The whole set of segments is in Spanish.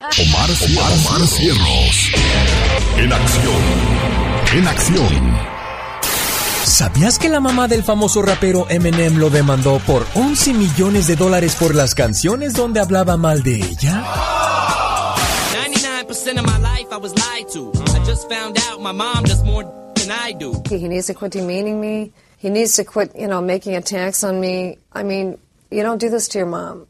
Omar, Omar, Omar Cierros. En acción. En acción. ¿Sabías que la mamá del famoso rapero Eminem lo demandó por 11 millones de dólares por las canciones donde hablaba mal de ella? 99% of my life I was lied to. I just found out my mom does more than I do. He needs to quit demeaning me. He needs to quit, you know, making attacks on me. I mean, you don't do this to your mom.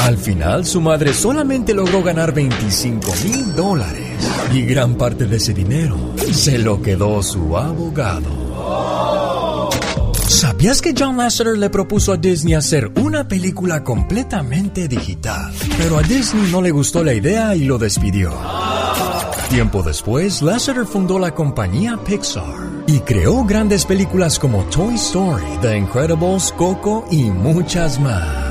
Al final, su madre solamente logró ganar 25 mil dólares y gran parte de ese dinero se lo quedó su abogado. ¿Sabías que John Lasseter le propuso a Disney hacer una película completamente digital? Pero a Disney no le gustó la idea y lo despidió. Tiempo después, Lasseter fundó la compañía Pixar y creó grandes películas como Toy Story, The Incredibles, Coco y muchas más.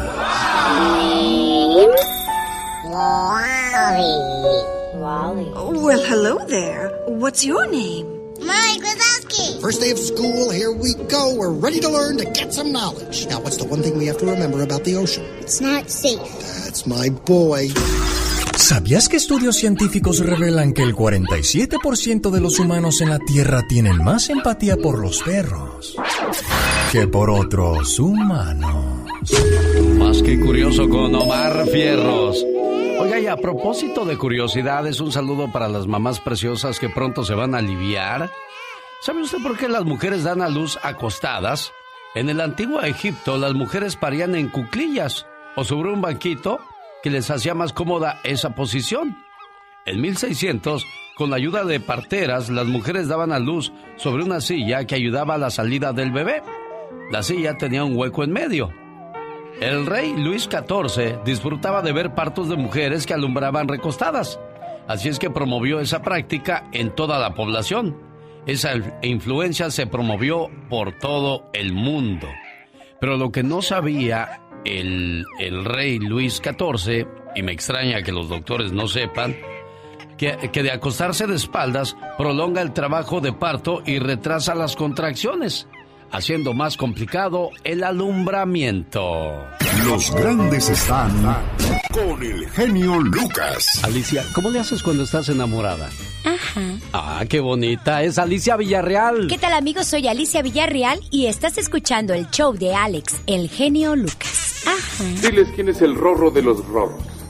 Wally. Well, hello there. What's your name? Mike Wazowski. First day of school, here we go. We're ready to learn to get some knowledge. Now, what's the one thing we have to remember about the ocean? It's not safe. That's my boy. ¿Sabías que estudios científicos revelan que el 47% de los humanos en la Tierra tienen más empatía por los perros que por otros humanos? Más que curioso con Omar Fierros. Oiga, y a propósito de curiosidades, un saludo para las mamás preciosas que pronto se van a aliviar. ¿Sabe usted por qué las mujeres dan a luz acostadas? En el antiguo Egipto, las mujeres parían en cuclillas o sobre un banquito que les hacía más cómoda esa posición. En 1600, con la ayuda de parteras, las mujeres daban a luz sobre una silla que ayudaba a la salida del bebé. La silla tenía un hueco en medio. El rey Luis XIV disfrutaba de ver partos de mujeres que alumbraban recostadas. Así es que promovió esa práctica en toda la población. Esa influencia se promovió por todo el mundo. Pero lo que no sabía el, rey Luis XIV, y me extraña que los doctores no sepan, que, que, de acostarse de espaldas prolonga el trabajo de parto y retrasa las contracciones, haciendo más complicado el alumbramiento. Los grandes están con el genio Lucas. Alicia, ¿cómo le haces cuando estás enamorada? Ajá. Ah, qué bonita. Es Alicia Villarreal. ¿Qué tal amigos? Soy Alicia Villarreal y estás escuchando el show de Alex, el genio Lucas. Ajá. Diles quién es el rorro de los rorros.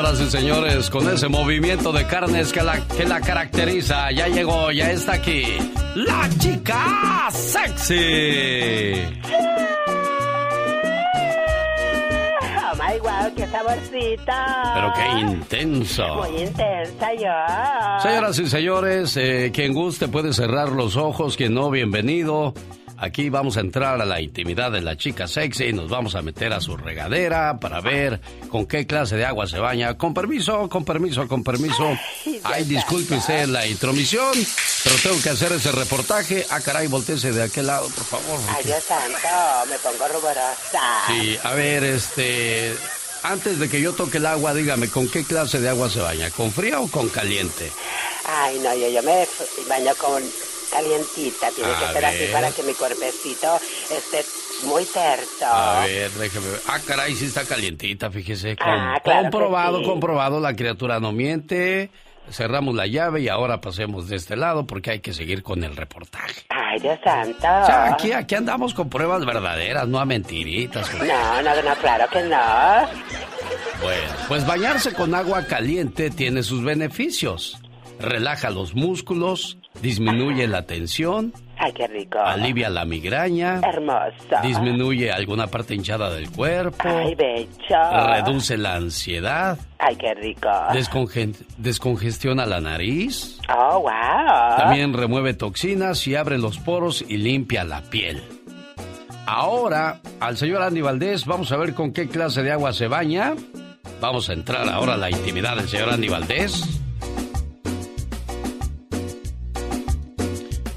Señoras y señores, con ese movimiento de carnes que la, que la caracteriza, ya llegó, ya está aquí, la chica sexy. ¡Qué saborcita! Pero qué intenso. Muy intensa yo. Señoras y señores, eh, quien guste puede cerrar los ojos, quien no, bienvenido. Aquí vamos a entrar a la intimidad de la chica sexy y nos vamos a meter a su regadera para ver con qué clase de agua se baña. Con permiso, con permiso, con permiso. Ay, disculpe usted la intromisión, pero tengo que hacer ese reportaje. Ah, caray, volteese de aquel lado, por favor. Ay, Dios santo, me pongo ruborosa. Sí, a ver, este... Antes de que yo toque el agua, dígame, ¿con qué clase de agua se baña? ¿Con fría o con caliente? Ay, no, yo, yo me baño con calientita. Tiene que ser así para que mi cuerpecito esté muy terso. A ver, déjeme ver. Ah, caray, sí está calientita, fíjese. Ah, comprobado, comprobado, la criatura no miente. Cerramos la llave y ahora pasemos de este lado porque hay que seguir con el reportaje. Ay, Dios santo. O sea, aquí, aquí andamos con pruebas verdaderas, no a mentiritas. No, no, no, claro que no. Bueno, pues bañarse con agua caliente tiene sus beneficios. Relaja los músculos, disminuye la tensión. Ay, qué rico. Alivia la migraña. Hermoso. Disminuye alguna parte hinchada del cuerpo. Ay, bello. Reduce la ansiedad. Ay, qué rico. descongestiona la nariz. Oh, wow. También remueve toxinas y abre los poros y limpia la piel. Ahora, al señor Andy Valdés, vamos a ver con qué clase de agua se baña. Vamos a entrar ahora a la intimidad del señor Andy Valdés.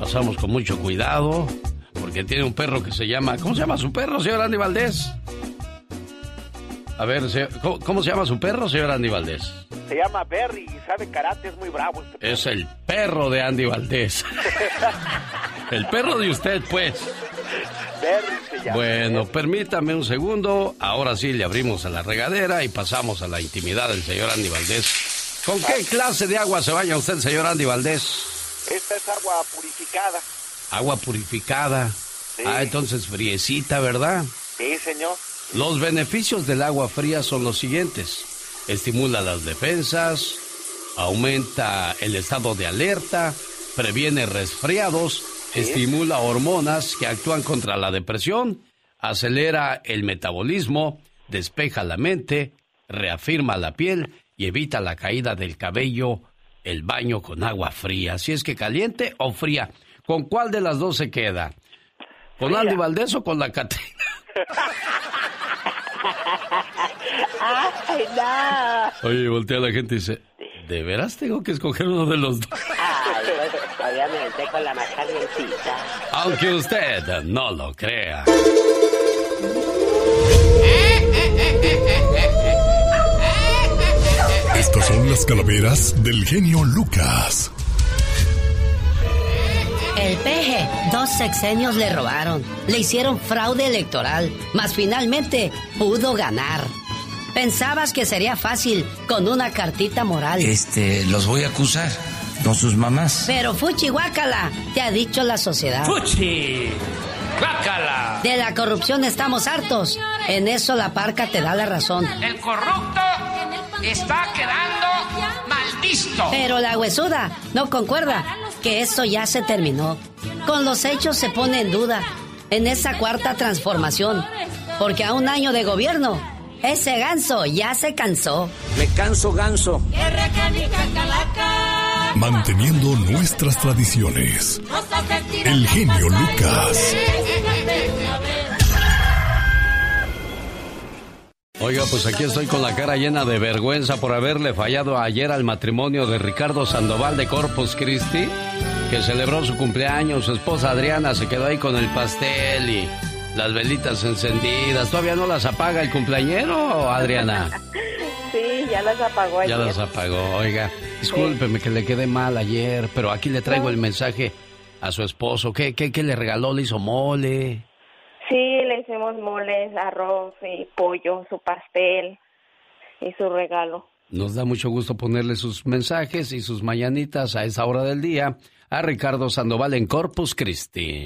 Pasamos con mucho cuidado, porque tiene un perro que se llama... ¿Cómo se llama su perro, señor Andy Valdés? A ver, ¿cómo, se llama su perro, señor Andy Valdés? Se llama Berry y sabe karate, es muy bravo. Este es el perro de Andy Valdés. el perro de usted, pues. Berry se llama. Bueno, permítame un segundo. Ahora sí le abrimos a la regadera y pasamos a la intimidad del señor Andy Valdés. ¿Con qué clase de agua se baña usted, señor Andy Valdés? Esta es agua purificada. Agua purificada. Ah, entonces friecita, ¿verdad? Sí, señor. Los beneficios del agua fría son los siguientes. Estimula las defensas, aumenta el estado de alerta, previene resfriados, estimula hormonas que actúan contra la depresión, acelera el metabolismo, despeja la mente, reafirma la piel y evita la caída del cabello, el baño con agua fría. Si es que caliente o fría, ¿con cuál de las dos se queda? ¿Con Andy Valdés o con la Catrina? Ay, no. Oye, voltea la gente y dice, ¿de veras tengo que escoger uno de los dos? Ay, pues, obviamente con la más calientita. Aunque usted no lo crea. Estas son las calaveras del genio Lucas. El peje, dos sexenios le robaron, le hicieron fraude electoral, mas finalmente pudo ganar. Pensabas que sería fácil con una cartita moral. Este, los voy a acusar con sus mamás. Pero Fuchi Guácala, te ha dicho la sociedad. ¡Fuchi! ¡Guácala! De la corrupción estamos hartos. En eso la parca te da la razón. El corrupto está quedando maldisto. Pero la huesuda no concuerda que eso ya se terminó. Con los hechos se pone en duda en esa cuarta transformación. Porque a un año de gobierno, ese ganso ya se cansó. Me canso ganso. Manteniendo nuestras tradiciones. El genio Lucas. Oiga, pues aquí estoy con la cara llena de vergüenza por haberle fallado ayer al matrimonio de Ricardo Sandoval de Corpus Christi, que celebró su cumpleaños. Su esposa Adriana se quedó ahí con el pastel y las velitas encendidas. ¿Todavía no las apaga el cumpleañero, Adriana? Sí, ya las apagó ayer. Ya las apagó, oiga. Discúlpeme que le quedé mal ayer, pero aquí le traigo el mensaje a su esposo. ¿Qué, qué, qué le regaló? ¿Le hizo mole? Sí, le hicimos moles, arroz y pollo, su pastel y su regalo. Nos da mucho gusto ponerle sus mensajes y sus mañanitas a esa hora del día a Ricardo Sandoval en Corpus Christi.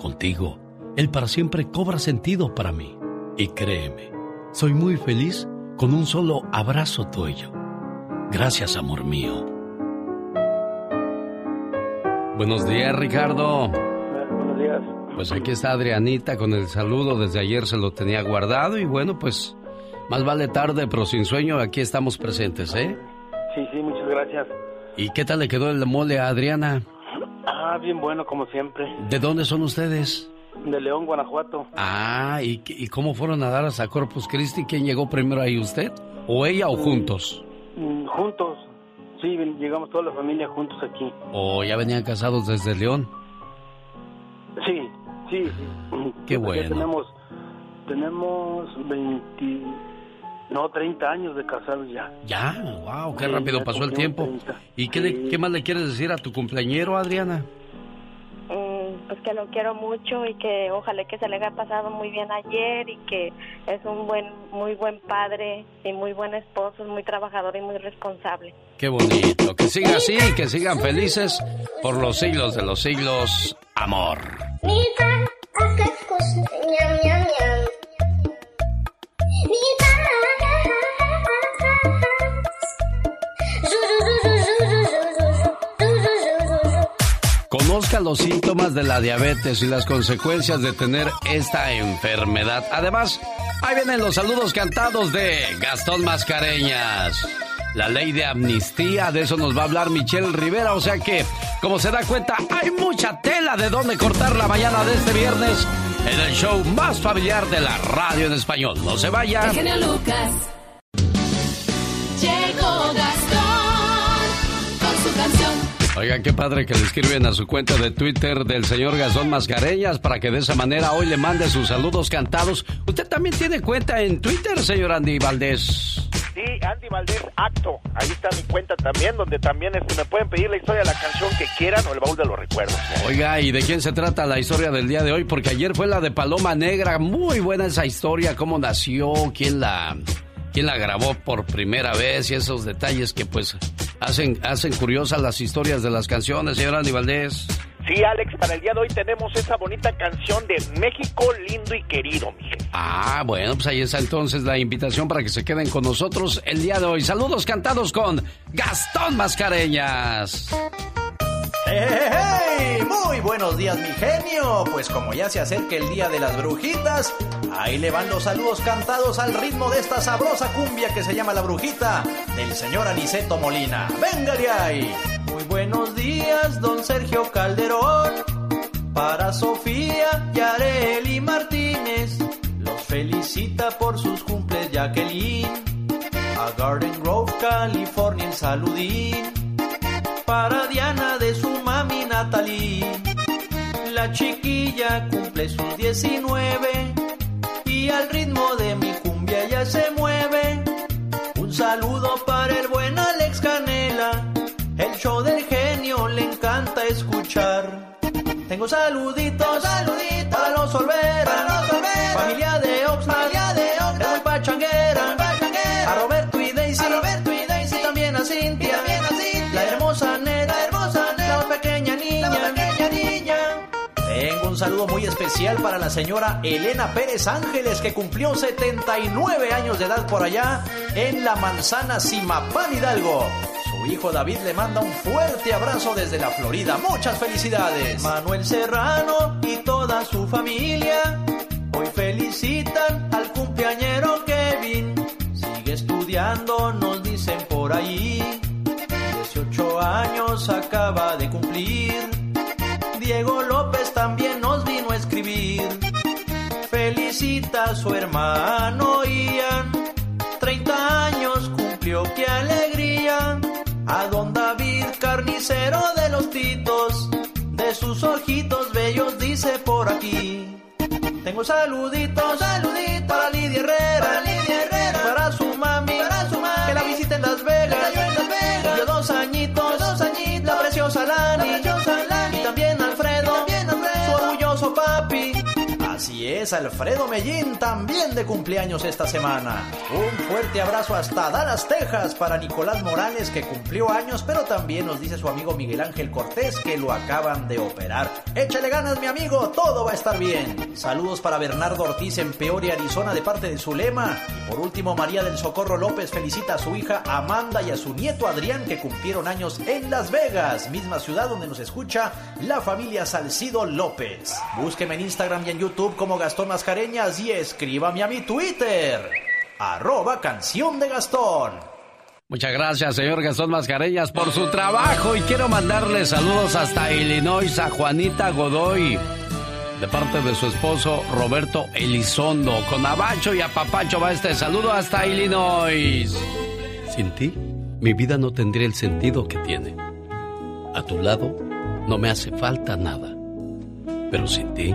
Contigo, el para siempre cobra sentido para mí. Y créeme, soy muy feliz con un solo abrazo tuyo. Gracias, amor mío. Buenos días, Ricardo. Buenos días. Pues aquí está Adrianita con el saludo. Desde ayer se lo tenía guardado y bueno, pues más vale tarde, pero sin sueño. Aquí estamos presentes, ¿eh? Sí, sí, muchas gracias. ¿Y qué tal le quedó el mole a Adriana? Ah, bien bueno, como siempre. ¿De dónde son ustedes? De León, Guanajuato. Ah, ¿y, y cómo fueron a dar a Corpus Christi? ¿Quién llegó primero ahí, usted? ¿O ella o juntos? Mm, juntos. Sí, llegamos toda la familia juntos aquí. ¿O ya venían casados desde León? Sí, sí. Qué bueno. tenemos, tenemos 20, no, 30 años de casados ya. Ya, wow, qué rápido pasó el tiempo. ¿Y qué, qué más le quieres decir a tu cumpleañero, Adriana? Mm, pues que lo quiero mucho y que ojalá que se le haya pasado muy bien ayer y que es un buen, muy buen padre y muy buen esposo, muy trabajador y muy responsable. Qué bonito, que siga así, que sigan felices por los siglos de los siglos, amor. Mira, conozca los síntomas de la diabetes y las consecuencias de tener esta enfermedad. Además, ahí vienen los saludos cantados de Gastón Mascareñas. La ley de amnistía, de eso nos va a hablar Michelle Rivera, o sea que, como se da cuenta, hay mucha tela de dónde cortar la mañana de este viernes en el show más familiar de la radio en español. No se vaya. Lucas. Llegó Gastón. Oigan, qué padre que le escriben a su cuenta de Twitter del señor Gastón Mascareñas para que de esa manera hoy le mande sus saludos cantados. ¿Usted también tiene cuenta en Twitter, señor Andy Valdés? Sí, Andy Valdés Acto. Ahí está mi cuenta también, donde también este, me pueden pedir la historia de la canción que quieran o el baúl de los recuerdos. Oiga, ¿y de quién se trata la historia del día de hoy? Porque ayer fue la de Paloma Negra. Muy buena esa historia, cómo nació, quién la quién la grabó por primera vez y esos detalles que pues hacen, hacen curiosas las historias de las canciones, señor Andy Valdés. Sí, Alex, para el día de hoy tenemos esa bonita canción de México lindo y querido, Miguel. Ah, bueno, pues ahí está entonces la invitación para que se queden con nosotros el día de hoy. Saludos cantados con Gastón Mascareñas. ¡Hey, Muy buenos días, mi genio. Pues como ya se acerca el día de las brujitas, ahí le van los saludos cantados al ritmo de esta sabrosa cumbia que se llama La Brujita del señor Aniceto Molina. ¡Véngale ahí! Muy buenos días, don Sergio Calderón. Para Sofía y Areli Martínez, los felicita por sus cumples Jacqueline. A Garden Grove, California, saludín para Diana de su mami Natalie. La chiquilla cumple sus 19 y al ritmo de mi cumbia ya se mueve. Un saludo para el buen Alex Canela, el show del genio le encanta escuchar. Tengo saluditos, saluditos para los Olvera, familia de Oxnard, familia de muy especial para la señora Elena Pérez Ángeles, que cumplió 79 años de edad por allá en la manzana Simapán Hidalgo. Su hijo David le manda un fuerte abrazo desde la Florida. Muchas felicidades. Manuel Serrano y toda su familia hoy felicitan al cumpleañero Kevin. Sigue estudiando, nos dicen por ahí. 18 años acaba de cumplir. Diego a su hermano Ian. 30 años cumplió, qué alegría. A don David, carnicero de los titos. De sus ojitos bellos dice por aquí. Tengo saluditos, saluditos para Lidia Herrera, para Lidia Herrera, para su mami, para su mami, que la visite en Las Vegas, en Las Vegas, añitos, dos añitos, es, Alfredo Mellín también de cumpleaños esta semana. Un fuerte abrazo hasta Dallas, Texas para Nicolás Morales que cumplió años, pero también nos dice su amigo Miguel Ángel Cortés que lo acaban de operar. Échale ganas mi amigo, todo va a estar bien. Saludos para Bernardo Ortiz en Peoria, Arizona de parte de Zulema. Y por último, María del Socorro López felicita a su hija Amanda y a su nieto Adrián que cumplieron años en Las Vegas, misma ciudad donde nos escucha la familia Salcido López. Búsqueme en Instagram y en YouTube como Gastón Mascareñas y escríbame a mi Twitter, arroba canción de Gastón. Muchas gracias, señor Gastón Mascareñas, por su trabajo y quiero mandarle saludos hasta Illinois a Juanita Godoy, de parte de su esposo Roberto Elizondo. Con Abacho y a Papacho va este saludo hasta Illinois. Sin ti, mi vida no tendría el sentido que tiene. A tu lado, no me hace falta nada. Pero sin ti,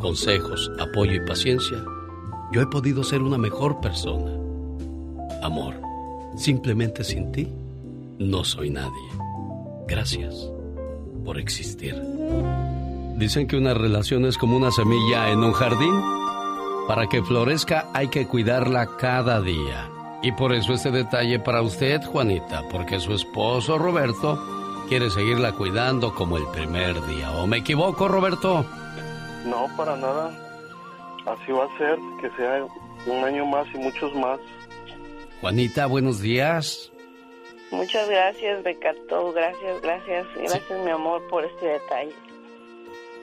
consejos, apoyo y paciencia, yo he podido ser una mejor persona. Amor, simplemente sin ti, no soy nadie. Gracias por existir. Dicen que una relación es como una semilla en un jardín. Para que florezca hay que cuidarla cada día. Y por eso este detalle para usted, Juanita, porque su esposo Roberto quiere seguirla cuidando como el primer día. ¿O me equivoco, Roberto? No, para nada. Así va a ser, que sea un año más y muchos más. Juanita, buenos días. Muchas gracias, Becato. Gracias, gracias. Gracias, mi amor, por este detalle.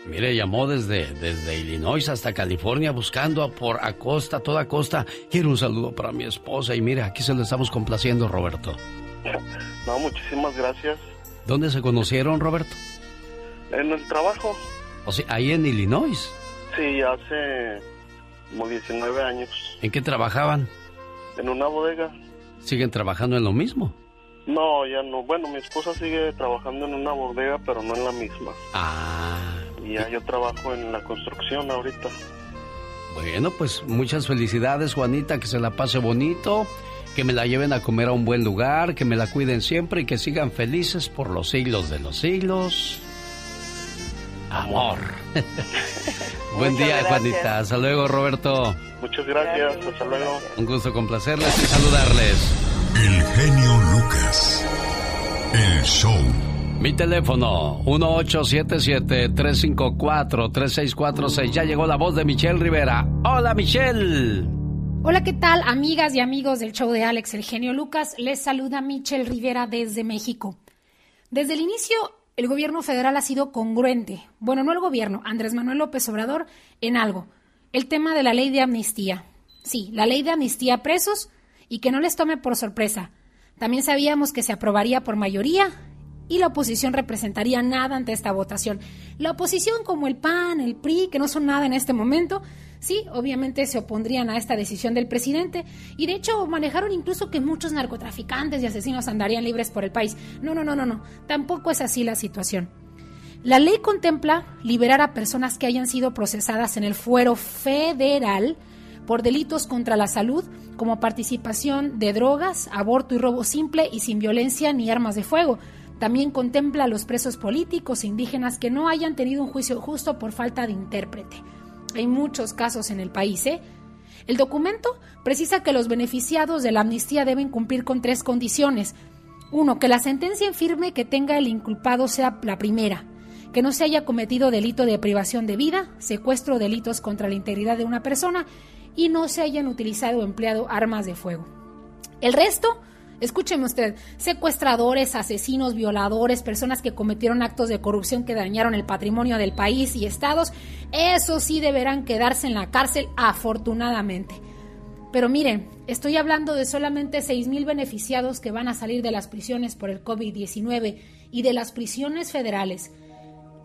Mire, llamó desde, desde Illinois hasta California buscando por a costa, toda costa. Quiero un saludo para mi esposa y mire, aquí se lo estamos complaciendo, Roberto. No, muchísimas gracias. ¿Dónde se conocieron, Roberto? En el trabajo. O sea, ahí en Illinois. Sí, hace como 19 años. ¿En qué trabajaban? En una bodega. ¿Siguen trabajando en lo mismo? No, ya no. Bueno, mi esposa sigue trabajando en una bodega, pero no en la misma. Ah. Y ya yo trabajo en la construcción ahorita. Bueno, pues muchas felicidades, Juanita, que se la pase bonito, que me la lleven a comer a un buen lugar, que me la cuiden siempre y que sigan felices por los siglos de los siglos. Amor. buen día, Juanita. Hasta luego, Roberto. Muchas gracias. Hasta luego. Un gusto complacerles y saludarles. El genio Lucas. El show. Mi teléfono, 1877-354-3646. Ya llegó la voz de Michelle Rivera. Hola, Michelle. Hola, ¿qué tal, amigas y amigos del show de Alex, el genio Lucas? Les saluda Michelle Rivera desde México. Desde el inicio, el gobierno federal ha sido congruente. Bueno, no el gobierno, Andrés Manuel López Obrador, en algo. El tema de la ley de amnistía. Sí, la ley de amnistía a presos y que no les tome por sorpresa. También sabíamos que se aprobaría por mayoría y la oposición representaría nada ante esta votación. La oposición como el PAN, el PRI, que no son nada en este momento, sí, obviamente se opondrían a esta decisión del presidente y de hecho manejaron incluso que muchos narcotraficantes y asesinos andarían libres por el país. No, no, no, no, no, tampoco es así la situación. La ley contempla liberar a personas que hayan sido procesadas en el fuero federal por delitos contra la salud como participación de drogas, aborto y robo simple y sin violencia ni armas de fuego. También contempla a los presos políticos e indígenas que no hayan tenido un juicio justo por falta de intérprete. Hay muchos casos en el país, ¿eh? El documento precisa que los beneficiados de la amnistía deben cumplir con tres condiciones. Uno, que la sentencia en firme que tenga el inculpado sea la primera, que no se haya cometido delito de privación de vida, secuestro o delitos contra la integridad de una persona y no se hayan utilizado o empleado armas de fuego. El resto, escúcheme usted, secuestradores, asesinos, violadores, personas que cometieron actos de corrupción que dañaron el patrimonio del país y estados, esos sí deberán quedarse en la cárcel afortunadamente. Pero miren, estoy hablando de solamente 6.000 beneficiados que van a salir de las prisiones por el COVID-19 y de las prisiones federales.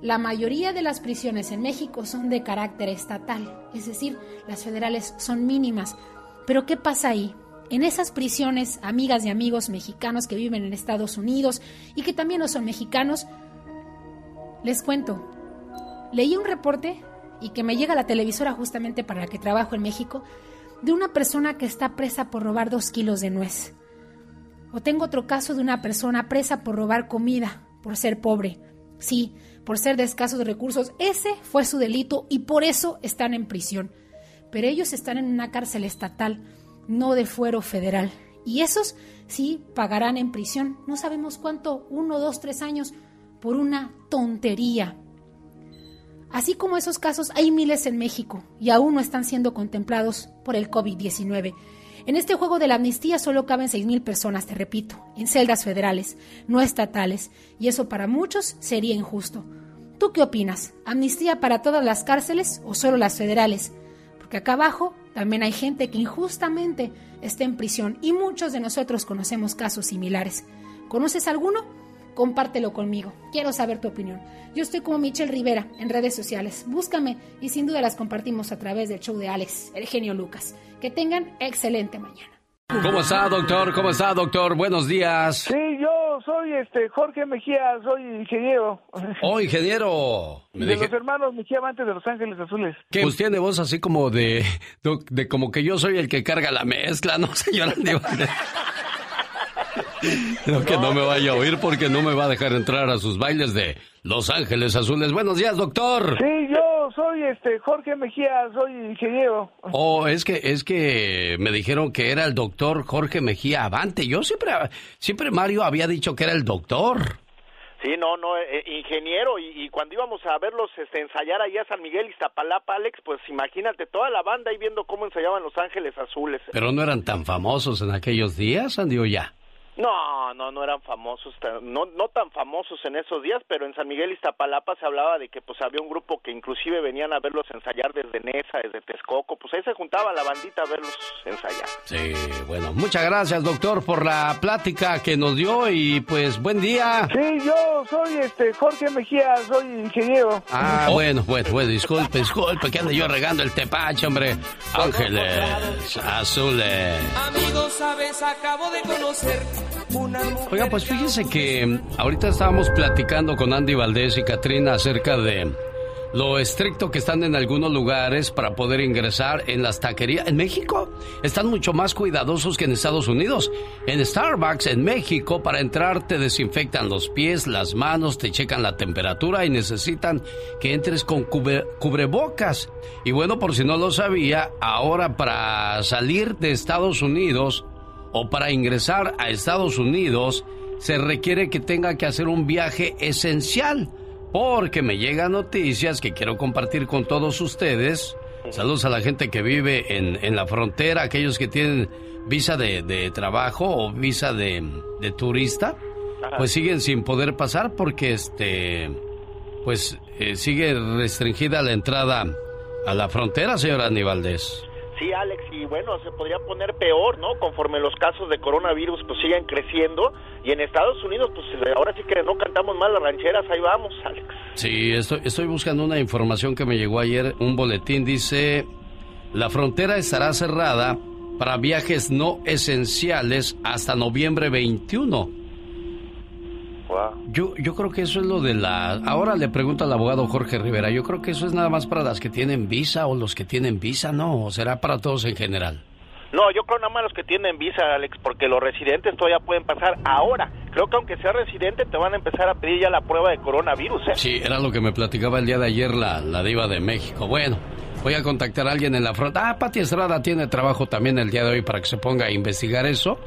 La mayoría de las prisiones en México son de carácter estatal, es decir, las federales son mínimas. Pero ¿qué pasa ahí? En esas prisiones, amigas y amigos mexicanos que viven en Estados Unidos y que también no son mexicanos, les cuento, leí un reporte y que me llega a la televisora justamente para la que trabajo en México, de una persona que está presa por robar dos kilos de nuez. O tengo otro caso de una persona presa por robar comida, por ser pobre. Sí, por ser de escasos recursos. Ese fue su delito y por eso están en prisión. Pero ellos están en una cárcel estatal, no de fuero federal. Y esos sí pagarán en prisión, no sabemos cuánto, uno, dos, tres años, por una tontería. Así como esos casos, hay miles en México y aún no están siendo contemplados por el COVID-19. En este juego de la amnistía solo caben 6.000 personas, te repito, en celdas federales, no estatales, y eso para muchos sería injusto. ¿Tú qué opinas? ¿Amnistía para todas las cárceles o solo las federales? Porque acá abajo también hay gente que injustamente está en prisión y muchos de nosotros conocemos casos similares. ¿Conoces alguno? Compártelo conmigo. Quiero saber tu opinión. Yo estoy como Michelle Rivera en redes sociales. Búscame y sin duda las compartimos a través del show de Alex, el genio Lucas. Que tengan excelente mañana. ¿Cómo está, doctor? ¿Cómo está, doctor? Buenos días. Sí, yo soy este Jorge Mejía, soy ingeniero. Oh, ingeniero. Me de los hermanos Mejía Amantes de Los Ángeles Azules. Que pues tiene voz así como de, de, como que yo soy el que carga la mezcla, ¿no, señora? Creo que no me vaya a oír porque no me va a dejar entrar a sus bailes de Los Ángeles Azules. Buenos días, doctor. Sí, yo soy este Jorge Mejía, soy ingeniero. Oh, es que es que me dijeron que era el doctor Jorge Mejía Avante. Yo siempre siempre Mario había dicho que era el doctor. Sí, no, no, eh, eh, ingeniero, y, cuando íbamos a verlos este, ensayar allá a San Miguel y Zapalapa, Alex, pues imagínate, toda la banda ahí viendo cómo ensayaban Los Ángeles Azules. Pero no eran tan famosos en aquellos días, Andio, ya. No, no, no eran famosos, no, no tan famosos en esos días, pero en San Miguel Iztapalapa se hablaba de que pues había un grupo que inclusive venían a verlos ensayar desde Nesa, desde Texcoco, pues ahí se juntaba la bandita a verlos ensayar. Sí, bueno, muchas gracias doctor por la plática que nos dio y pues buen día. Sí, yo soy este Jorge Mejía, soy ingeniero. Ah, bueno, bueno, bueno, disculpe, disculpe que ande yo regando el tepache, hombre. Ángeles azules. Amigos, sabes, acabo de conocer Oiga, pues fíjese que mm, ahorita estábamos platicando con Andy Valdés y Katrina acerca de lo estricto que están en algunos lugares para poder ingresar en las taquerías. En México están mucho más cuidadosos que en Estados Unidos. En Starbucks, en México, para entrar te desinfectan los pies, las manos, te checan la temperatura y necesitan que entres con cubrebocas. Y bueno, por si no lo sabía, ahora para salir de Estados Unidos o para ingresar a Estados Unidos se requiere que tenga que hacer un viaje esencial. Porque me llegan noticias que quiero compartir con todos ustedes. Saludos a la gente que vive en, la frontera, aquellos que tienen visa de, trabajo o visa de, turista, pues siguen sin poder pasar porque este, pues eh, sigue restringida la entrada a la frontera, señora Aníbaldez. Sí, Alex, y bueno, se podría poner peor, ¿no? Conforme los casos de coronavirus pues siguen creciendo y en Estados Unidos pues ahora sí que no cantamos más las rancheras, ahí vamos, Alex. Sí, estoy, estoy buscando una información que me llegó ayer, un boletín dice, la frontera estará cerrada para viajes no esenciales hasta noviembre 21 yo, yo creo que eso es lo de la... Ahora le pregunto al abogado Jorge Rivera, yo creo que eso es nada más para las que tienen visa o los que tienen visa, ¿no? ¿O será para todos en general? No, yo creo nada más los que tienen visa, Alex, porque los residentes todavía pueden pasar ahora. Creo que aunque sea residente te van a empezar a pedir ya la prueba de coronavirus, ¿eh? Sí, era lo que me platicaba el día de ayer la, la diva de México. Bueno, voy a contactar a alguien en la frontera. Ah, Pati Estrada tiene trabajo también el día de hoy para que se ponga a investigar eso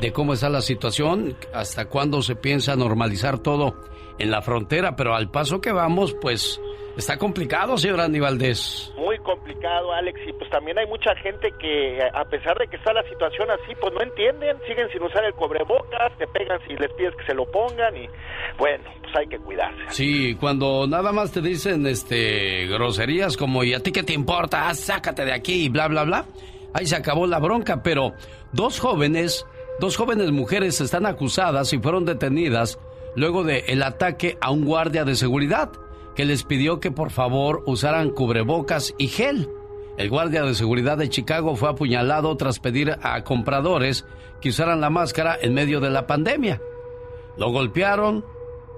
de cómo está la situación, hasta cuándo se piensa normalizar todo en la frontera, pero al paso que vamos, pues está complicado, señor Andy Valdés. Muy complicado, Alex, y pues también hay mucha gente que, a pesar de que está la situación así, pues no entienden, siguen sin usar el cobrebocas, te pegan si les pides que se lo pongan y bueno, pues hay que cuidarse. Sí, cuando nada más te dicen este groserías como ¿y a ti qué te importa? Ah, sácate de aquí y bla bla bla. Ahí se acabó la bronca, pero dos jóvenes Dos jóvenes mujeres están acusadas y fueron detenidas luego del el ataque a un guardia de seguridad que les pidió que por favor usaran cubrebocas y gel. El guardia de seguridad de Chicago fue apuñalado tras pedir a compradores que usaran la máscara en medio de la pandemia. Lo golpearon,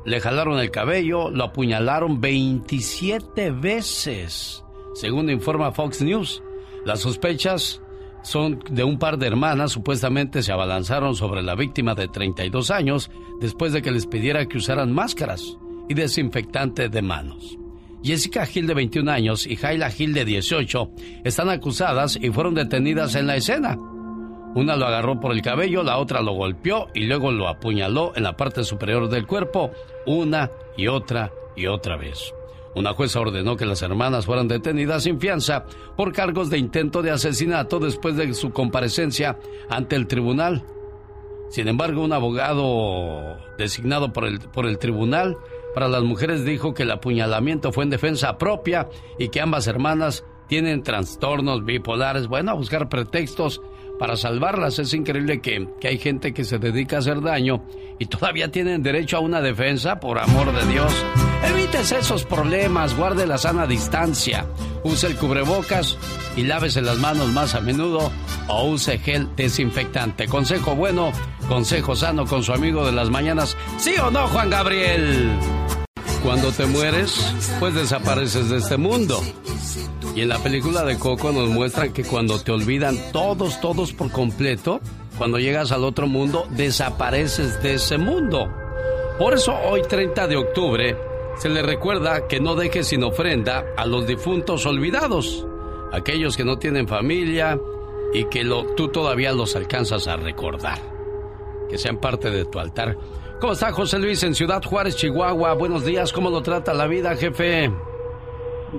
le jalaron el cabello, lo apuñalaron 27 veces, según informa Fox News. Las sospechas son de un par de hermanas, supuestamente se abalanzaron sobre la víctima de 32 años después de que les pidiera que usaran máscaras y desinfectante de manos. Jessica Gil de 21 años y Jaila Gil de 18 están acusadas y fueron detenidas en la escena. Una lo agarró por el cabello, la otra lo golpeó y luego lo apuñaló en la parte superior del cuerpo una y otra y otra vez. Una jueza ordenó que las hermanas fueran detenidas sin fianza por cargos de intento de asesinato después de su comparecencia ante el tribunal. Sin embargo, un abogado designado por el, por el tribunal para las mujeres dijo que el apuñalamiento fue en defensa propia y que ambas hermanas tienen trastornos bipolares. Bueno, a buscar pretextos para salvarlas. Es increíble que, que, hay gente que se dedica a hacer daño y todavía tienen derecho a una defensa, por amor de Dios. Evítese esos problemas, guarde la sana distancia, use el cubrebocas y lávese las manos más a menudo o use gel desinfectante. Consejo bueno, consejo sano con su amigo de las mañanas. ¿Sí o no, Juan Gabriel? Cuando te mueres, pues desapareces de este mundo. Y en la película de Coco nos muestran que cuando te olvidan todos, todos por completo, cuando llegas al otro mundo, desapareces de ese mundo. Por eso hoy 30 de octubre se le recuerda que no dejes sin ofrenda a los difuntos olvidados, aquellos que no tienen familia y que tú todavía los alcanzas a recordar, que sean parte de tu altar. ¿Cómo está José Luis en Ciudad Juárez, Chihuahua? Buenos días, ¿cómo lo trata la vida, jefe?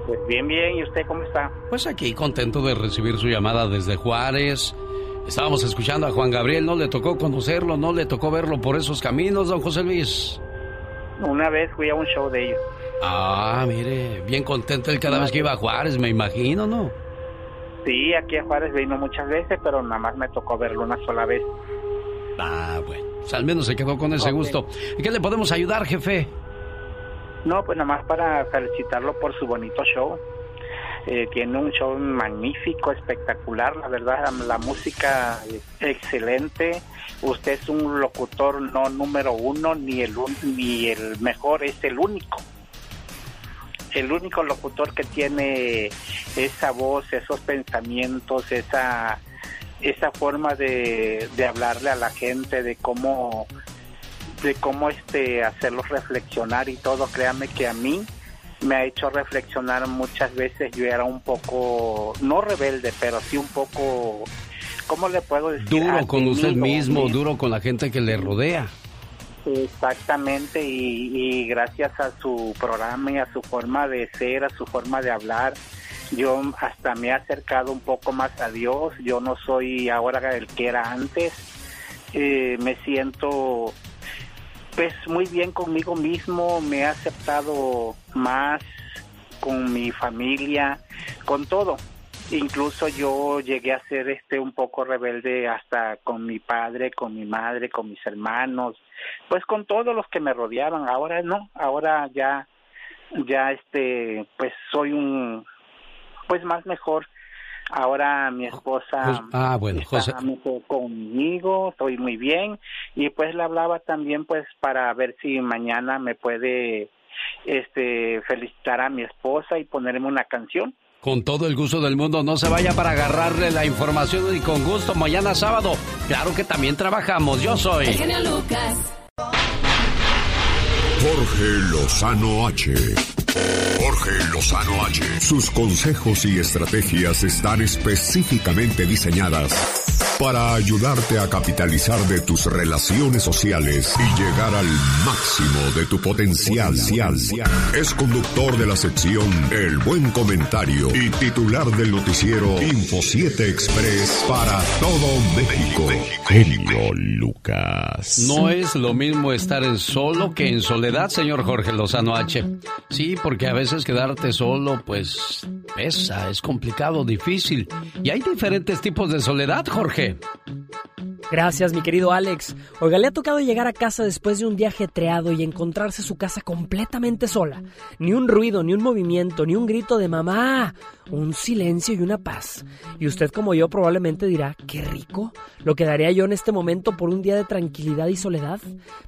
Pues bien, bien, ¿y usted cómo está? Pues aquí contento de recibir su llamada desde Juárez. Estábamos escuchando a Juan Gabriel, no le tocó conocerlo, no le tocó verlo por esos caminos, don José Luis. Una vez fui a un show de ellos. Ah, mire, bien contento él cada vez que iba a Juárez, me imagino, ¿no? Sí, aquí a Juárez vino muchas veces, pero nada más me tocó verlo una sola vez. Ah, bueno, pues al menos se quedó con ese gusto. ¿Y qué le podemos ayudar, jefe? No, pues nada más para felicitarlo por su bonito show. Eh, tiene un show magnífico, espectacular, la verdad, la, música excelente. Usted es un locutor no número uno, ni el, ni el mejor, es el único. El único locutor que tiene esa voz, esos pensamientos, esa, esa forma de, de hablarle a la gente, de cómo de cómo este hacerlos reflexionar y todo, créame que a mí me ha hecho reflexionar muchas veces. Yo era un poco, no rebelde, pero sí un poco, ¿cómo le puedo decir? Duro con usted mismo, duro con la gente que le rodea. Exactamente, y, y, gracias a su programa y a su forma de ser, a su forma de hablar, yo hasta me he acercado un poco más a Dios. Yo no soy ahora el que era antes. Eh, me siento pues muy bien conmigo mismo, me he aceptado más con mi familia, con todo. Incluso yo llegué a ser este un poco rebelde hasta con mi padre, con mi madre, con mis hermanos, pues con todos los que me rodeaban. Ahora no, ahora ya ya este pues soy un pues más mejor Ahora mi esposa ah, bueno, está conmigo, estoy muy bien y pues le hablaba también pues para ver si mañana me puede este felicitar a mi esposa y ponerme una canción. Con todo el gusto del mundo, no se vaya para agarrarle la información y con gusto mañana sábado. Claro que también trabajamos. Yo soy Lucas. Jorge Lozano H. Jorge Lozano H. Sus consejos y estrategias están específicamente diseñadas para ayudarte a capitalizar de tus relaciones sociales y llegar al máximo de tu potencial. Es conductor de la sección El Buen Comentario y titular del noticiero Info 7 Express para todo México. Genio Lucas. No es lo mismo estar en solo que en soledad, señor Jorge Lozano H. Sí, porque a veces quedarte solo, pues pesa, es complicado, difícil. Y hay diferentes tipos de soledad, Jorge. Gracias, mi querido Alex. Oiga, le ha tocado llegar a casa después de un día ajetreado y encontrarse su casa completamente sola. Ni un ruido, ni un movimiento, ni un grito de mamá. Un silencio y una paz. Y usted como yo probablemente dirá, qué rico. Lo que daría yo en este momento por un día de tranquilidad y soledad.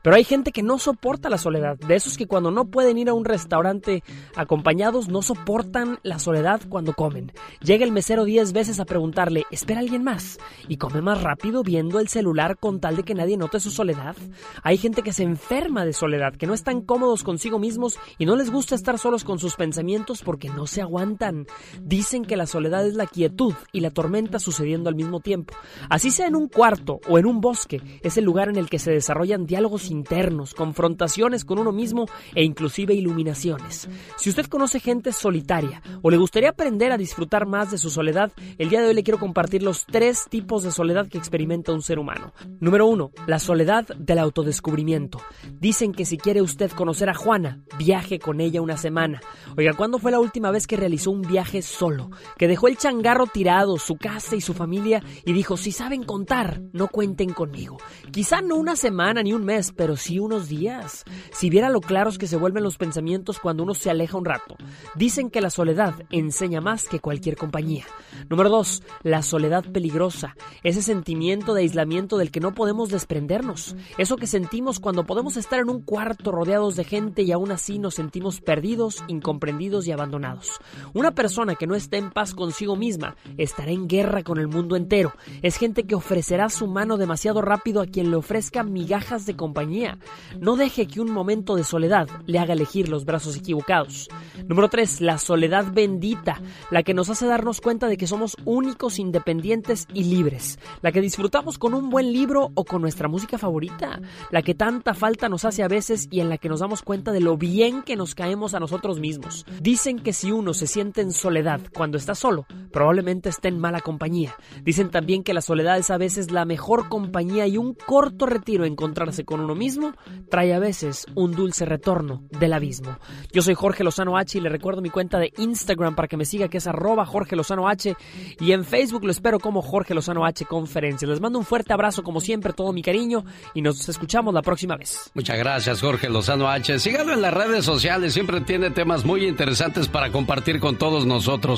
Pero hay gente que no soporta la soledad. De esos que cuando no pueden ir a un restaurante acompañados no soportan la soledad cuando comen. Llega el mesero diez veces a preguntarle, ¿espera alguien más? Y come más rápido viendo el celular con tal de que nadie note su soledad. Hay gente que se enferma de soledad, que no están cómodos consigo mismos y no les gusta estar solos con sus pensamientos porque no se aguantan. Dicen que la soledad es la quietud y la tormenta sucediendo al mismo tiempo. Así sea en un cuarto o en un bosque, es el lugar en el que se desarrollan diálogos internos, confrontaciones con uno mismo e inclusive iluminaciones. Si usted conoce gente solitaria o le gustaría aprender a disfrutar más de su soledad, el día de hoy le quiero compartir los tres tipos de soledad que experimenta un ser humano. Número uno, la soledad del autodescubrimiento. Dicen que si quiere usted conocer a Juana, viaje con ella una semana. Oiga, ¿cuándo fue la última vez que realizó un viaje solo? Que dejó el changarro tirado, su casa y su familia y dijo, si saben contar, no cuenten conmigo. Quizá no una semana ni un mes, pero sí unos días. Si viera lo claros que se vuelven los pensamientos cuando uno se aleja un rato. Dicen que la soledad enseña más que cualquier compañía. Número dos, la soledad peligrosa. Ese sentimiento de aislamiento del que no podemos desprendernos. Eso que sentimos cuando podemos estar en un cuarto rodeados de gente y aún así nos sentimos perdidos, incomprendidos y abandonados. Una persona que no está en paz consigo misma estará en guerra con el mundo entero. Es gente que ofrecerá su mano demasiado rápido a quien le ofrezca migajas de compañía. No deje que un momento de soledad le haga elegir los brazos equivocados. Número 3. La soledad bendita, la que nos hace darnos cuenta de que somos únicos, independientes y libres, la que disfrutamos con un buen libro o con nuestra música favorita, la que tanta falta nos hace a veces y en la que nos damos cuenta de lo bien que nos caemos a nosotros mismos. Dicen que si uno se siente en soledad cuando está solo, probablemente esté en mala compañía. Dicen también que la soledad es a veces la mejor compañía y un corto retiro encontrarse con uno mismo trae a veces un dulce retorno del abismo. Yo soy Jorge Lozano H y le recuerdo mi cuenta de Instagram para que me siga que es arroba Jorge Lozano H y en Facebook lo espero como Jorge Lozano H Conferencia. Les mando un fuerte abrazo como siempre, todo mi cariño y nos escuchamos la próxima vez. Muchas gracias Jorge Lozano H. Síganlo en las redes sociales, siempre tiene temas muy interesantes para compartir con todos nosotros.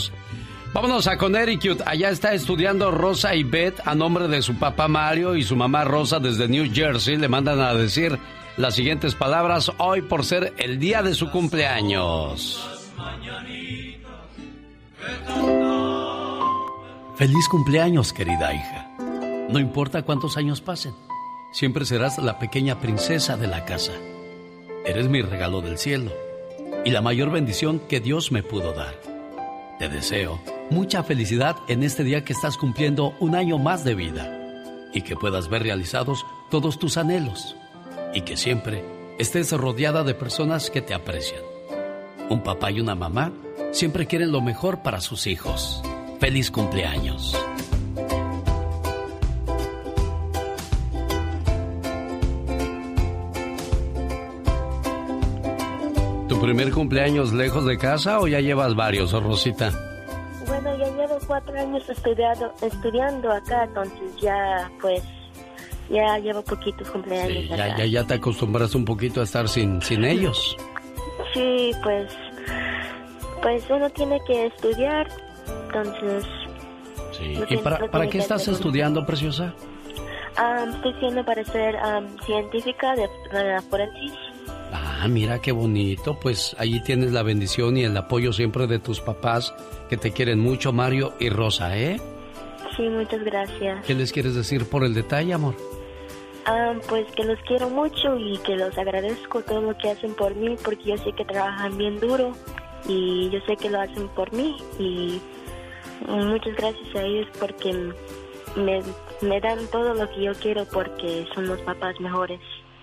Vámonos a Connecticut. Allá está estudiando Rosa y Beth a nombre de su papá Mario y su mamá Rosa desde New Jersey. Le mandan a decir las siguientes palabras hoy por ser el día de su cumpleaños. Feliz cumpleaños, querida hija. No importa cuántos años pasen, siempre serás la pequeña princesa de la casa. Eres mi regalo del cielo y la mayor bendición que Dios me pudo dar. Te deseo mucha felicidad en este día que estás cumpliendo un año más de vida y que puedas ver realizados todos tus anhelos y que siempre estés rodeada de personas que te aprecian. Un papá y una mamá siempre quieren lo mejor para sus hijos. Feliz cumpleaños. ¿Tu primer cumpleaños lejos de casa o ya llevas varios, Rosita? Bueno, ya llevo cuatro años estudiado, estudiando acá, entonces ya pues ya llevo poquitos cumpleaños. Sí, ya, ya, ya te acostumbras un poquito a estar sin, sin ellos. Sí, pues, pues uno tiene que estudiar, entonces... Sí. ¿Y para, para qué estás estudiando, preciosa? Um, estoy siendo para ser científica de, de la forensis. Ah, mira qué bonito. Pues allí tienes la bendición y el apoyo siempre de tus papás que te quieren mucho, Mario y Rosa, ¿eh? Sí, muchas gracias. ¿Qué les quieres decir por el detalle, amor? Ah, pues que los quiero mucho y que los agradezco todo lo que hacen por mí porque yo sé que trabajan bien duro y yo sé que lo hacen por mí y muchas gracias a ellos porque me, me dan todo lo que yo quiero porque son los papás mejores.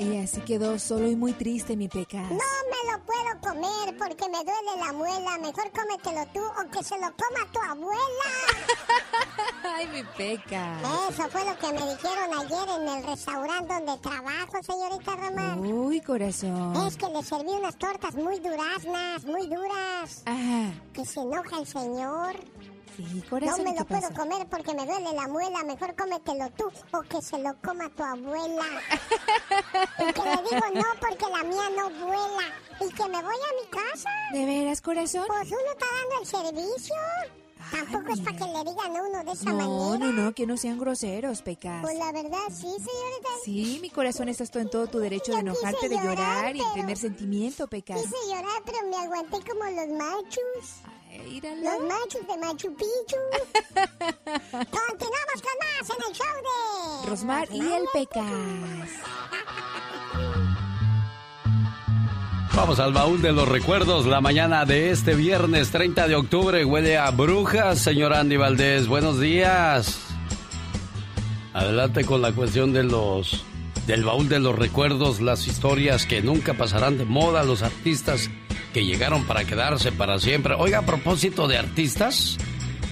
Y así quedó solo y muy triste mi pecas. No me lo puedo comer porque me duele la muela. Mejor cómetelo tú o que se lo coma tu abuela. Ay, mi peca. Eso fue lo que me dijeron ayer en el restaurante donde trabajo, señorita Román. Uy, corazón. Es que le serví unas tortas muy duraznas, muy duras. Ajá. Que se enoja el señor. Sí, No corazón. me ¿qué lo puedo pasa? comer porque me duele la muela. Mejor cómetelo tú o que se lo coma tu abuela. y que le digo no porque la mía no vuela. Y que me voy a mi casa. ¿De veras, corazón? Pues uno está dando el servicio. Tampoco es para que le digan a uno de esa No, manera. no, no, que no sean groseros, pecas. Pues la verdad, sí, señorita. Sí, mi corazón, estás tú en todo tu derecho de Yo enojarte, de llorar, llorar y tener sentimiento, pecas. Quise llorar, pero me aguanté como los machos. Los machos de Machu Picchu. Continuamos con más en el show de... Rosmar y el pecas. Vamos al baúl de los recuerdos. La mañana de este viernes 30 de octubre huele a brujas, señor Andy Valdés. Buenos días. Adelante con la cuestión de los del baúl de los recuerdos, las historias que nunca pasarán de moda, los artistas que llegaron para quedarse para siempre. Oiga, a propósito de artistas,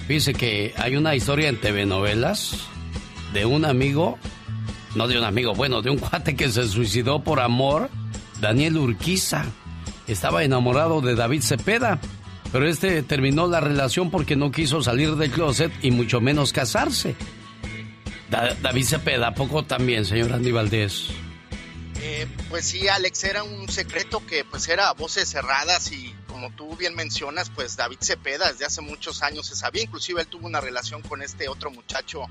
fíjese que hay una historia en TV novelas de un amigo, no de un amigo, bueno, de un cuate que se suicidó por amor, Daniel Urquiza. Estaba enamorado de David Cepeda, pero este terminó la relación porque no quiso salir del closet y mucho menos casarse. David Cepeda, poco también, señor Andy Valdés. Eh, pues sí, Alex, era un secreto que pues era voces cerradas y como tú bien mencionas, pues David Cepeda desde hace muchos años se sabía, inclusive él tuvo una relación con este otro muchacho,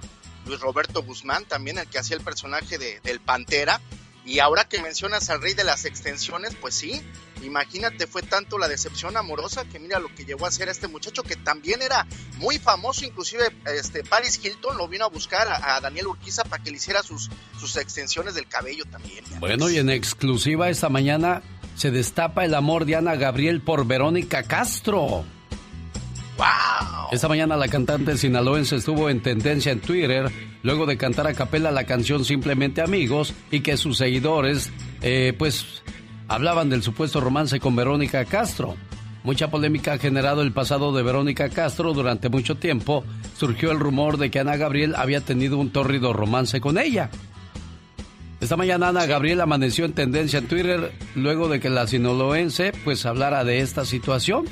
Luis Roberto Guzmán, también el que hacía el personaje de, del Pantera, y ahora que mencionas al rey de las extensiones, pues sí, imagínate, fue tanto la decepción amorosa que mira lo que llegó a hacer este muchacho que también era muy famoso, inclusive este Paris Hilton lo vino a buscar a, Daniel Urquiza para que le hiciera sus, sus extensiones del cabello también. Bueno, y en exclusiva esta mañana se destapa el amor de Ana Gabriel por Verónica Castro. ¡Wow! Esta mañana la cantante sinaloense estuvo en tendencia en Twitter luego de cantar a capela la canción Simplemente Amigos y que sus seguidores, eh, pues, hablaban del supuesto romance con Verónica Castro. Mucha polémica ha generado el pasado de Verónica Castro durante mucho tiempo. Surgió el rumor de que Ana Gabriel había tenido un tórrido romance con ella. Esta mañana Ana Gabriel amaneció en tendencia en Twitter luego de que la sinaloense pues hablara de esta situación.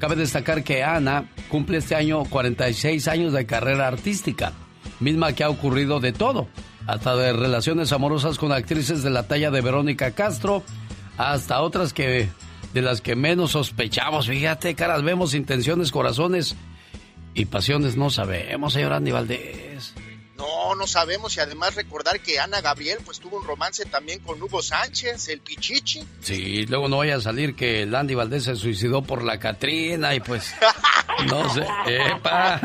Cabe destacar que Ana cumple este año 46 años de carrera artística, misma que ha ocurrido de todo, hasta de relaciones amorosas con actrices de la talla de Verónica Castro, hasta otras que de las que menos sospechamos. Fíjate, caras vemos, intenciones, corazones y pasiones no sabemos, señor Andy Valdés. No, no sabemos y además recordar que Ana Gabriel pues tuvo un romance también con Hugo Sánchez, el Pichichi. Sí, luego no vaya a salir que Landy Valdés se suicidó por la Catrina y pues no sé, epa.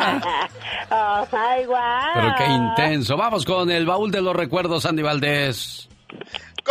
Oh, Pero qué intenso. Vamos con el baúl de los recuerdos, Andy Valdés.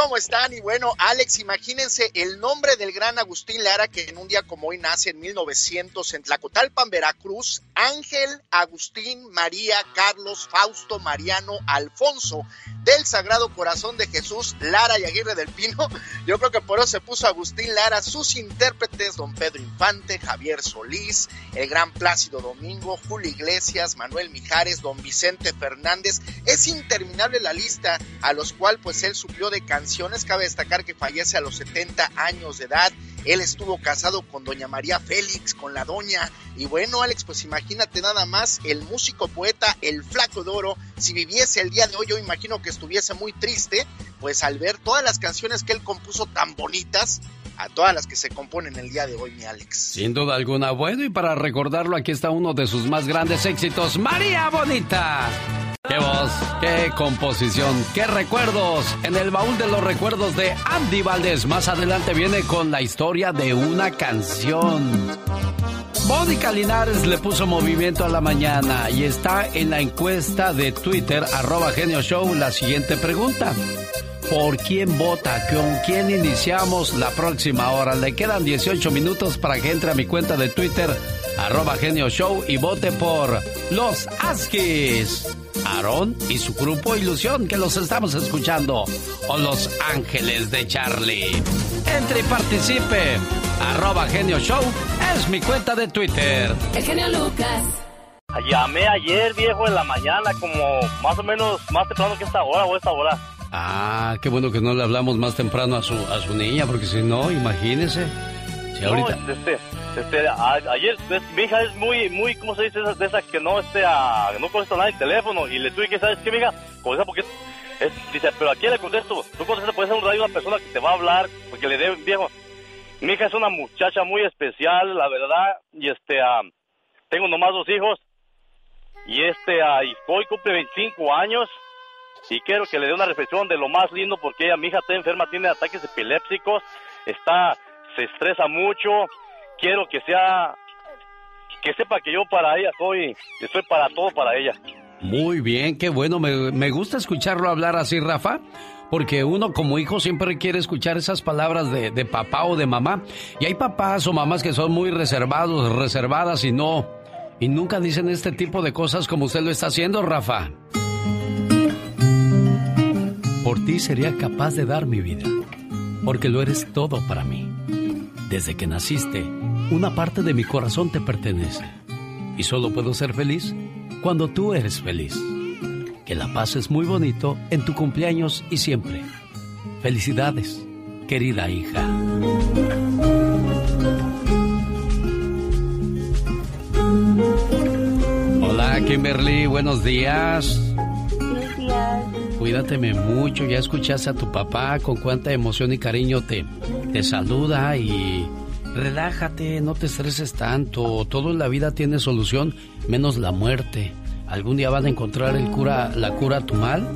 ¿Cómo están? Y bueno, Alex, imagínense el nombre del gran Agustín Lara, que en un día como hoy nace en 1900 en Tlacotalpan, Veracruz, Ángel, Agustín, María, Carlos, Fausto, Mariano, Alfonso, del Sagrado Corazón de Jesús, Lara y Aguirre del Pino. Yo creo que por eso se puso Agustín Lara, sus intérpretes, don Pedro Infante, Javier Solís, el gran Plácido Domingo, Julio Iglesias, Manuel Mijares, don Vicente Fernández. Es interminable la lista a los cuales pues él suplió de canciones Cabe destacar que fallece a los 70 años de edad. Él estuvo casado con doña María Félix, con la doña. Y bueno, Alex, pues imagínate nada más, el músico poeta, el flaco de oro, si viviese el día de hoy, yo imagino que estuviese muy triste, pues al ver todas las canciones que él compuso tan bonitas, a todas las que se componen el día de hoy, mi Alex. Sin duda alguna. Bueno, y para recordarlo, aquí está uno de sus más grandes éxitos, María Bonita. ¡Qué voz! ¡Qué composición! ¡Qué recuerdos! En el baúl de los recuerdos de Andy Valdés. Más adelante viene con la historia de una canción. Mónica Linares le puso movimiento a la mañana y está en la encuesta de Twitter, arroba genio show, la siguiente pregunta por quién vota, con quién iniciamos la próxima hora. Le quedan 18 minutos para que entre a mi cuenta de Twitter, arroba genio show, y vote por los Askis. Aarón y su grupo Ilusión, que los estamos escuchando, o Los Ángeles de Charlie. Entre y participe. Arroba Genio Show es mi cuenta de Twitter. El genio Lucas. Llamé ayer, viejo, en la mañana, como más o menos más temprano que esta hora o esta hora. Ah, qué bueno que no le hablamos más temprano a su, a su niña, porque si no, imagínese. Si ahorita... No, este, este, ayer mi hija es muy, muy, ¿cómo se dice? De esas que no, este, no contesta nada el teléfono y le tuve que, ¿sabes qué, mi hija? Contesta porque dice, pero ¿a quién le contesto? Tú contestas, puede ser un radio una persona que te va a hablar, porque le dé, viejo. Mi hija es una muchacha muy especial, la verdad, y este, tengo nomás dos hijos, y este, y hoy cumple 25 años, y quiero que le dé una reflexión de lo más lindo porque ella, mi hija está enferma, tiene ataques epilépticos, está, se estresa mucho, quiero que sea, que sepa que yo para ella soy, estoy para todo para ella. Muy bien, qué bueno, me, me gusta escucharlo hablar así, Rafa. Porque uno como hijo siempre quiere escuchar esas palabras de, de papá o de mamá. Y hay papás o mamás que son muy reservados, reservadas y no, y nunca dicen este tipo de cosas como usted lo está haciendo, Rafa. Por ti sería capaz de dar mi vida, porque lo eres todo para mí. Desde que naciste, una parte de mi corazón te pertenece. Y solo puedo ser feliz cuando tú eres feliz. Que la pases muy bonito en tu cumpleaños y siempre. Felicidades, querida hija. Hola Kimberly, buenos días. Buenos días. Cuídateme mucho, ya escuchaste a tu papá con cuánta emoción y cariño te, te saluda y relájate, no te estreses tanto, todo en la vida tiene solución menos la muerte. Algún día van a encontrar el cura, la cura a tu mal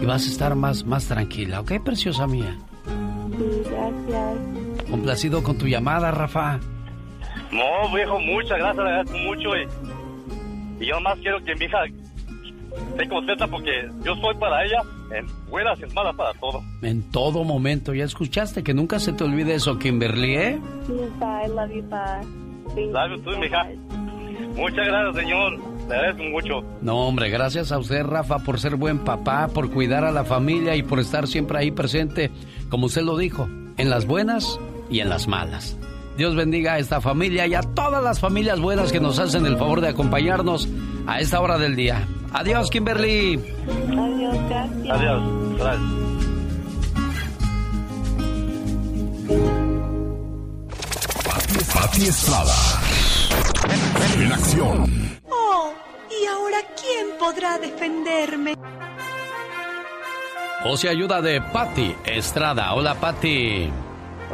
y vas a estar más, más tranquila, ¿ok, preciosa mía? Sí, gracias. Complacido con tu llamada, Rafa. No, viejo, muchas gracias, le agradezco mucho. Y, y yo más quiero que mi hija esté contenta porque yo soy para ella en buenas y en malas para todo. En todo momento, ya escuchaste que nunca se te olvide eso, Kimberly, ¿eh? Sí, bye, love you, bye. Sabes you tú, so mija. much. Muchas gracias, señor. Le agradezco mucho. No, hombre, gracias a usted, Rafa, por ser buen papá, por cuidar a la familia y por estar siempre ahí presente, como usted lo dijo, en las buenas y en las malas. Dios bendiga a esta familia y a todas las familias buenas que nos hacen el favor de acompañarnos a esta hora del día. Adiós, Kimberly. Adiós, gracias. Adiós. Gracias. Pati Estrada. En acción. Oh, ¿y ahora quién podrá defenderme? O se ayuda de Patti Estrada. Hola, Patti.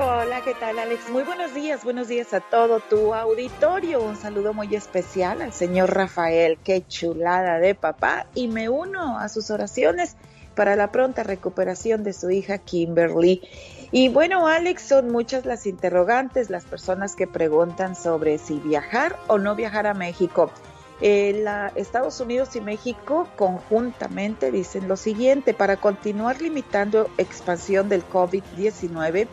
Hola, ¿qué tal Alex? Muy buenos días, buenos días a todo tu auditorio. Un saludo muy especial al señor Rafael, qué chulada de papá. Y me uno a sus oraciones para la pronta recuperación de su hija Kimberly. Y bueno, Alex, son muchas las interrogantes, las personas que preguntan sobre si viajar o no viajar a México. Eh, Estados Unidos y México conjuntamente dicen lo siguiente, para continuar limitando expansión del COVID-19,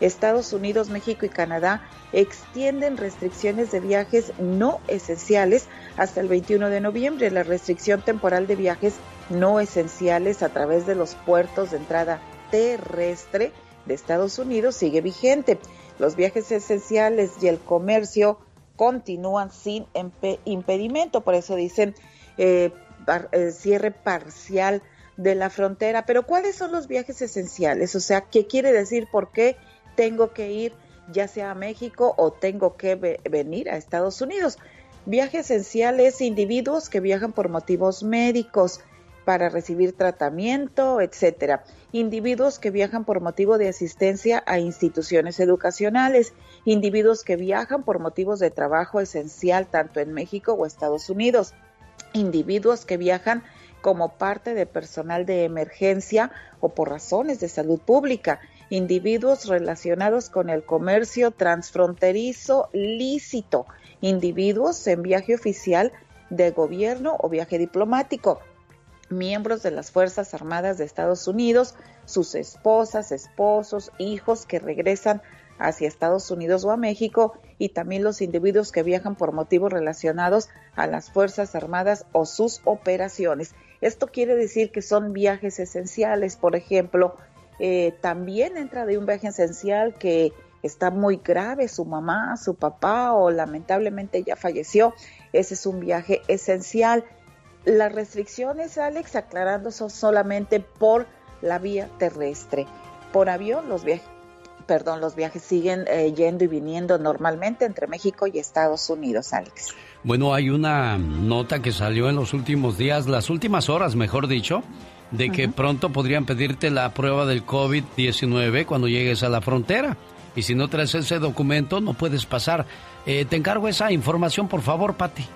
Estados Unidos, México y Canadá extienden restricciones de viajes no esenciales hasta el 21 de noviembre. La restricción temporal de viajes no esenciales a través de los puertos de entrada terrestre de Estados Unidos sigue vigente. Los viajes esenciales y el comercio continúan sin impedimento, por eso dicen eh, eh, cierre parcial de la frontera. Pero ¿cuáles son los viajes esenciales? O sea, ¿qué quiere decir? ¿Por qué tengo que ir ya sea a México o tengo que ve venir a Estados Unidos? Viaje esencial es individuos que viajan por motivos médicos, para recibir tratamiento, etcétera. Individuos que viajan por motivo de asistencia a instituciones educacionales, individuos que viajan por motivos de trabajo esencial tanto en México o Estados Unidos, individuos que viajan como parte de personal de emergencia o por razones de salud pública, individuos relacionados con el comercio transfronterizo lícito, individuos en viaje oficial de gobierno o viaje diplomático, miembros de las Fuerzas Armadas de Estados Unidos, sus esposas, esposos, hijos que regresan hacia Estados Unidos o a México y también los individuos que viajan por motivos relacionados a las Fuerzas Armadas o sus operaciones. Esto quiere decir que son viajes esenciales, por ejemplo, eh, también entra de un viaje esencial que está muy grave, su mamá, su papá o lamentablemente ya falleció. Ese es un viaje esencial. Las restricciones, Alex, aclarando, son solamente por la vía terrestre. Por avión, los viajes, perdón, los viajes siguen eh, yendo y viniendo normalmente entre México y Estados Unidos, Alex. Bueno, hay una nota que salió en los últimos días, las últimas horas, mejor dicho, de que uh -huh. pronto podrían pedirte la prueba del COVID-19 cuando llegues a la frontera. Y si no traes ese documento, no puedes pasar. Eh, te encargo esa información, por favor, Patti.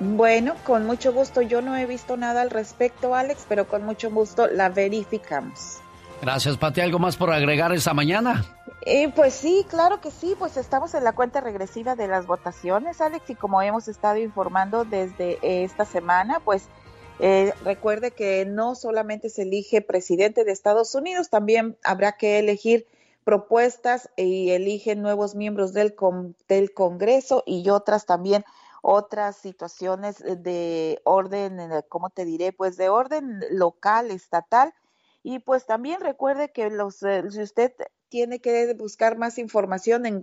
Bueno, con mucho gusto. Yo no he visto nada al respecto, Alex, pero con mucho gusto la verificamos. Gracias, Pati. ¿Algo más por agregar esta mañana? Eh, pues sí, claro que sí. Pues estamos en la cuenta regresiva de las votaciones, Alex, y como hemos estado informando desde esta semana, pues eh, recuerde que no solamente se elige presidente de Estados Unidos, también habrá que elegir propuestas y eligen nuevos miembros del, del Congreso y otras también otras situaciones de orden, ¿cómo te diré? Pues de orden local, estatal. Y pues también recuerde que los, eh, si usted tiene que buscar más información en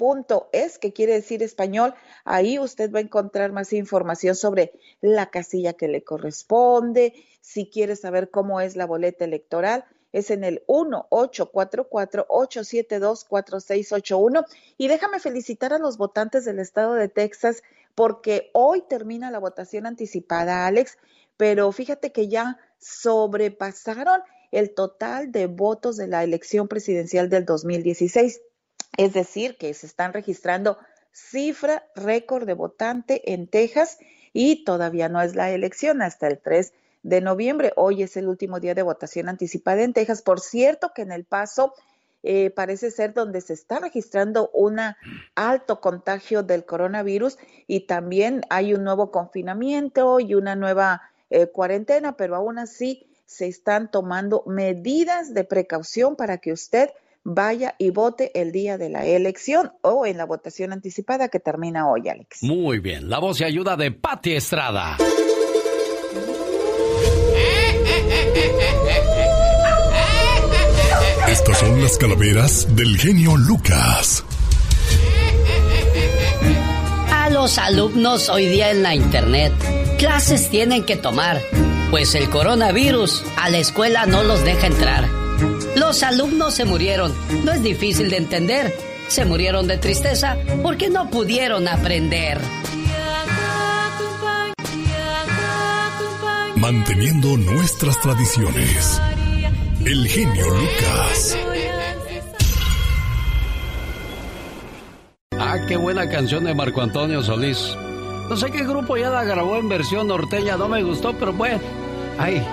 gov.usa.gov.es, que quiere decir español. Ahí usted va a encontrar más información sobre la casilla que le corresponde, si quiere saber cómo es la boleta electoral es en el 1-844-872-4681. Y déjame felicitar a los votantes del estado de Texas porque hoy termina la votación anticipada, Alex, pero fíjate que ya sobrepasaron el total de votos de la elección presidencial del 2016. Es decir, que se están registrando cifra récord de votante en Texas y todavía no es la elección hasta el 3 de noviembre. Hoy es el último día de votación anticipada en Texas. Por cierto, que en El Paso eh, parece ser donde se está registrando un alto contagio del coronavirus y también hay un nuevo confinamiento y una nueva eh, cuarentena, pero aún así se están tomando medidas de precaución para que usted vaya y vote el día de la elección o en la votación anticipada que termina hoy, Alex. Muy bien, la voz y ayuda de Patti Estrada. Estas son las calaveras del genio Lucas. A los alumnos hoy día en la internet, clases tienen que tomar, pues el coronavirus a la escuela no los deja entrar. Los alumnos se murieron, no es difícil de entender. Se murieron de tristeza porque no pudieron aprender. Manteniendo nuestras tradiciones. El genio Lucas. Ah, qué buena canción de Marco Antonio Solís. No sé qué grupo ya la grabó en versión norteña, no me gustó, pero bueno. Ay,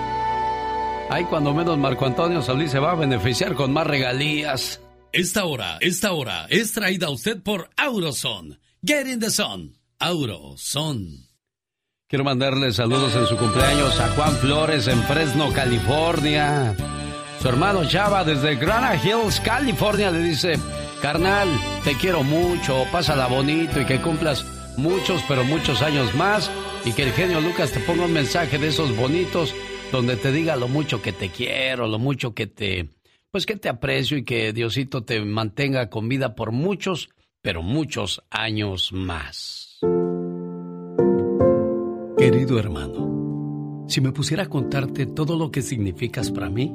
ay, cuando menos Marco Antonio Solís se va a beneficiar con más regalías. Esta hora, esta hora es traída a usted por Auroson. Get in the sun. Auroson. Quiero mandarle saludos en su cumpleaños a Juan Flores en Fresno, California. Su hermano Chava desde Granite Hills, California, le dice, carnal, te quiero mucho, pásala bonito y que cumplas muchos, pero muchos años más y que el genio Lucas te ponga un mensaje de esos bonitos donde te diga lo mucho que te quiero, lo mucho que te, pues que te aprecio y que Diosito te mantenga con vida por muchos, pero muchos años más. Querido hermano, si me pusiera a contarte todo lo que significas para mí,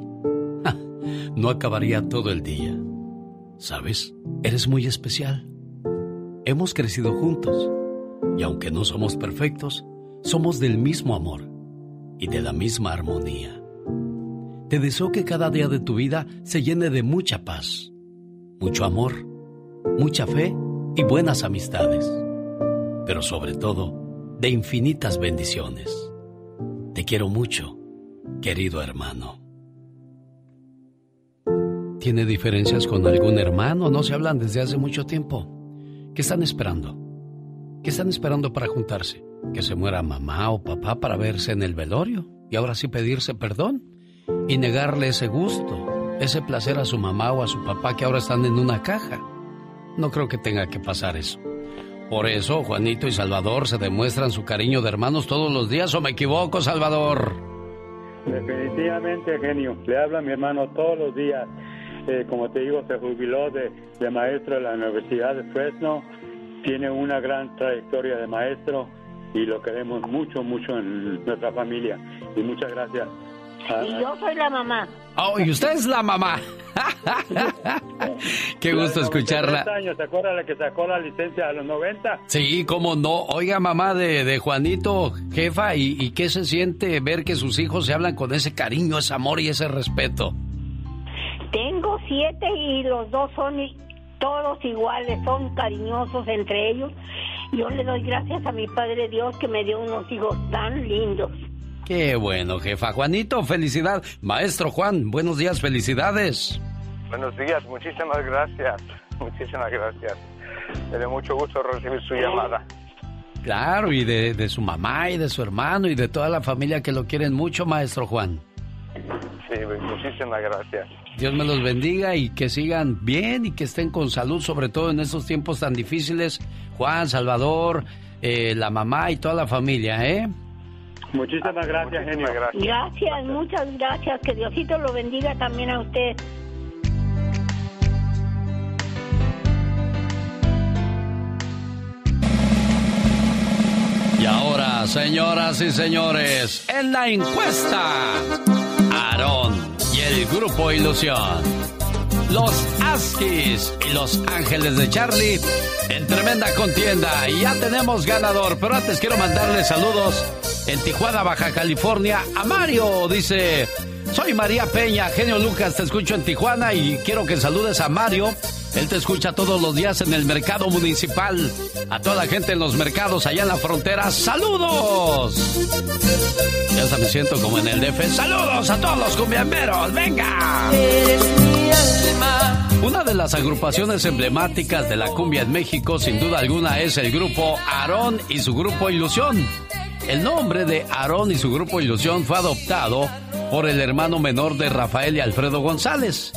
no acabaría todo el día. ¿Sabes? Eres muy especial. Hemos crecido juntos y aunque no somos perfectos, somos del mismo amor y de la misma armonía. Te deseo que cada día de tu vida se llene de mucha paz, mucho amor, mucha fe y buenas amistades, pero sobre todo, de infinitas bendiciones. Te quiero mucho, querido hermano. ¿Tiene diferencias con algún hermano? No se hablan desde hace mucho tiempo. ¿Qué están esperando? ¿Qué están esperando para juntarse? ¿Que se muera mamá o papá para verse en el velorio? Y ahora sí pedirse perdón y negarle ese gusto, ese placer a su mamá o a su papá que ahora están en una caja. No creo que tenga que pasar eso. Por eso Juanito y Salvador se demuestran su cariño de hermanos todos los días, ¿o me equivoco, Salvador? Definitivamente, genio. Le habla mi hermano todos los días. Eh, como te digo, se jubiló de, de maestro de la Universidad de Fresno. Tiene una gran trayectoria de maestro y lo queremos mucho, mucho en nuestra familia. Y muchas gracias. Y yo soy la mamá. Oh, y usted es la mamá. Qué gusto escucharla. años, ¿se acuerda la que sacó la licencia a los 90? Sí, cómo no. Oiga, mamá de, de Juanito, jefa, ¿y, ¿y qué se siente ver que sus hijos se hablan con ese cariño, ese amor y ese respeto? Tengo siete y los dos son todos iguales, son cariñosos entre ellos. Yo le doy gracias a mi Padre Dios que me dio unos hijos tan lindos. Qué bueno, jefa. Juanito, felicidad. Maestro Juan, buenos días, felicidades. Buenos días, muchísimas gracias. Muchísimas gracias. Me da mucho gusto recibir su llamada. Claro, y de, de su mamá y de su hermano y de toda la familia que lo quieren mucho, maestro Juan. Sí, muchísimas gracias. Dios me los bendiga y que sigan bien y que estén con salud, sobre todo en estos tiempos tan difíciles. Juan, Salvador, eh, la mamá y toda la familia, ¿eh? Muchísimas gracias, genio. Gracias, muchas gracias. Que Diosito lo bendiga también a usted. Y ahora, señoras y señores, en la encuesta, Aarón el grupo Ilusión. Los Askis y los Ángeles de Charlie en tremenda contienda. Y ya tenemos ganador, pero antes quiero mandarle saludos en Tijuana, Baja California, a Mario. Dice, soy María Peña, genio Lucas, te escucho en Tijuana y quiero que saludes a Mario él te escucha todos los días en el mercado municipal. A toda la gente en los mercados allá en la frontera, ¡saludos! Ya hasta me siento como en el DF. ¡Saludos a todos los cumbiamberos! ¡Venga! Una de las agrupaciones emblemáticas de la cumbia en México, sin duda alguna, es el grupo Aarón y su grupo Ilusión. El nombre de Aarón y su grupo Ilusión fue adoptado por el hermano menor de Rafael y Alfredo González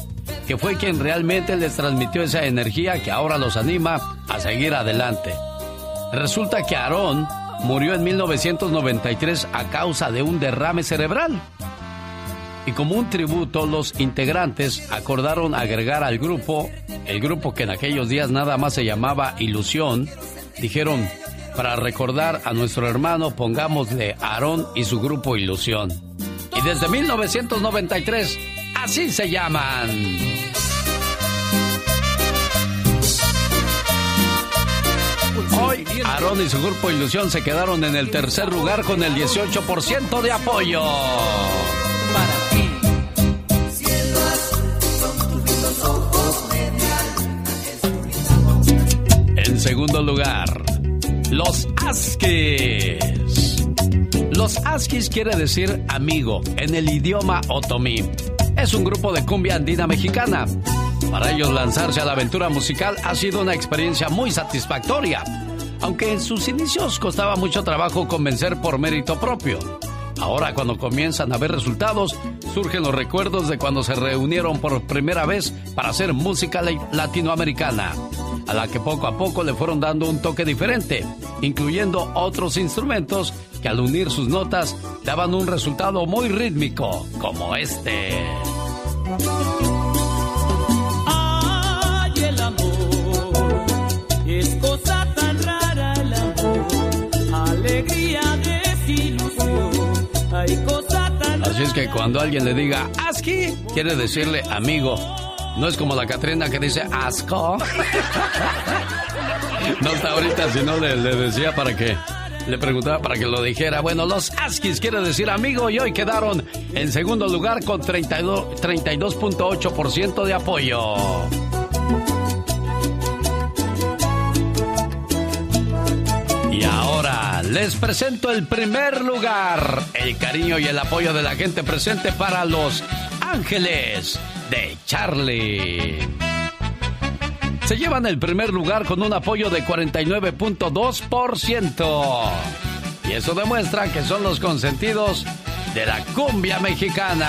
que fue quien realmente les transmitió esa energía que ahora los anima a seguir adelante. Resulta que Aarón murió en 1993 a causa de un derrame cerebral. Y como un tributo, los integrantes acordaron agregar al grupo, el grupo que en aquellos días nada más se llamaba Ilusión, dijeron, para recordar a nuestro hermano pongámosle Aarón y su grupo Ilusión. Y desde 1993 Así se llaman. Hoy, Aaron y su grupo Ilusión se quedaron en el tercer lugar con el 18% de apoyo. Para ti. En segundo lugar, los Askis. Los Askis quiere decir amigo en el idioma otomí es un grupo de cumbia andina mexicana. Para ellos lanzarse a la aventura musical ha sido una experiencia muy satisfactoria, aunque en sus inicios costaba mucho trabajo convencer por mérito propio. Ahora cuando comienzan a ver resultados, surgen los recuerdos de cuando se reunieron por primera vez para hacer música latinoamericana, a la que poco a poco le fueron dando un toque diferente, incluyendo otros instrumentos que al unir sus notas daban un resultado muy rítmico, como este. Ay, el amor es cosa tan rara el amor, alegría, desilusión, hay cosa tan Así es que cuando alguien le diga ASCII, quiere decirle amigo. No es como la Catrina que dice asco. No está ahorita, si no le, le decía para que le preguntaba para que lo dijera. Bueno, los Askis quiere decir amigo y hoy quedaron en segundo lugar con 32.8% de apoyo. Y ahora les presento el primer lugar. El cariño y el apoyo de la gente presente para los Ángeles de Charlie se llevan el primer lugar con un apoyo de 49.2%. Y eso demuestra que son los consentidos de la cumbia mexicana.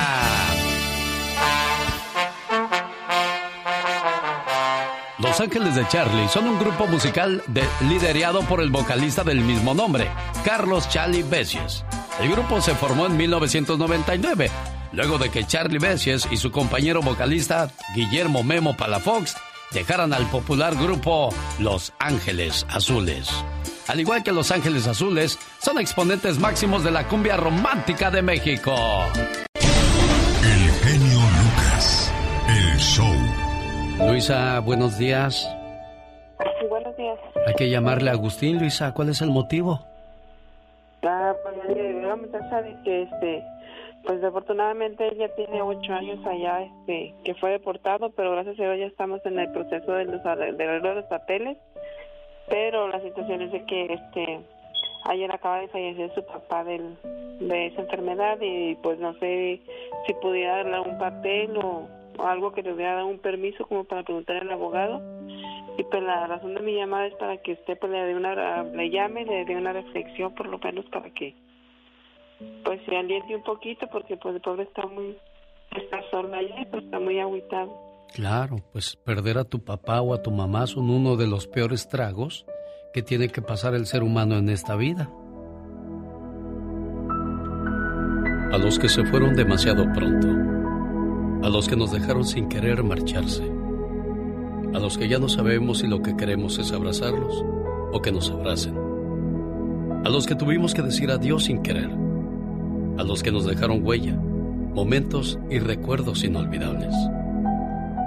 Los Ángeles de Charlie son un grupo musical liderado por el vocalista del mismo nombre, Carlos Charlie Bessies. El grupo se formó en 1999, luego de que Charlie Bessies y su compañero vocalista Guillermo Memo Palafox dejaran al popular grupo Los Ángeles Azules. Al igual que Los Ángeles Azules, son exponentes máximos de la cumbia romántica de México. El genio Lucas, el show. Luisa, buenos días. buenos días. Hay que llamarle a Agustín, Luisa. ¿Cuál es el motivo? Ah, pues la muchacha dice que este pues desafortunadamente ella tiene ocho años allá, este, que fue deportado, pero gracias a Dios ya estamos en el proceso de los de los papeles. Pero la situación es de que este ayer acaba de fallecer su papá de esa enfermedad y pues no sé si pudiera darle un papel o, algo que le hubiera dado un permiso como para preguntar al abogado. Y pues la razón de mi llamada es para que usted pues le dé una le llame, le dé una reflexión por lo menos para que pues se aliente un poquito porque pues el pobre está muy está sola y pues, está muy aguitado. Claro, pues perder a tu papá o a tu mamá son uno de los peores tragos que tiene que pasar el ser humano en esta vida. a los que se fueron demasiado pronto, a los que nos dejaron sin querer marcharse, a los que ya no sabemos si lo que queremos es abrazarlos o que nos abracen, a los que tuvimos que decir adiós sin querer, a los que nos dejaron huella, momentos y recuerdos inolvidables,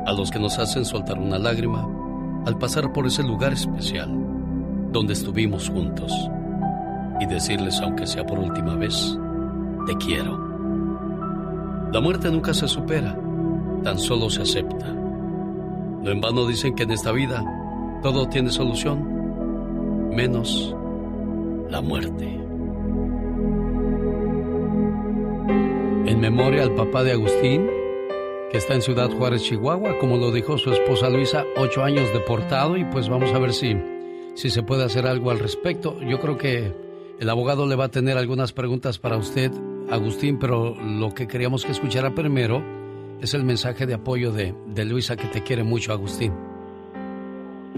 a los que nos hacen soltar una lágrima al pasar por ese lugar especial donde estuvimos juntos y decirles, aunque sea por última vez, te quiero. La muerte nunca se supera, tan solo se acepta. No en vano dicen que en esta vida todo tiene solución, menos la muerte. En memoria al papá de Agustín, que está en Ciudad Juárez, Chihuahua, como lo dijo su esposa Luisa, ocho años deportado y pues vamos a ver si, si se puede hacer algo al respecto. Yo creo que el abogado le va a tener algunas preguntas para usted, Agustín, pero lo que queríamos que escuchara primero es el mensaje de apoyo de, de Luisa que te quiere mucho, Agustín.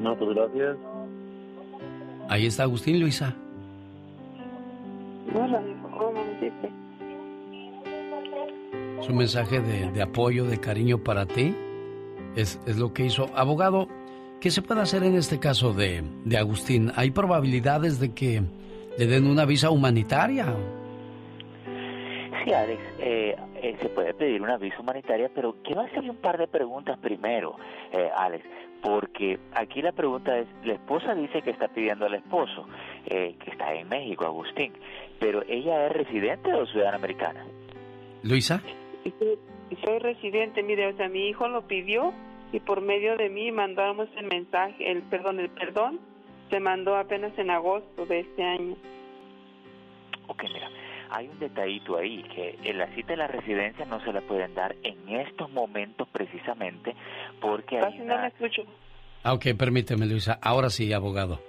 No, pues gracias. Ahí está Agustín, Luisa. Hola, ¿cómo amaneciste? Es un mensaje de, de apoyo, de cariño para ti. Es, es, lo que hizo. Abogado, ¿qué se puede hacer en este caso de, de Agustín? ¿Hay probabilidades de que le den una visa humanitaria? Sí, Alex, eh, eh, se puede pedir una visa humanitaria, pero quiero hacerle un par de preguntas primero, eh, Alex, porque aquí la pregunta es, la esposa dice que está pidiendo al esposo, que está en México, Agustín, pero ella es residente o ciudadana americana? Luisa. Soy, soy residente, mire, o sea, mi hijo lo pidió y por medio de mí mandamos el mensaje, el perdón, el perdón se mandó apenas en agosto de este año. Ok, mira, hay un detallito ahí, que en la cita de la residencia no se la pueden dar en estos momentos precisamente porque Casi hay no me escucho. Ah, ok, permíteme, Luisa. Ahora sí, abogado.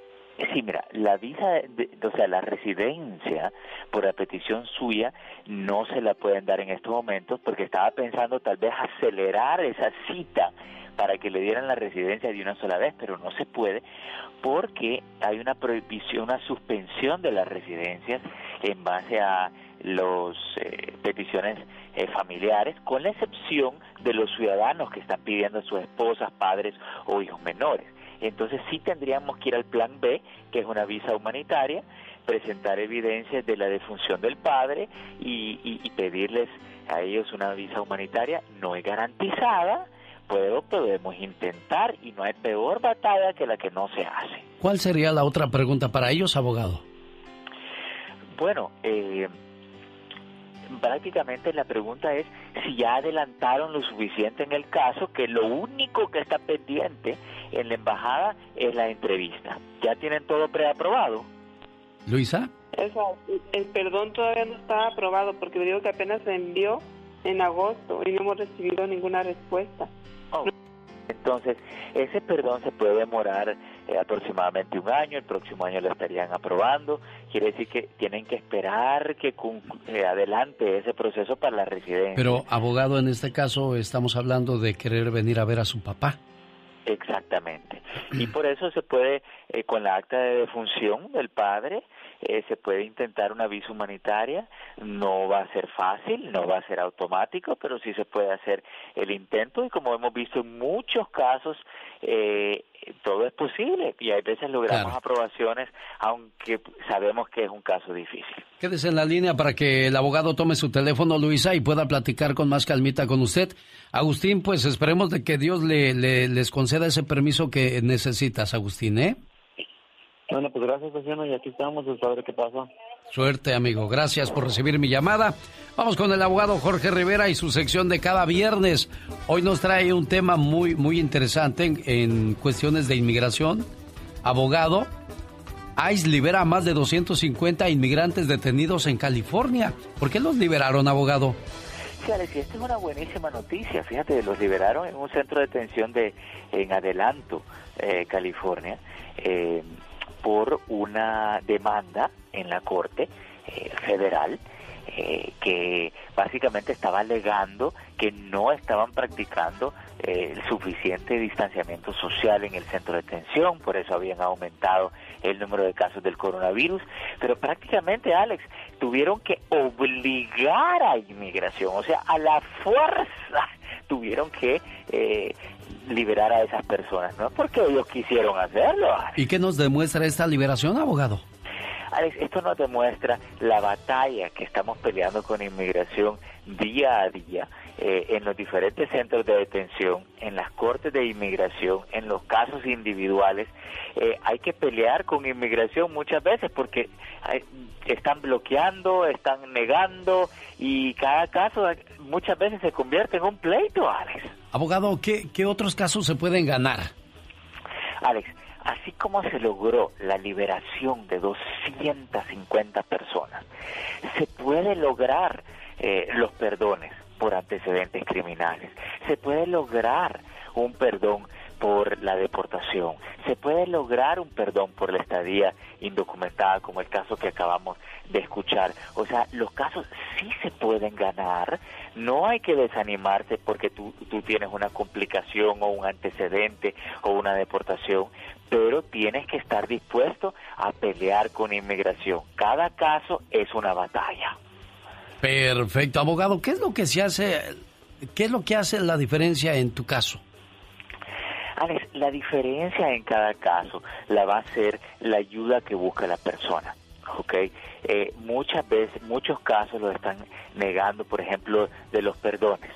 Sí, mira, la visa, de, o sea, la residencia por la petición suya no se la pueden dar en estos momentos porque estaba pensando tal vez acelerar esa cita para que le dieran la residencia de una sola vez, pero no se puede porque hay una prohibición, una suspensión de las residencias en base a las eh, peticiones eh, familiares, con la excepción de los ciudadanos que están pidiendo a sus esposas, padres o hijos menores. Entonces sí tendríamos que ir al plan B, que es una visa humanitaria, presentar evidencias de la defunción del padre y, y, y pedirles a ellos una visa humanitaria. No es garantizada, pero podemos intentar y no hay peor batalla que la que no se hace. ¿Cuál sería la otra pregunta para ellos, abogado? Bueno, eh, prácticamente la pregunta es si ya adelantaron lo suficiente en el caso que lo único que está pendiente en la embajada es la entrevista. ¿Ya tienen todo preaprobado? Luisa. Eso, el perdón todavía no está aprobado porque digo que apenas se envió en agosto y no hemos recibido ninguna respuesta. Oh. Entonces, ese perdón se puede demorar eh, aproximadamente un año, el próximo año lo estarían aprobando, quiere decir que tienen que esperar que eh, adelante ese proceso para la residencia. Pero, abogado, en este caso estamos hablando de querer venir a ver a su papá. Exactamente. Y por eso se puede, eh, con la acta de defunción del padre, eh, se puede intentar una visa humanitaria. No va a ser fácil, no va a ser automático, pero sí se puede hacer el intento. Y como hemos visto en muchos casos, eh, todo es posible. Y hay veces logramos Claro. aprobaciones, aunque sabemos que es un caso difícil. Quédese en la línea para que el abogado tome su teléfono, Luisa, y pueda platicar con más calmita con usted. Agustín, pues esperemos de que Dios le, le- les conceda ese permiso que necesitas, Agustín, ¿eh? Bueno, pues gracias, vecino, y aquí estamos, pues, a ver qué pasa. Suerte, amigo. Gracias por recibir mi llamada. Vamos con el abogado Jorge Rivera y su sección de cada viernes. Hoy nos trae un tema muy, muy interesante en, en cuestiones de inmigración. Abogado, ICE libera a más de 250 inmigrantes detenidos en California. ¿Por qué los liberaron, abogado? Sí, Alex, y esta es una buenísima noticia. Fíjate, los liberaron en un centro de detención de en Adelanto, eh, California, eh, por una demanda en la Corte eh, Federal eh, que básicamente estaba alegando que no estaban practicando eh, el suficiente distanciamiento social en el centro de detención, por eso habían aumentado el número de casos del coronavirus, pero prácticamente, Alex, tuvieron que obligar a inmigración, o sea, a la fuerza tuvieron que eh, liberar a esas personas, no porque ellos quisieron hacerlo. Alex. ¿Y qué nos demuestra esta liberación, abogado? Alex, esto nos demuestra la batalla que estamos peleando con inmigración día a día eh, en los diferentes centros de detención, en las cortes de inmigración, en los casos individuales. Eh, hay que pelear con inmigración muchas veces porque hay- están bloqueando, están negando y cada caso muchas veces se convierte en un pleito, Alex. Abogado, ¿qué, qué otros casos se pueden ganar? Alex, así como se logró la liberación de 250 personas, se puede lograr eh, los perdones por antecedentes criminales, se puede lograr un perdón por la deportación, se puede lograr un perdón por la estadía indocumentada, como el caso que acabamos de escuchar. O sea, los casos sí se pueden ganar, no hay que desanimarse porque tú, tú tienes una complicación o un antecedente o una deportación, pero tienes que estar dispuesto a pelear con inmigración. Cada caso es una batalla. Perfecto, abogado. ¿Qué es lo que se hace? ¿Qué es lo que hace la diferencia en tu caso? Alex, la diferencia en cada caso la va a ser la ayuda que busca la persona. ¿ok? Eh, muchas veces, muchos casos lo están negando, por ejemplo, de los perdones.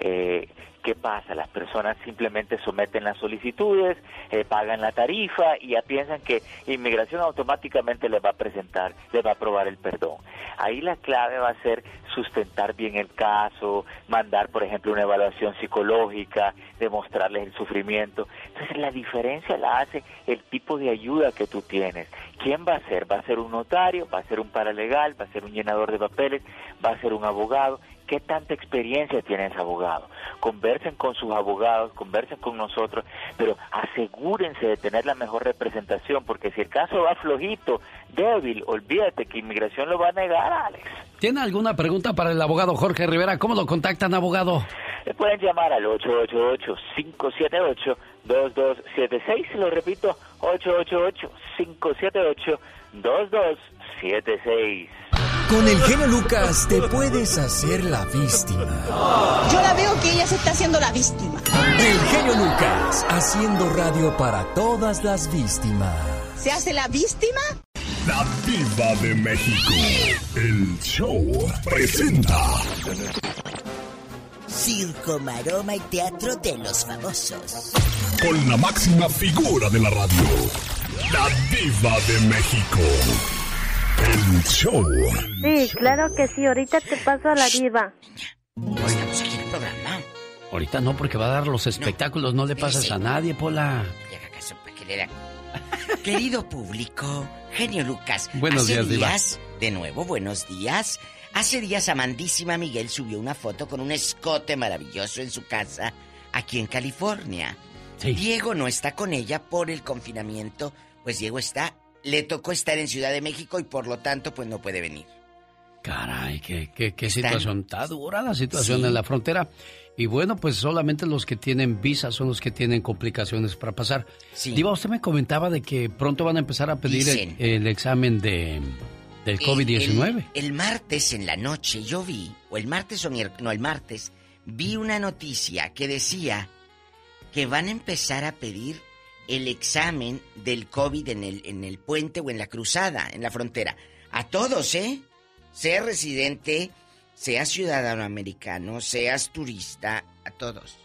Eh, ¿Qué pasa? Las personas simplemente someten las solicitudes, eh, pagan la tarifa y ya piensan que inmigración automáticamente les va a presentar, les va a aprobar el perdón. Ahí la clave va a ser sustentar bien el caso, mandar, por ejemplo, una evaluación psicológica, demostrarles el sufrimiento. Entonces la diferencia la hace el tipo de ayuda que tú tienes. ¿Quién va a ser? ¿Va a ser un notario? ¿Va a ser un paralegal? ¿Va a ser un llenador de papeles? ¿Va a ser un abogado? ¿Qué tanta experiencia tiene ese abogado? Conversen con sus abogados, conversen con nosotros, pero asegúrense de tener la mejor representación, porque si el caso va flojito, débil, olvídate que inmigración lo va a negar, Alex. ¿Tiene alguna pregunta para el abogado Jorge Rivera? ¿Cómo lo contactan, abogado? Le pueden llamar al 888-578-2276, lo repito, 888-578-2276. Con el genio Lucas te puedes hacer la víctima. Yo la veo que ella se está haciendo la víctima. El genio Lucas haciendo radio para todas las víctimas. ¿Se hace la víctima? La Diva de México. El show presenta. Circo, maroma y teatro de los famosos. Con la máxima figura de la radio. La Diva de México. El show. Sí, claro que sí. Ahorita te paso a la diva. Oigamos aquí en el programa. Ahorita no, porque va a dar los espectáculos. No, le pases a nadie, Pola. Y haga caso para que le da- Querido público, genio Lucas. Buenos hace días, Diva. días, de nuevo, buenos días. Hace días Amandísima Miguel subió una foto con un escote maravilloso en su casa aquí en California. Diego no está con ella por el confinamiento, pues Diego está, le tocó estar en Ciudad de México y por lo tanto pues no puede venir. Caray, qué, qué, qué situación. Está dura la situación Sí. en la frontera. Y bueno, pues solamente los que tienen visa son los que tienen complicaciones para pasar. Diva, usted me comentaba de que pronto van a empezar a pedir el, examen de, del COVID-19. El, el martes en la noche yo vi, o el martes o miércoles, no, el martes, vi una noticia que decía que van a empezar a pedir el examen del COVID en el, en el puente o en la cruzada, en la frontera. A todos, ¿eh? Sea residente, seas ciudadano americano, seas turista, a todos.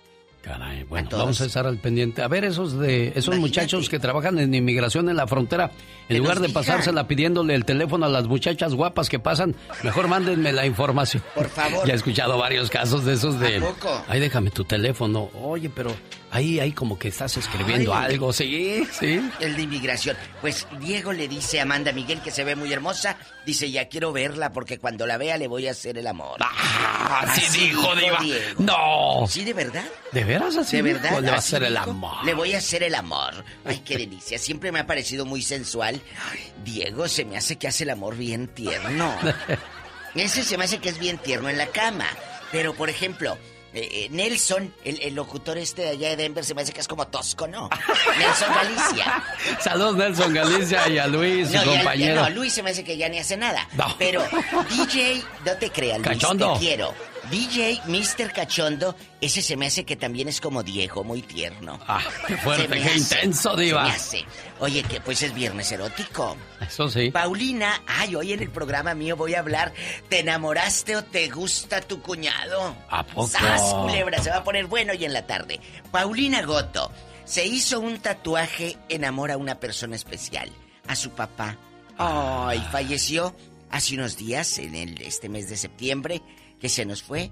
Caray, bueno, vamos a estar al pendiente. A ver, esos de esos muchachos que trabajan en inmigración en la frontera, en lugar de digan. pasársela pidiéndole el teléfono a las muchachas guapas que pasan, mejor mándenme la información. Por favor. Ya he escuchado varios casos de esos de. ¿A poco? Ay, déjame tu teléfono. Oye, pero ahí, ahí como que estás escribiendo Ay. algo. Sí, sí. El de inmigración. Pues Diego le dice a Amanda Miguel que se ve muy hermosa. Dice, ya quiero verla porque cuando la vea le voy a hacer el amor. Ah, así Así dijo. Diego. No. ¿Sí, de verdad? ¿De veras así? de dijo? verdad. Le va a hacer el amor. Le voy a hacer el amor. Ay, qué delicia. Siempre me ha parecido muy sensual. Diego, se me hace que hace el amor bien tierno. Ese se me hace que es bien tierno en la cama. Pero, por ejemplo, eh, eh, Nelson, el, el locutor este de allá de Denver, se me hace que es como tosco, ¿no? Nelson Galicia. Saludos Nelson Galicia y a Luis, su al- compañero. no, Luis se me hace que ya ni hace nada. No. Pero DJ, no te creas, Luis, Cachondo. te quiero. DJ Mr. Cachondo, ese se me hace que también es como Diego, muy tierno. Ah, qué fuerte, Se qué intenso, se diva. me hace. Oye, que pues es viernes erótico. Eso sí. Paulina, ay, hoy en el programa mío voy a hablar, ¿te enamoraste o te gusta tu cuñado? ¿A poco? ¡Sas, culebra! Se va a poner bueno hoy en la tarde. Paulina Goto se hizo un tatuaje en amor a una persona especial, a su papá. Ay, falleció hace unos días, en el, este mes de septiembre, que se nos fue.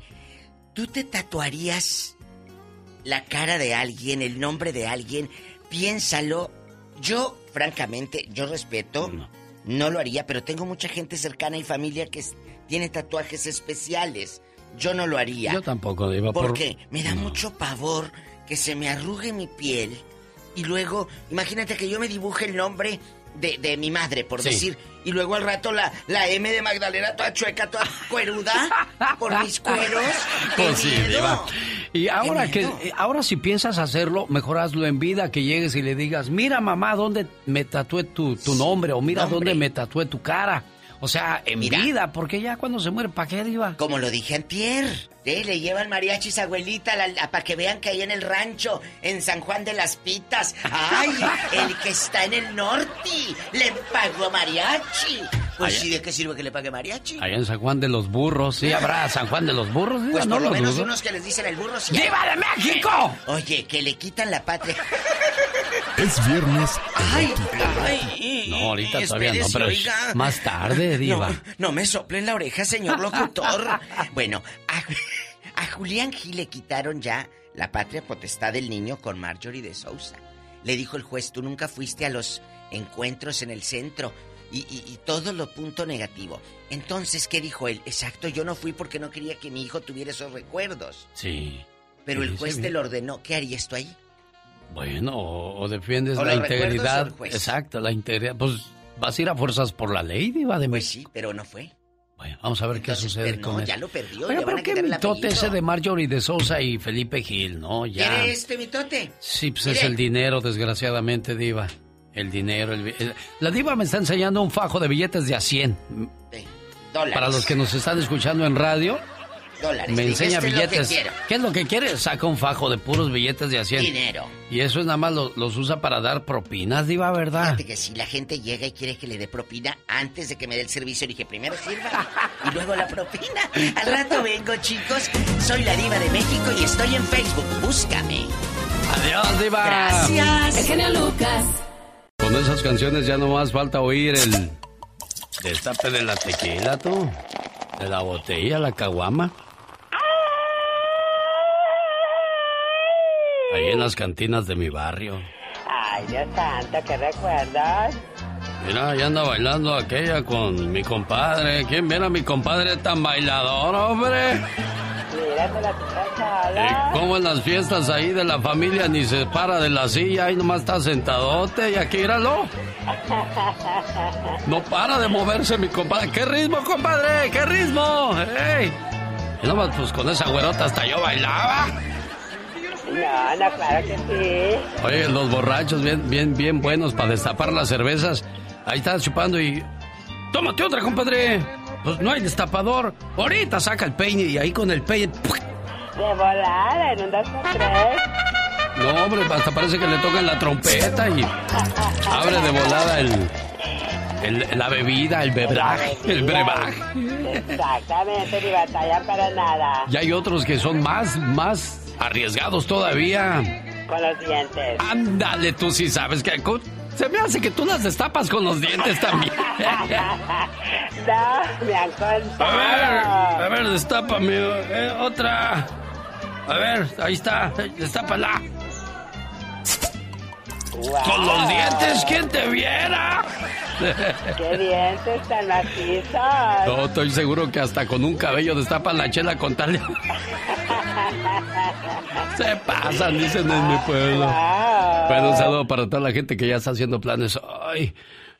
¿Tú te tatuarías la cara de alguien, el nombre de alguien? Piénsalo. Yo, francamente, yo respeto, no, lo haría, pero tengo mucha gente cercana y familia que tiene tatuajes especiales. Yo no lo haría. Yo tampoco, diva. por- Porque me da mucho pavor que se me arrugue mi piel y luego, imagínate que yo me dibuje el nombre de, de mi madre, por Sí. decir, y luego al rato la, la M de Magdalena toda chueca, toda cueruda, por mis cueros. ¡Qué Pues sí. Y ahora que eh, ahora si piensas hacerlo, mejor hazlo en vida, que llegues y le digas, mira mamá, dónde me tatué tu, tu nombre o mira Nombre. dónde me tatué tu cara. O sea, en Mira. vida, porque ya cuando se muere, ¿para qué, diva? Como lo dije antier, ¿eh? le llevan mariachis a abuelita para que vean que ahí en el rancho, en San Juan de las Pitas, ¡ay! El que está en el norte, le pagó mariachi. Pues Allá- sí, ¿de qué sirve que le pague mariachi? Allá en San Juan de los Burros, ¿sí habrá San Juan de los Burros? Pues no por lo menos dudo. unos que les dicen el burro sí. ¡Viva de México! Oye, que le quitan la patria. Es viernes Ay, ay. No, ahorita todavía no, pero oiga. más tarde, diva. No, no me sople en la oreja, señor locutor. bueno, a, a Julián Gil le quitaron ya la patria potestad del niño con Marjorie de Sousa. Le dijo el juez, tú nunca fuiste a los encuentros en el centro y, y- y todo lo punto negativo. Entonces, ¿qué dijo él? Exacto, yo no fui porque no quería que mi hijo tuviera esos recuerdos. Sí. Pero el juez te lo ordenó. ¿Qué harías tú ahí? Bueno, o, o defiendes O la integridad. juez. Exacto, la integridad. Pues vas a ir a fuerzas por la ley, diva de Pues México. sí, pero no fue. Bueno, vamos a ver qué sucede pero no, con él. ya lo perdió, van pero qué mitote ese de Marjorie de Sousa y Felipe Gil, ¿no? Ya. ¿Quiere este mitote? Sí, pues es el dinero, desgraciadamente, diva. El dinero. el el- La diva me está enseñando un fajo de billetes de a 100. Dólares. Para los que nos están escuchando en radio, Dólares. me Dije, enseña "Esto es lo que billetes. quiero". ¿Qué es lo que quiere? Saca un fajo de puros billetes de a 100. Dinero. Y eso es nada más lo- los usa para dar propinas, diva, ¿verdad? Fíjate que si la gente llega y quiere que le dé propina antes de que me dé el servicio, dije primero sirva y luego la propina. Al rato vengo, chicos. Soy la diva de México y estoy en Facebook. Búscame. Adiós, diva. Gracias. El genio Lucas. Con esas canciones ya no más falta oír el destape de la tequila, tú. De la botella, la caguama. Ahí en las cantinas de mi barrio. Ay, Dios santo, ¿qué recuerdas? Mira, ahí anda bailando aquella con mi compadre. ¿Quién viera a mi compadre tan bailador, hombre? Mírate la sola. como en las fiestas ahí de la familia ni se para de la silla, ahí nomás está sentadote y aquí míralo. No para de moverse mi compadre. ¿Qué ritmo, compadre? ¿Qué ritmo? ¡Ey! Y nomás pues con esa güerota hasta yo bailaba. No, no, claro que sí. Oye, los borrachos bien, bien, bien buenos para destapar las cervezas. Ahí estás chupando y... ¡Tómate otra, compadre! Pues no hay destapador. Ahorita saca el peine y ahí con el peine... De volada, en un dos por tres. No, hombre, hasta parece que le tocan la trompeta y abre de volada el, el- la bebida, el bebraje, el brebaje. Exactamente, ni batalla para nada. Y hay otros que son más, más arriesgados todavía. Con los dientes. Ándale, tú sí sabes que se me hace que tú las destapas con los dientes también. No, me A ver, a ver, destápame eh, otra. A ver, ahí está, destápala. Con los dientes, ¿quién te viera? ¡Qué dientes tan macizos! No, estoy seguro que hasta con un cabello destapan la chela con tal. Se pasan, dicen en mi pueblo. Bueno, un saludo para toda la gente que ya está haciendo planes. Ay,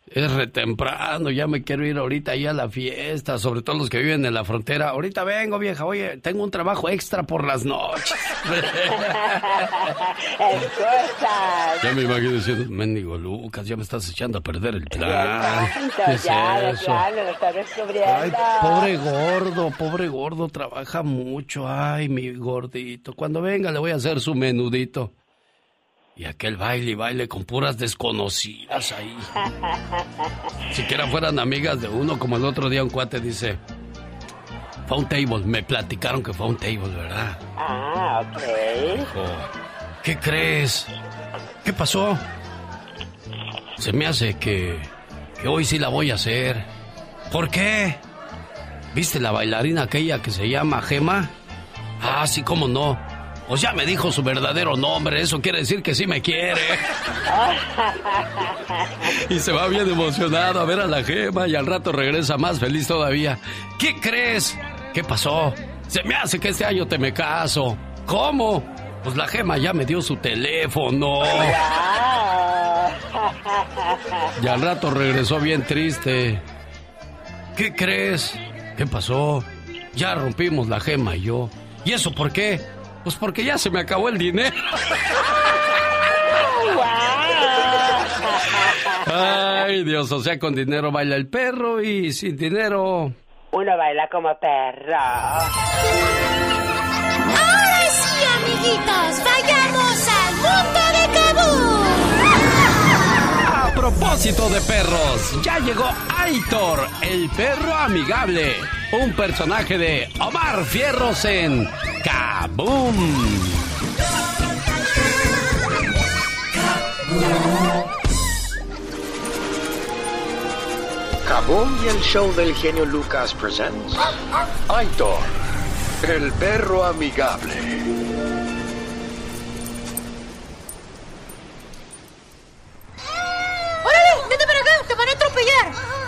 Es re temprano, ya me quiero ir ahorita ahí a la fiesta, sobre todo los que viven en la frontera. Ahorita vengo, vieja, oye, tengo un trabajo extra por las noches. ya me imagino diciendo, mendigo Lucas, ya me estás echando a perder el plan. ¿Qué es ya, eso? ya, lo estás descubriendo. Ay, pobre gordo, pobre gordo, trabaja mucho. Ay, mi gordito. Cuando venga le voy a hacer su menudito. Y aquel baile y baile con puras desconocidas ahí. Siquiera fueran amigas de uno, como el otro día un cuate dice. Fue un table, me platicaron que fue un table, ¿verdad? Ah, ok. Dijo, ¿qué crees? ¿Qué pasó? Se me hace que, que hoy sí la voy a hacer. ¿Por qué? ¿Viste la bailarina aquella que se llama Gema? Ah, sí, cómo no. Pues ya me dijo su verdadero nombre, eso quiere decir que sí me quiere. Y se va bien emocionado a ver a la Gema y al rato regresa más feliz todavía. ¿Qué crees? ¿Qué pasó? Se me hace que este año te me caso. ¿Cómo? Pues la Gema ya me dio su teléfono. Y al rato regresó bien triste. ¿Qué crees? ¿Qué pasó? Ya rompimos la Gema y yo. ¿Y eso por qué? Pues porque ya se me acabó el dinero. Ay, Dios, o sea, con dinero baila el perro y sin dinero. Uno baila como perro. Ahora sí, amiguitos, vayamos al mundo de Kabul. A propósito de perros, ya llegó Aitor, el perro amigable, un personaje de Omar Fierros en Kaboom. Kaboom y el show del genio Lucas presents Aitor, el perro amigable. ¡Órale! ¡Vete para acá! ¡Te van a atropellar!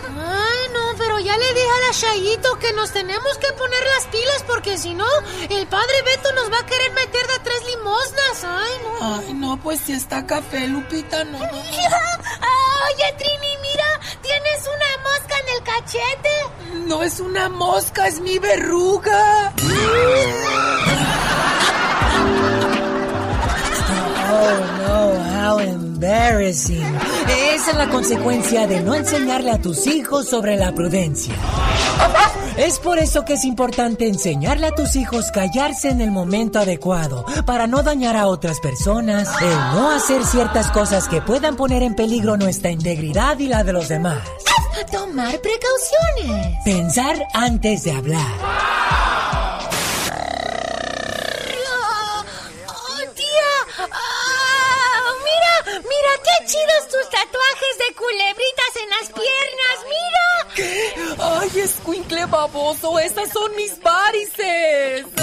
No, pero ya le dije a la Chayito que nos tenemos que poner las pilas porque si no, el padre Beto nos va a querer meter de tres limosnas. Ay, no. Ay, no, pues si está café, Lupita, no. Oye, Trini, mira, tienes una mosca en el cachete. No es una mosca, es mi verruga. Oh, no, how embarrassing. Esa es la consecuencia de no enseñarle a tus hijos sobre la prudencia. Es por eso que es importante enseñarle a tus hijos callarse en el momento adecuado, para no dañar a otras personas, el no hacer ciertas cosas que puedan poner en peligro nuestra integridad y la de los demás. Tomar precauciones. Pensar antes de hablar. Oh, tía. Ah, mira, mira qué chidos tus tatuajes de culebritas en las piernas. Mira. ¿Qué? Ay, escuincle baboso, esas son mis varices.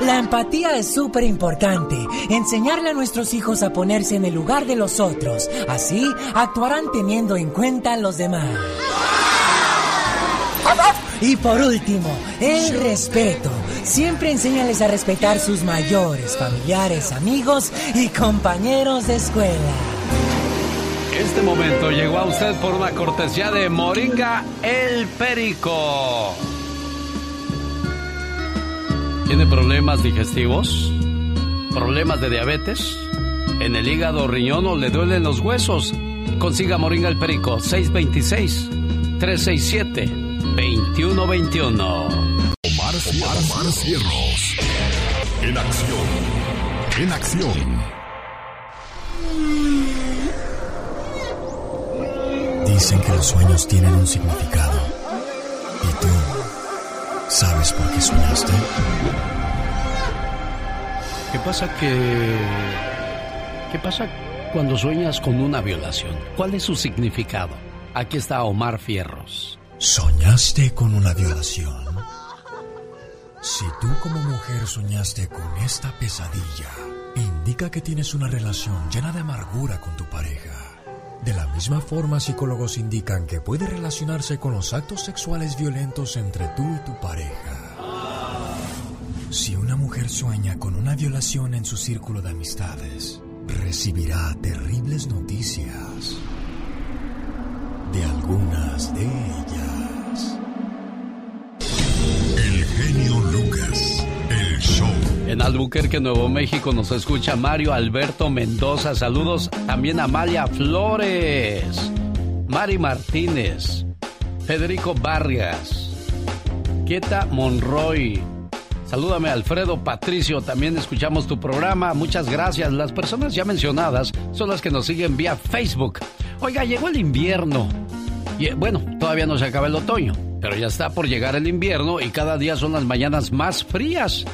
La empatía es súper importante. Enseñarle a nuestros hijos a ponerse en el lugar de los otros. Así actuarán teniendo en cuenta a los demás. Y por último, el respeto. Siempre enséñales a respetar sus mayores, familiares, amigos y compañeros de escuela. Este momento llegó a usted por una cortesía de Moringa El Perico. ¿Tiene problemas digestivos? ¿Problemas de diabetes? ¿En el hígado, riñón o le duelen los huesos? Consiga Moringa El Perico 626-367-2121. Omar, Omar Cierros. En acción. En acción. Dicen que los sueños tienen un significado. ¿Y tú sabes por qué soñaste? ¿Qué pasa que... ¿Qué pasa cuando sueñas con una violación? ¿Cuál es su significado? Aquí está Omar Fierros. ¿Soñaste con una violación? Si tú como mujer soñaste con esta pesadilla, indica que tienes una relación llena de amargura con tu pareja. De la misma forma, psicólogos indican que puede relacionarse con los actos sexuales violentos entre tú y tu pareja. Si una mujer sueña con una violación en su círculo de amistades, recibirá terribles noticias de algunas de ellas. Genio Lucas, el show. En Albuquerque, Nuevo México, nos escucha Mario Alberto Mendoza. Saludos también a Amalia Flores, Mari Martínez, Federico Vargas, Quieta Monroy. Salúdame Alfredo Patricio, también escuchamos tu programa, muchas gracias. Las personas ya mencionadas son las que nos siguen vía Facebook. Oiga, llegó el invierno. Eh, bueno, todavía no se acaba el otoño, pero ya está por llegar el invierno y cada día son las mañanas más frías.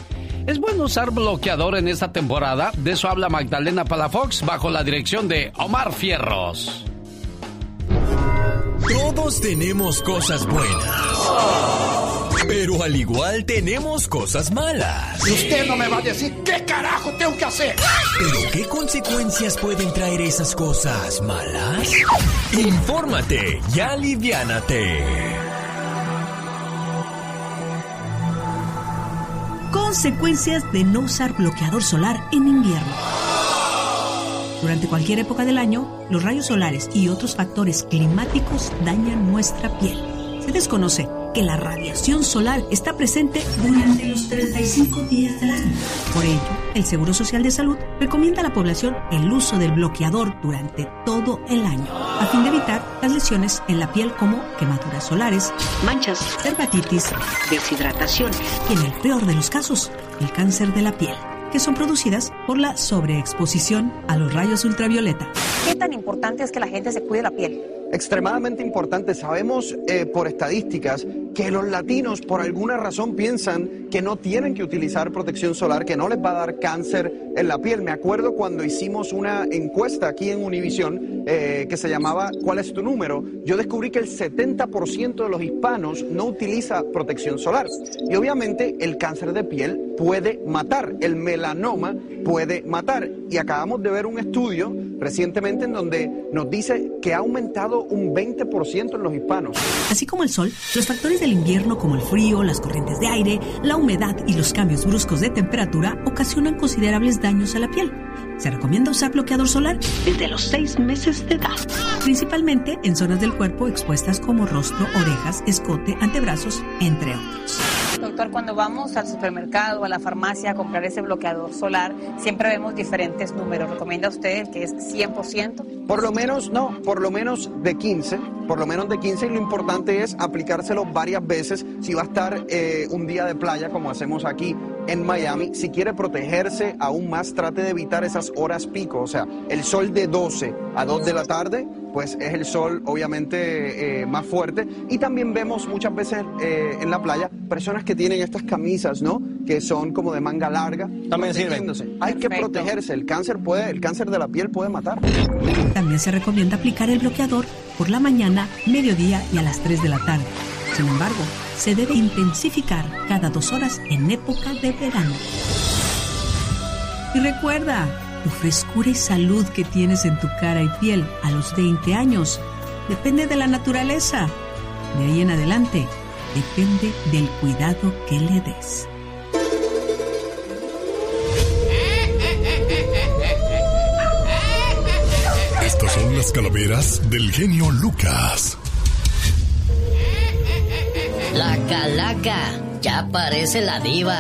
¿Es bueno usar bloqueador en esta temporada? De eso habla Magdalena Palafox bajo la dirección de Omar Fierros. Todos tenemos cosas buenas. Pero al igual tenemos cosas malas. Y usted no me va a decir qué carajo tengo que hacer. ¿Pero qué consecuencias pueden traer esas cosas malas? Infórmate y aliviánate. Consecuencias de no usar bloqueador solar en invierno. Durante cualquier época del año, los rayos solares y otros factores climáticos dañan nuestra piel. Se desconoce que la radiación solar está presente durante los 35 días del año. Por ello, el Seguro Social de Salud recomienda a la población el uso del bloqueador durante todo el año, a fin de evitar las lesiones en la piel como quemaduras solares, manchas, dermatitis, deshidratación y en el peor de los casos, el cáncer de la piel que son producidas por la sobreexposición a los rayos ultravioleta. ¿Qué tan importante es que la gente se cuide la piel? extremadamente importante. Sabemos eh, por estadísticas que los latinos por alguna razón piensan que no tienen que utilizar protección solar, que no les va a dar cáncer en la piel. Me acuerdo cuando hicimos una encuesta aquí en Univisión eh, que se llamaba ¿Cuál es tu número? Yo descubrí que el 70% de los hispanos no utiliza protección solar. Y obviamente el cáncer de piel puede matar, el melanoma puede matar. Y acabamos de ver un estudio recientemente en donde nos dice que ha aumentado un 20% en los hispanos. Así como el sol, los factores del invierno como el frío, las corrientes de aire, la humedad y los cambios bruscos de temperatura ocasionan considerables daños a la piel. Se recomienda usar bloqueador solar desde los 6 meses de edad, principalmente en zonas del cuerpo expuestas como rostro, orejas, escote, antebrazos, entre otros. Cuando vamos al supermercado a la farmacia a comprar ese bloqueador solar, siempre vemos diferentes números. ¿Recomienda usted el que es 100%? Por lo menos, no, por lo menos de 15, por lo menos de 15 y lo importante es aplicárselo varias veces si va a estar eh, un día de playa como hacemos aquí en Miami. Si quiere protegerse aún más, trate de evitar esas horas pico, o sea, el sol de 12 a 2 de la tarde, pues es el sol obviamente eh, más fuerte. Y también vemos muchas veces eh, en la playa personas que tienen estas camisas, ¿no? Que son como de manga larga. También sirven. Hay que protegerse, el cáncer puede, el cáncer de la piel puede matar. También se recomienda aplicar el bloqueador por la mañana, mediodía y a las 3 de la tarde. Sin embargo, se debe intensificar cada dos horas en época de verano. Y recuerda, tu frescura y salud que tienes en tu cara y piel a los 20 años depende de la naturaleza. De ahí en adelante, depende del cuidado que le des. Estas son las calaveras del genio Lucas. La calaca ya parece la diva.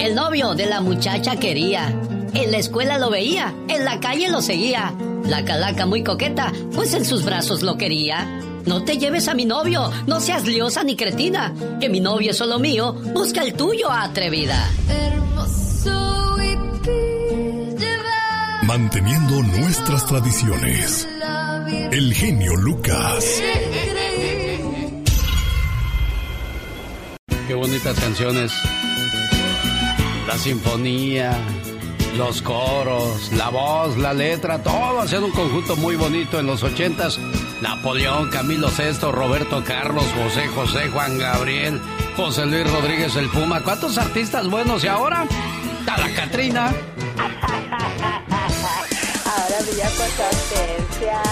El novio de la muchacha quería. En la escuela lo veía, en la calle lo seguía. La calaca muy coqueta, pues en sus brazos lo quería. No te lleves a mi novio, no seas liosa ni cretina. Que mi novio es solo mío, busca el tuyo, atrevida. Hermoso y Manteniendo nuestras tradiciones. El genio Lucas. Qué bonitas canciones. La sinfonía, los coros, la voz, la letra, todo haciendo un conjunto muy bonito en los ochentas. Napoleón, Camilo VI, Roberto Carlos, José José, Juan Gabriel, José Luis Rodríguez el Puma. ¿Cuántos artistas buenos? Y ahora, está la Catrina. Ahora ausencia.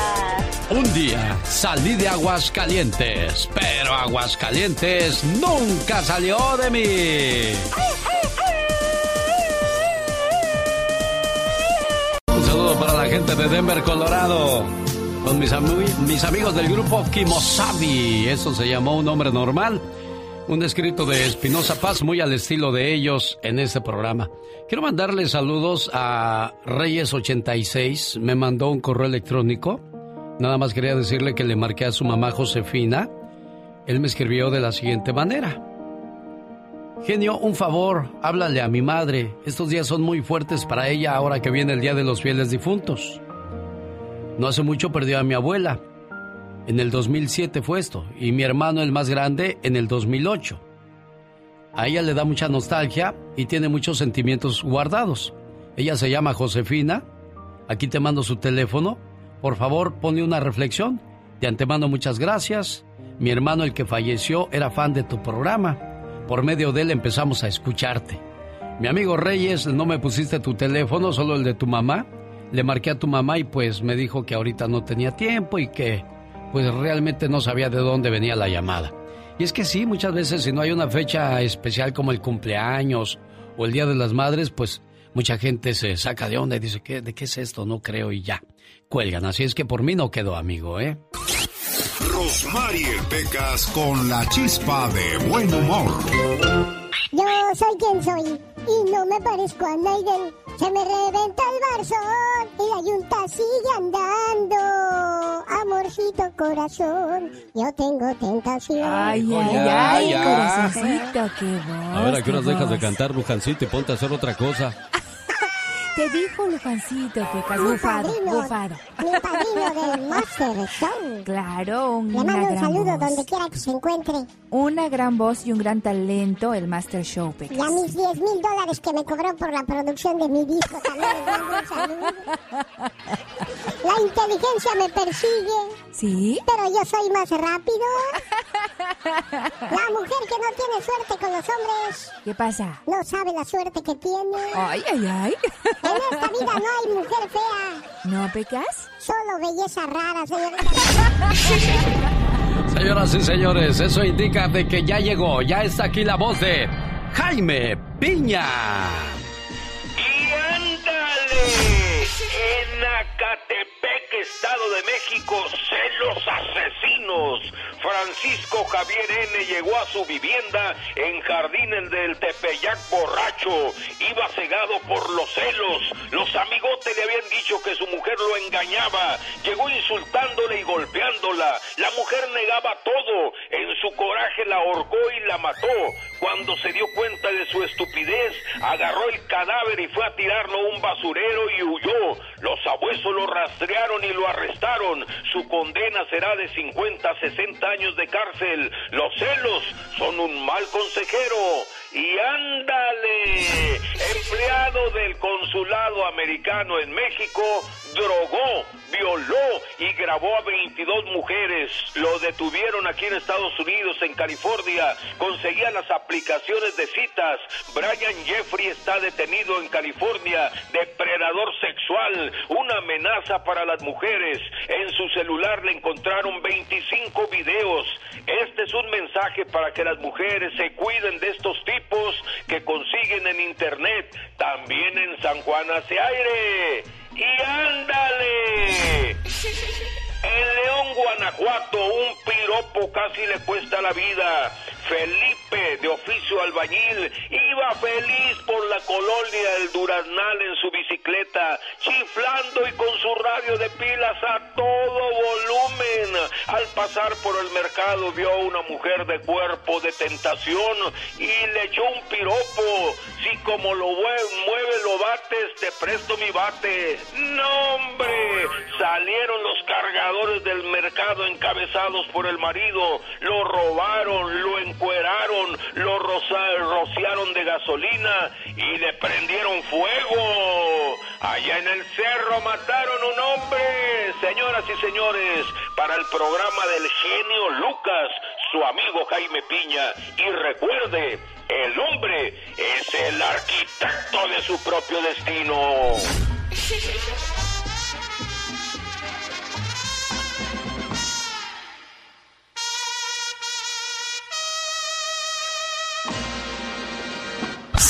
Un día salí de Aguascalientes, pero Aguascalientes nunca salió de mí. Para la gente de Denver, Colorado. Con mis, amigos del grupo Kimosabi. Eso se llamó Un Hombre Normal. Un escrito de Espinosa Paz muy al estilo de ellos en este programa. Quiero mandarle saludos a Reyes86. Me mandó un correo electrónico. Nada más quería decirle que le marqué a su mamá Josefina. Él me escribió de la siguiente manera. Genio, un favor, háblale a mi madre. Estos días son muy fuertes para ella ahora que viene el Día de los Fieles Difuntos. No hace mucho perdió a mi abuela. En el 2007 fue esto. Y mi hermano, el más grande, en el 2008. A ella le da mucha nostalgia y tiene muchos sentimientos guardados. Ella se llama Josefina. Aquí te mando su teléfono. Por favor, pone una reflexión. De antemano, muchas gracias. Mi hermano, el que falleció, era fan de tu programa. Por medio de él empezamos a escucharte. Mi amigo Reyes, no me pusiste tu teléfono, solo el de tu mamá. Le marqué a tu mamá y pues me dijo que ahorita no tenía tiempo y que pues realmente no sabía de dónde venía la llamada. Y es que sí, muchas veces si no hay una fecha especial como el cumpleaños o el Día de las Madres, pues mucha gente se saca de onda y dice, ¿qué, ¿de qué es esto? No creo y ya. Cuelgan. Así es que por mí no quedó, amigo, ¿eh? Rosmarie Pecas con la chispa de buen humor. Yo soy quien soy y no me parezco a Nigel. Se me reventa el barzón y la yunta sigue andando. Amorcito corazón, yo tengo tentación. Ay, ay, ay, corazoncito, qué voz. A ver, ¿a qué horas dejas de cantar, Lujancito, y ponte a hacer otra cosa? Te dijo Lujancito, Pecas, bufado, bufado. Mi padrino del Master Song. Claro, un Le mando un saludo voz. donde quiera que se encuentre. Una gran voz y un gran talento, el Master Show, Pecas. Y a mis 10 mil dólares que me cobró por la producción de mi disco también les mando un saludo. La inteligencia me persigue. ¿Sí? Pero yo soy más rápido. La mujer que no tiene suerte con los hombres ¿Qué pasa? no sabe la suerte que tiene. Ay, ay, ay. En esta vida no hay mujer fea, ¿No, Pecas? solo belleza rara, señorita. Señoras y señores, eso indica de que ya llegó, ya está aquí la voz de Jaime Piña. ¡Y ándale! En Acatepec, Estado de México, celos asesinos. Francisco Javier N. llegó a su vivienda en Jardines del Tepeyac borracho. Iba cegado por los celos. Los amigotes le habían dicho que su mujer lo engañaba. Llegó insultándole y golpeándola. La mujer negaba todo. En su coraje la ahorcó y la mató. Cuando se dio cuenta de su estupidez, agarró el cadáver y fue a tirarlo a un basurero y huyó. Los abuesos lo rastrearon y lo arrestaron. Su condena será de 50 a 60 años de cárcel. Los celos son un mal consejero. Y ándale, empleado del consulado americano en México, drogó, violó y grabó a 22 mujeres. Lo detuvieron aquí en Estados Unidos, en California. Conseguía las aplicaciones de citas. Brian Jeffrey está detenido en California. Depredador sexual, una amenaza para las mujeres. En su celular le encontraron 25 videos. Este es un mensaje para que las mujeres se cuiden de estos tipos que consiguen en internet. También en San Juan hace aire. Y ándale. En León, Guanajuato, un piropo casi le cuesta la vida. Felipe, de oficio albañil, iba feliz por la colonia del Duraznal en su bicicleta, chiflando y con su radio de pilas a todo volumen. Al pasar por el mercado vio a una mujer de cuerpo de tentación y le echó un piropo. Si como lo mue- mueve lo bates, te presto mi bate. No, hombre, salieron los cargadores del mercado encabezados por el marido, lo robaron, lo encueraron, lo rociaron de gasolina y le prendieron fuego. Allá en el cerro mataron un hombre. Señoras y señores, para el programa del genio Lucas, su amigo Jaime Piña. Y recuerde, el hombre es el arquitecto de su propio destino.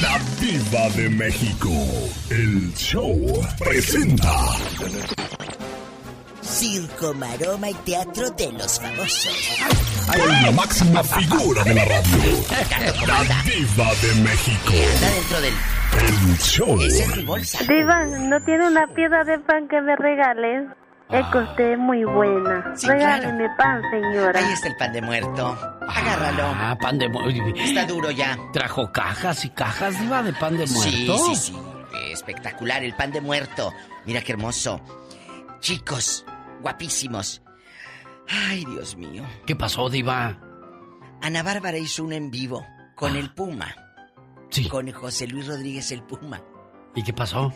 La Diva de México. El show presenta. Circo, maroma y teatro de los famosos. La máxima figura de la radio. La Diva de México. Está dentro del... El show. Esa es mi bolsa. Diva, ¿no tiene una pieza de pan que me regales? Es que usted es muy buena. Sí, Regáleme pan, señora. Ahí está el pan de muerto. Agárralo. Ah, pan de muerto. Está duro ya. Trajo cajas y cajas, Diva, de pan de Sí, muerto. sí, sí. Espectacular, el pan de muerto. Mira qué hermoso. Chicos, guapísimos. Ay, Dios mío. ¿Qué pasó, Diva? Ana Bárbara hizo un en vivo con el Puma. Sí. Con José Luis Rodríguez el Puma. ¿Y qué pasó?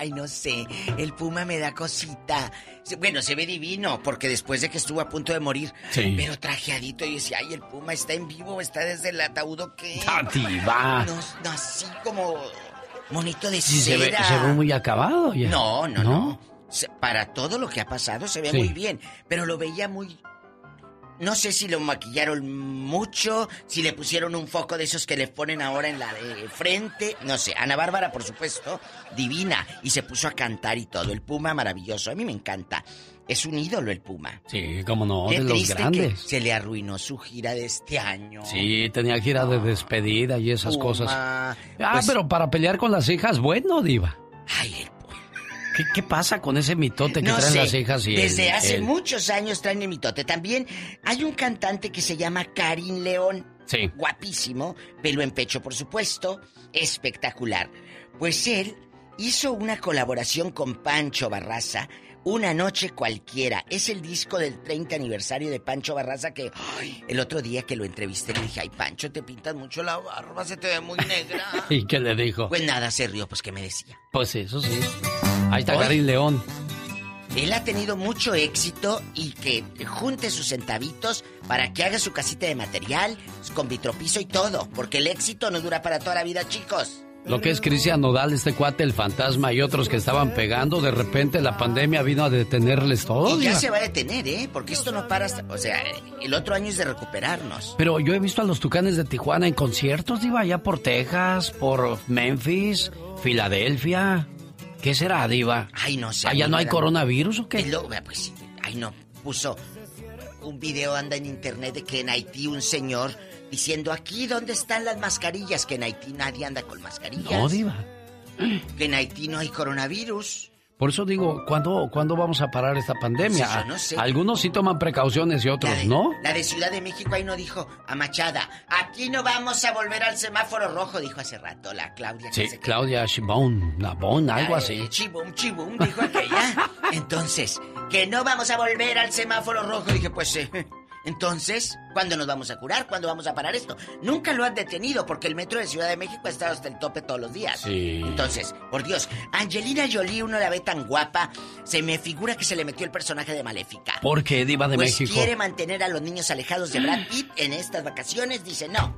Ay, no sé, el Puma me da cosita. Bueno, se ve divino, porque después de que estuvo a punto de morir, Sí. pero trajeadito, y decía, ay, el Puma está en vivo, está desde el ataúd, ¿o qué? Ah, Diva. No, no, así como monito de Sí, se ve, cera. se ve muy acabado ya. No, no, no. Para todo lo que ha pasado se ve Sí. muy bien, pero lo veía muy... No sé si lo maquillaron mucho, si le pusieron un foco de esos que le ponen ahora en la de frente, no sé. Ana Bárbara, por supuesto, divina, y se puso a cantar y todo. El Puma maravilloso, a mí me encanta. Es un ídolo el Puma. Sí, cómo no, Qué de los triste que grandes. se le arruinó su gira de este año. Sí, tenía gira de despedida y esas Puma, cosas. Ah, pues- pero para pelear con las hijas, bueno, Diva. Ay, el ¿Qué, qué pasa con ese mitote que No traen sé, las hijas y Desde el- hace el- muchos años traen el mitote. También hay un cantante que se llama Karim León. Sí. Guapísimo, pelo en pecho, por supuesto. Espectacular. Pues él hizo una colaboración con Pancho Barraza. Una noche cualquiera. Es el disco del 30 aniversario de Pancho Barraza que ay, el otro día que lo entrevisté le dije, ay Pancho, te pintas mucho la barba, se te ve muy negra. ¿Y qué le dijo? pues nada, se rió, pues ¿qué me decía? Pues eso sí. Ahí está. Karim León. Él ha tenido mucho éxito y que junte sus centavitos para que haga su casita de material, con vitropiso y todo, porque el éxito no dura para toda la vida, chicos. Lo que es Cristian Nodal, este cuate, el fantasma y otros que estaban pegando, de repente la pandemia vino a detenerles todo. y ya se va a detener, ¿eh? Porque esto no para hasta... O sea, el otro año es de recuperarnos. Pero yo he visto a los Tucanes de Tijuana en conciertos, Diva, allá por Texas, por Memphis, Filadelfia. ¿Qué será, Diva? Ay, no sé. ¿Allá a mí no hay coronavirus o qué? Luego, pues, ay, no, puso un video, anda en internet, de que en Haití un señor diciendo, aquí, ¿dónde están las mascarillas? Que en Haití nadie anda con mascarillas. No, Diva. Que en Haití no hay coronavirus. Por eso digo, ¿cuándo, ¿cuándo vamos a parar esta pandemia? Sí, yo no sé. Algunos sí toman precauciones y otros no. La de Ciudad de México ahí no dijo a Machada, aquí no vamos a volver al semáforo rojo, dijo hace rato la Claudia. Sí, Claudia Shibón, Nabón, algo La, así. eh, Chibum, chibum, dijo aquella. Entonces, que no vamos a volver al semáforo rojo. Dije, pues, eh, entonces, ¿cuándo nos vamos a curar? ¿Cuándo vamos a parar esto? Nunca lo han detenido porque el metro de Ciudad de México ha estado hasta el tope todos los días. Sí. Entonces, por Dios, Angelina Jolie, uno la ve tan guapa, se me figura que se le metió el personaje de Maléfica. ¿Por qué, Diva de pues México? quiere mantener a los niños alejados de Brad Pitt en estas vacaciones. Dice, no.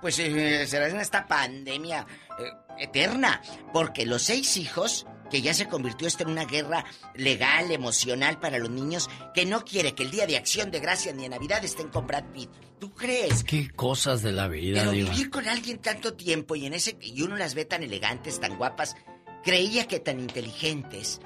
Pues eh, será en esta pandemia eh, eterna. Porque los seis hijos, que ya se convirtió esto en una guerra legal, emocional para los niños, que no quiere que el día de acción de gracias ni de Navidad estén con Brad Pitt. ¿Tú crees? Qué cosas de la vida, Pero Diva. vivir con alguien tanto tiempo y en ese y uno las ve tan elegantes, tan guapas, creía que tan inteligentes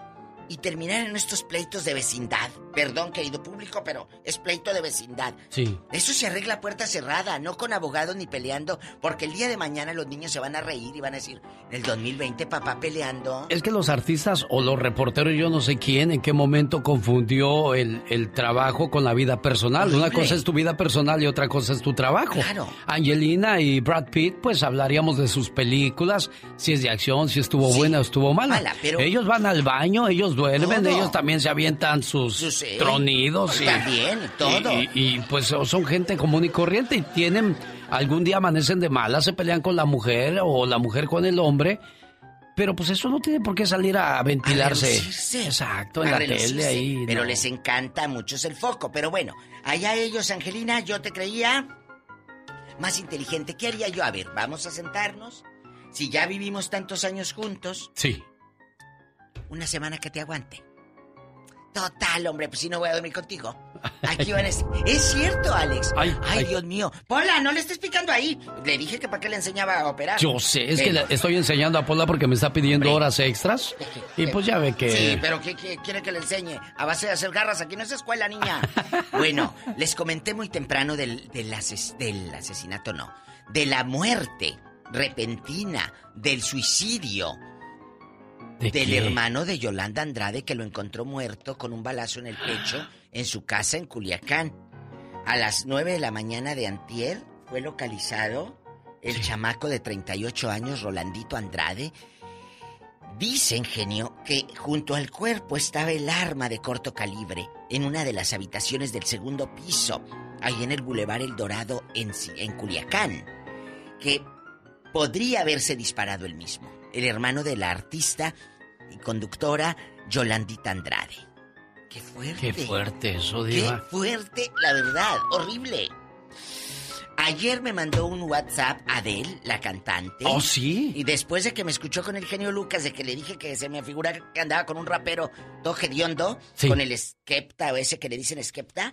y terminar en estos pleitos de vecindad. Perdón, querido público, pero es pleito de vecindad. Sí. Eso se arregla a puerta cerrada, no con abogados ni peleando, porque el día de mañana los niños se van a reír y van a decir, en el 2020 papá peleando. Es que los artistas o los reporteros, yo no sé quién, en qué momento confundió el, el trabajo con la vida personal. Una cosa es tu vida personal y otra cosa es tu trabajo. Claro. Angelina y Brad Pitt, pues hablaríamos de sus películas, si es de acción, si estuvo buena o estuvo mala. Mala, pero- Ellos van al baño, ellos duermen, Todo. ellos también se avientan sus tronidos. y- también, todo. Y, y- y, pues son gente común y corriente y tienen, algún día amanecen de mala, se pelean con la mujer o la mujer con el hombre. Pero pues eso no tiene por qué salir a ventilarse. A. Exacto, en A la tele ahí. Pero no. les encanta a muchos el foco. Pero bueno, allá ellos, Angelina, yo te creía más inteligente. ¿Qué haría yo? A ver, vamos a sentarnos. Si ya vivimos tantos años juntos, Sí. Una semana que te aguante. Total, hombre, pues si no voy a dormir contigo. Aquí van a decir, Es cierto, Alex. Ay, Ay, ay. Dios mío. Pola, no le estés picando ahí. Le dije que para qué le enseñaba a operar. Yo sé, es que le estoy enseñando a Pola porque me está pidiendo horas extras. Y pues ya ve que... Sí, pero ¿qué, qué quiere que le enseñe? A base de hacer garras, aquí no es escuela, niña. bueno, les comenté muy temprano del, del, ases- del asesinato, no. De la muerte repentina, del suicidio. ¿De del qué? hermano de Yolanda Andrade que lo encontró muerto con un balazo en el pecho en su casa en Culiacán. A las 9 de la mañana de antier fue localizado el chamaco de 38 años, Rolandito Andrade. Dicen, genio, que junto al cuerpo estaba el arma de corto calibre en una de las habitaciones del segundo piso, ahí en el Boulevard El Dorado en, en Culiacán, que podría haberse disparado el mismo, el hermano de la artista y conductora Yolandita Andrade. ¡Qué fuerte! Qué fuerte eso, ¡Qué Diva. fuerte, la verdad! ¡Horrible! Ayer me mandó un WhatsApp Adele, la cantante. ¿Oh, sí? Y después de que me escuchó con el genio Lucas, de que le dije que se me figura que andaba con un rapero todo hediondo, Sí. con el Skepta o ese que le dicen Skepta,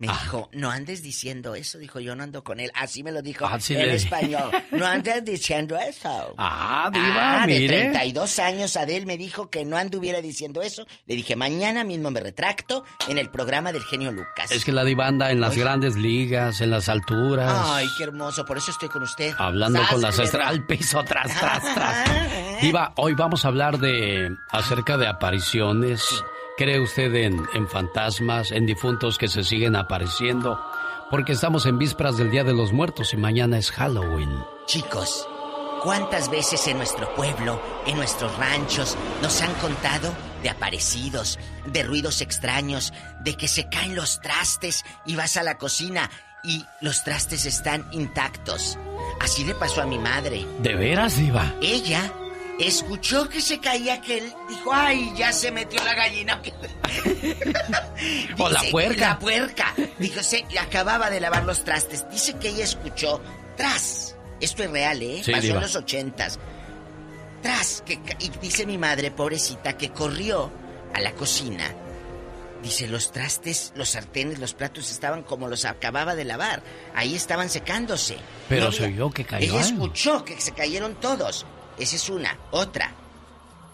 me Ah. dijo, no andes diciendo eso. Dijo, yo no ando con él. Así me lo dijo Así en le- español. No andes diciendo eso. Ah, Diva, Ah, de mire. 32 años, Adel me dijo que no anduviera diciendo eso. Le dije, mañana mismo me retracto en el programa del genio Lucas. Es que la diva anda en las Oye. grandes ligas, en las alturas. Ay, qué hermoso, por eso estoy con usted. Hablando ¡Sas, con las estrellas al piso, tras, tras, tras. Diva, hoy vamos a hablar de acerca de apariciones. ¿Cree usted en, en fantasmas, en difuntos que se siguen apareciendo? Porque estamos en vísperas del Día de los Muertos y mañana es Halloween. Chicos, ¿cuántas veces en nuestro pueblo, en nuestros ranchos, nos han contado de aparecidos, de ruidos extraños, de que se caen los trastes y vas a la cocina y los trastes están intactos? Así le pasó a mi madre. ¿De veras, Diva? Ella escuchó que se caía aquel, dijo, ay, ya se metió la gallina. O la puerca. La puerca. Dijo, se acababa de lavar los trastes. Dice que ella escuchó, tras, esto es real, ¿eh? Sí, Pasó diva. en los ochentas. Tras, que, y dice mi madre, pobrecita, que corrió a la cocina. Dice, los trastes, los sartenes, los platos estaban como los acababa de lavar. Ahí estaban secándose. Pero No se oyó que cayó Ella algo. escuchó que se cayeron todos. Esa es una. Otra.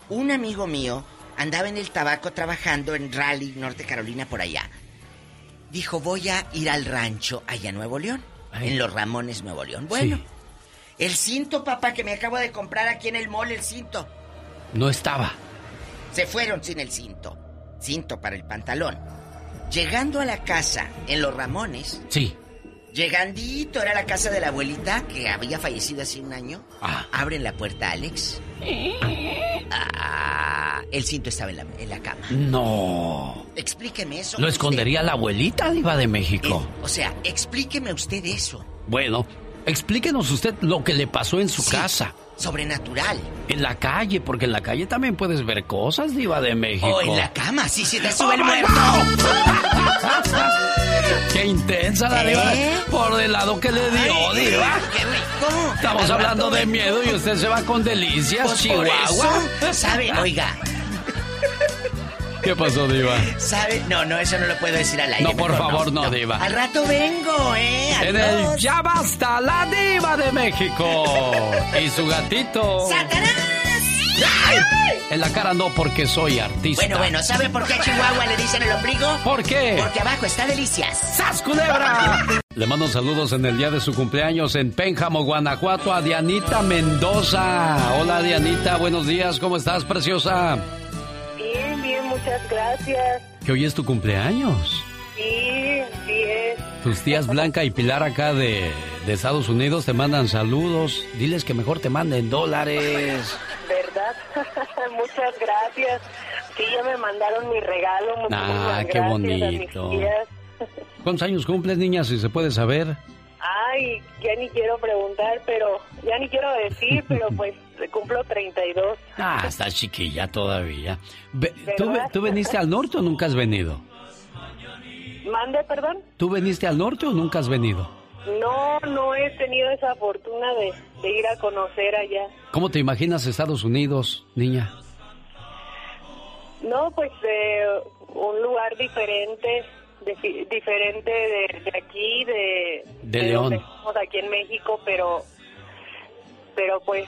Un amigo mío andaba en el tabaco trabajando en Raleigh, Norte Carolina, por allá. Dijo, voy a ir al rancho allá en Nuevo León. En Los Ramones, Nuevo León. Bueno, el cinto, papá, que me acabo de comprar aquí en el mall, el cinto. No estaba. Se fueron sin el cinto. Cinto para el pantalón. Llegando a la casa en Los Ramones, Sí. Llegandito era la casa de la abuelita que había fallecido hace un año. Ah. Abren la puerta, Alex. Ah, el cinto estaba en la, en la cama. No. Explíqueme eso. Lo usted. escondería la abuelita, Diva de México. O sea, explíqueme usted eso. Bueno, explíquenos usted lo que le pasó en su Sí. casa. Sobrenatural. En la calle, porque en la calle también puedes ver cosas, Diva de México. O en la cama, si se te sube ¡Oh, el my muerto. ¡Qué intensa la Diva! ¿Eh? Por el lado que le dio, Ay, Diva. ¡Qué rico! Estamos hablando de miedo y usted se va con delicias, Pues Chihuahua. ¿Sabe? Oiga, ¿Qué pasó, Diva? ¿sabe? No, no, eso no lo puedo decir al aire. No, por mejor favor, no, Diva. Al rato vengo, ¿eh? En Adiós. el Ya Basta, la Diva de México. Y su gatito. ¡Satanás! En la cara no, porque soy artista. Bueno, bueno, ¿sabe por qué a Chihuahua le dicen el ombligo? ¿Por qué? Porque abajo está delicias. ¡Sas, culebra! Le mando saludos en el día de su cumpleaños en Pénjamo, Guanajuato, a Dianita Mendoza. Hola, Dianita, buenos días, ¿cómo estás, preciosa? Bien, bien, muchas gracias. Que hoy es tu cumpleaños. Sí, bien. Tus tías Blanca y Pilar acá de, de Estados Unidos te mandan saludos. Diles que mejor te manden dólares. ¿Verdad? muchas gracias. Sí, ya me mandaron mi regalo. Muchísimas Ah, qué bonito. ¿Cuántos años cumples, niña, si se puede saber? Ay, ya ni quiero preguntar, pero ya ni quiero decir, pero pues cumplo 32. Ah, está chiquilla todavía. ¿tú, ¿Tú veniste al norte o nunca has venido? Mande, perdón. ¿Tú veniste al norte o nunca has venido? No, no he tenido esa fortuna de, de ir a conocer allá. ¿Cómo te imaginas Estados Unidos, niña? No, pues eh, un lugar diferente, de- diferente de, de aquí, de, De León. estamos aquí en México, pero, pero pues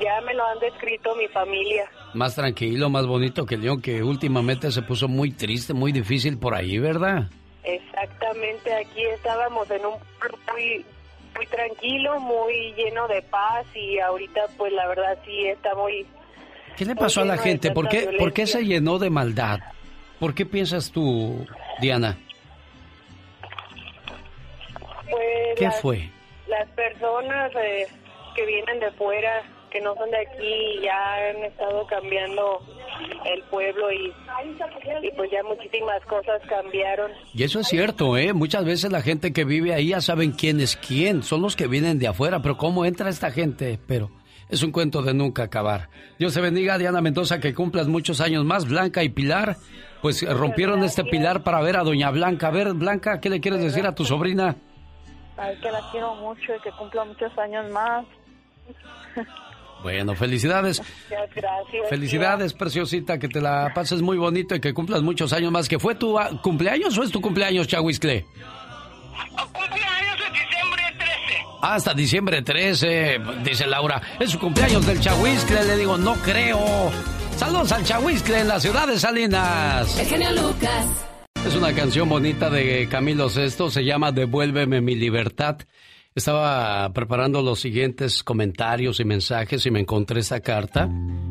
ya me lo han descrito mi familia. Más tranquilo, más bonito que León, que últimamente se puso muy triste, muy difícil por ahí, ¿verdad? Exactamente, aquí estábamos en un pueblo muy, muy tranquilo, muy lleno de paz y ahorita pues la verdad sí está muy... ¿Qué le pasó a la gente? ¿Por qué, ¿Por qué se llenó de maldad? ¿Por qué piensas tú, Diana? Pues ¿Qué las- fue? Las personas eh, que vienen de fuera, que no son de aquí, ya han estado cambiando el pueblo y, y pues ya muchísimas cosas cambiaron. Y eso es cierto, ¿eh? Muchas veces la gente que vive ahí ya saben quién es quién. Son los que vienen de afuera, pero ¿cómo entra esta gente? Pero es un cuento de nunca acabar. Dios te bendiga, Diana Mendoza, que cumplas muchos años más. Blanca y Pilar, pues eh, rompieron este pilar para ver a Doña Blanca. A ver, Blanca, ¿qué le quieres decir a tu sobrina? Ay, que la quiero mucho y que cumpla muchos años más. Bueno, felicidades. Muchas gracias. Felicidades, preciosita, que te la pases muy bonito y que cumplas muchos años más. ¿Que fue tu ah, cumpleaños o es tu cumpleaños, Chahuiscle? Hasta diciembre 13, dice Laura. Es su cumpleaños del Chahuiscle. Le digo, no creo. Saludos al Chahuiscle en la ciudad de Salinas. El genio Lucas. Es una canción bonita de Camilo Sesto, se llama Devuélveme mi libertad. Estaba preparando los siguientes comentarios y mensajes y me encontré esta carta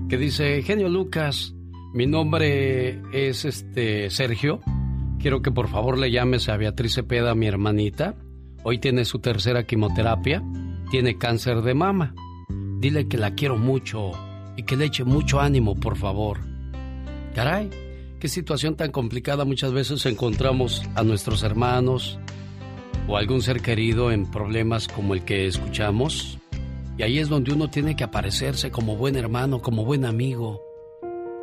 que dice, Genio Lucas, mi nombre es este Sergio. Quiero que por favor le llames a Beatriz Cepeda, mi hermanita. Hoy tiene su tercera quimioterapia, tiene cáncer de mama. Dile que la quiero mucho y que le eche mucho ánimo, por favor. Caray, qué situación tan complicada muchas veces encontramos a nuestros hermanos o algún ser querido en problemas como el que escuchamos. Y ahí es donde uno tiene que aparecerse como buen hermano, como buen amigo.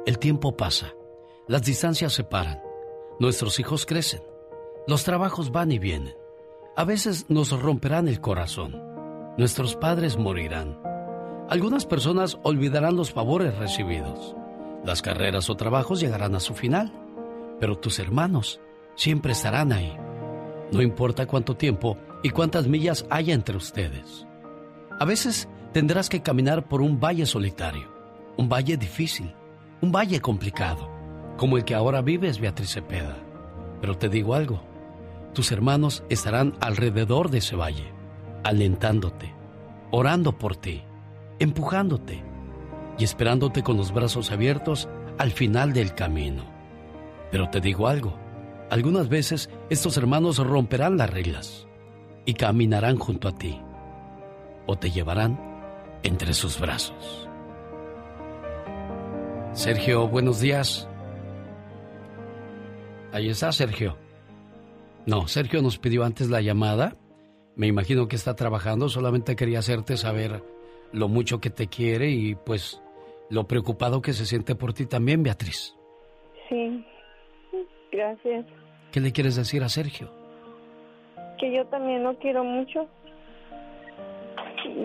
El tiempo pasa, las distancias se paran, nuestros hijos crecen, los trabajos van y vienen. A veces nos romperán el corazón, nuestros padres morirán. Algunas personas olvidarán los favores recibidos. Las carreras o trabajos llegarán a su final, pero tus hermanos siempre estarán ahí. No importa cuánto tiempo y cuántas millas haya entre ustedes. A veces tendrás que caminar por un valle solitario, un valle difícil, un valle complicado, como el que ahora vives, Beatriz Cepeda. Pero te digo algo, tus hermanos estarán alrededor de ese valle, alentándote, orando por ti, empujándote y esperándote con los brazos abiertos al final del camino. Pero te digo algo, algunas veces estos hermanos romperán las reglas y caminarán junto a ti o te llevarán entre sus brazos. Sergio, buenos días. Ahí está Sergio. No, Sergio nos pidió antes la llamada. Me imagino que está trabajando. Solamente quería hacerte saber lo mucho que te quiere y pues lo preocupado que se siente por ti también, Beatriz. Sí, gracias. ¿Qué le quieres decir a Sergio? Que yo también lo quiero mucho.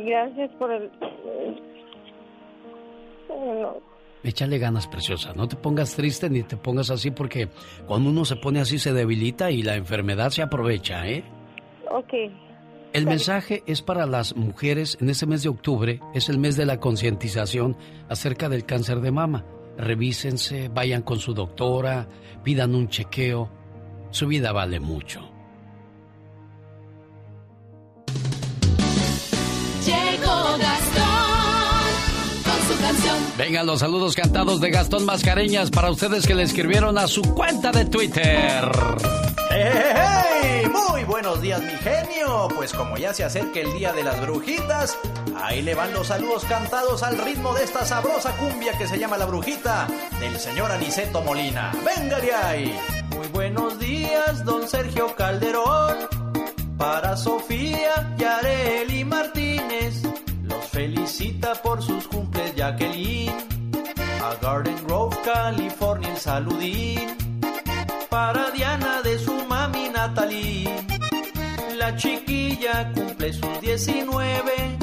Gracias por el... Bueno, Échale ganas, preciosa. No te pongas triste ni te pongas así porque cuando uno se pone así se debilita y la enfermedad se aprovecha, ¿eh? ok. El mensaje es para las mujeres en este mes de octubre, es el mes de la concientización acerca del cáncer de mama. Revísense, vayan con su doctora, pidan un chequeo. Su vida vale mucho. Llegó Gastón con su canción. Vengan los saludos cantados de Gastón Mascareñas para ustedes que le escribieron a su cuenta de Twitter. ¡Hey! Muy buenos días, mi genio. Pues como ya se acerca el día de las brujitas, ahí le van los saludos cantados al ritmo de esta sabrosa cumbia que se llama La Brujita del señor Aniceto Molina. ¡Venga de ahí! Muy buenos días, don Sergio Calderón. Para Sofía y Martínez, los felicita por sus cumples Jacqueline. A Garden Grove, California, saludín. Para Diana de su mami Natalie. La chiquilla cumple sus 19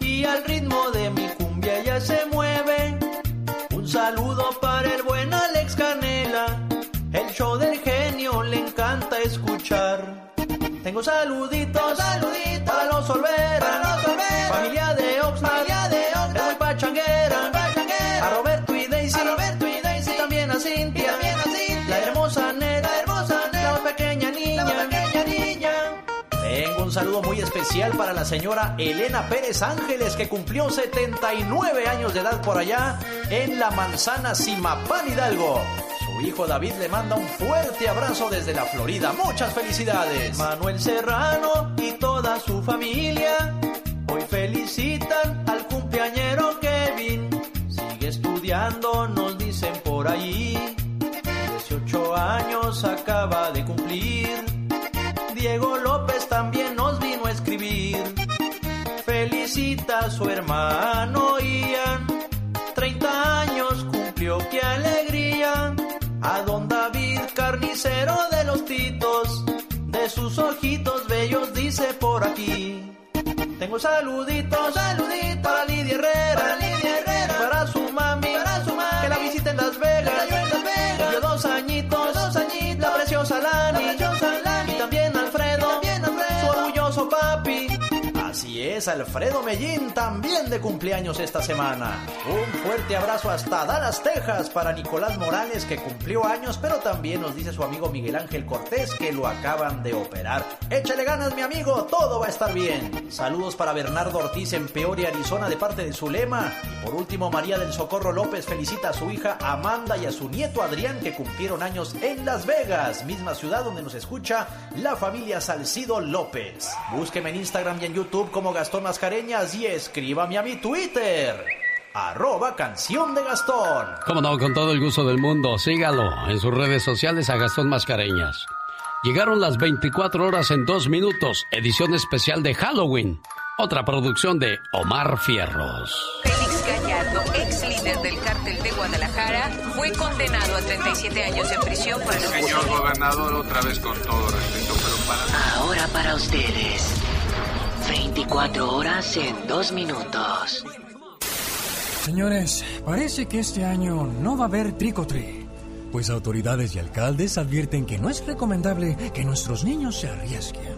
y al ritmo de mi cumbia ya se mueve. Un saludo para el buen Alex Canela. El show del genio le encanta escuchar. Tengo saluditos, saluditos para los Olvera, familia de Oxnard, familia de Oxnard, el Pachanguera, saludo muy especial para la señora Elena Pérez Ángeles, que cumplió 79 años de edad por allá en la manzana Simapán Hidalgo. Su hijo David le manda un fuerte abrazo desde la Florida. Muchas felicidades. Manuel Serrano y toda su familia hoy felicitan al cumpleañero Kevin. Sigue estudiando, nos dicen por ahí. 18 años acaba de cumplir. Diego López también Felicita a su hermano Ian. 30 años cumplió, qué alegría. A don David, carnicero de los titos. De sus ojitos bellos dice por aquí. Tengo saluditos, saluditos para Lidia Herrera, para Lidia Herrera, para su mami, para su mami, que la visite en Las Vegas, en Las Vegas, Alfredo Mellín también de cumpleaños esta semana. Un fuerte abrazo hasta Dallas, Texas para Nicolás Morales que cumplió años, pero también nos dice su amigo Miguel Ángel Cortés que lo acaban de operar. Échale ganas mi amigo, todo va a estar bien. Saludos para Bernardo Ortiz en Peoria, Arizona de parte de Zulema. Y por último, María del Socorro López felicita a su hija Amanda y a su nieto Adrián que cumplieron años en Las Vegas, misma ciudad donde nos escucha la familia Salcido López. Búsqueme en Instagram y en YouTube como Gastón Mascareñas y escríbame a mi Twitter. Arroba canción de Gastón. Como no, con todo el gusto del mundo, sígalo en sus redes sociales a Gastón Mascareñas. Llegaron las 24 horas en dos minutos, edición especial de Halloween. Otra producción de Omar Fierros. Félix Gallardo, ex líder del cártel de Guadalajara, fue condenado a 37 años en prisión por el Señor gobernador, otra vez con todo respeto, pero para... Ahora para ustedes. 24 horas en dos minutos. Señores, parece que este año no va a haber tricotri, pues autoridades y alcaldes advierten que no es recomendable que nuestros niños se arriesguen.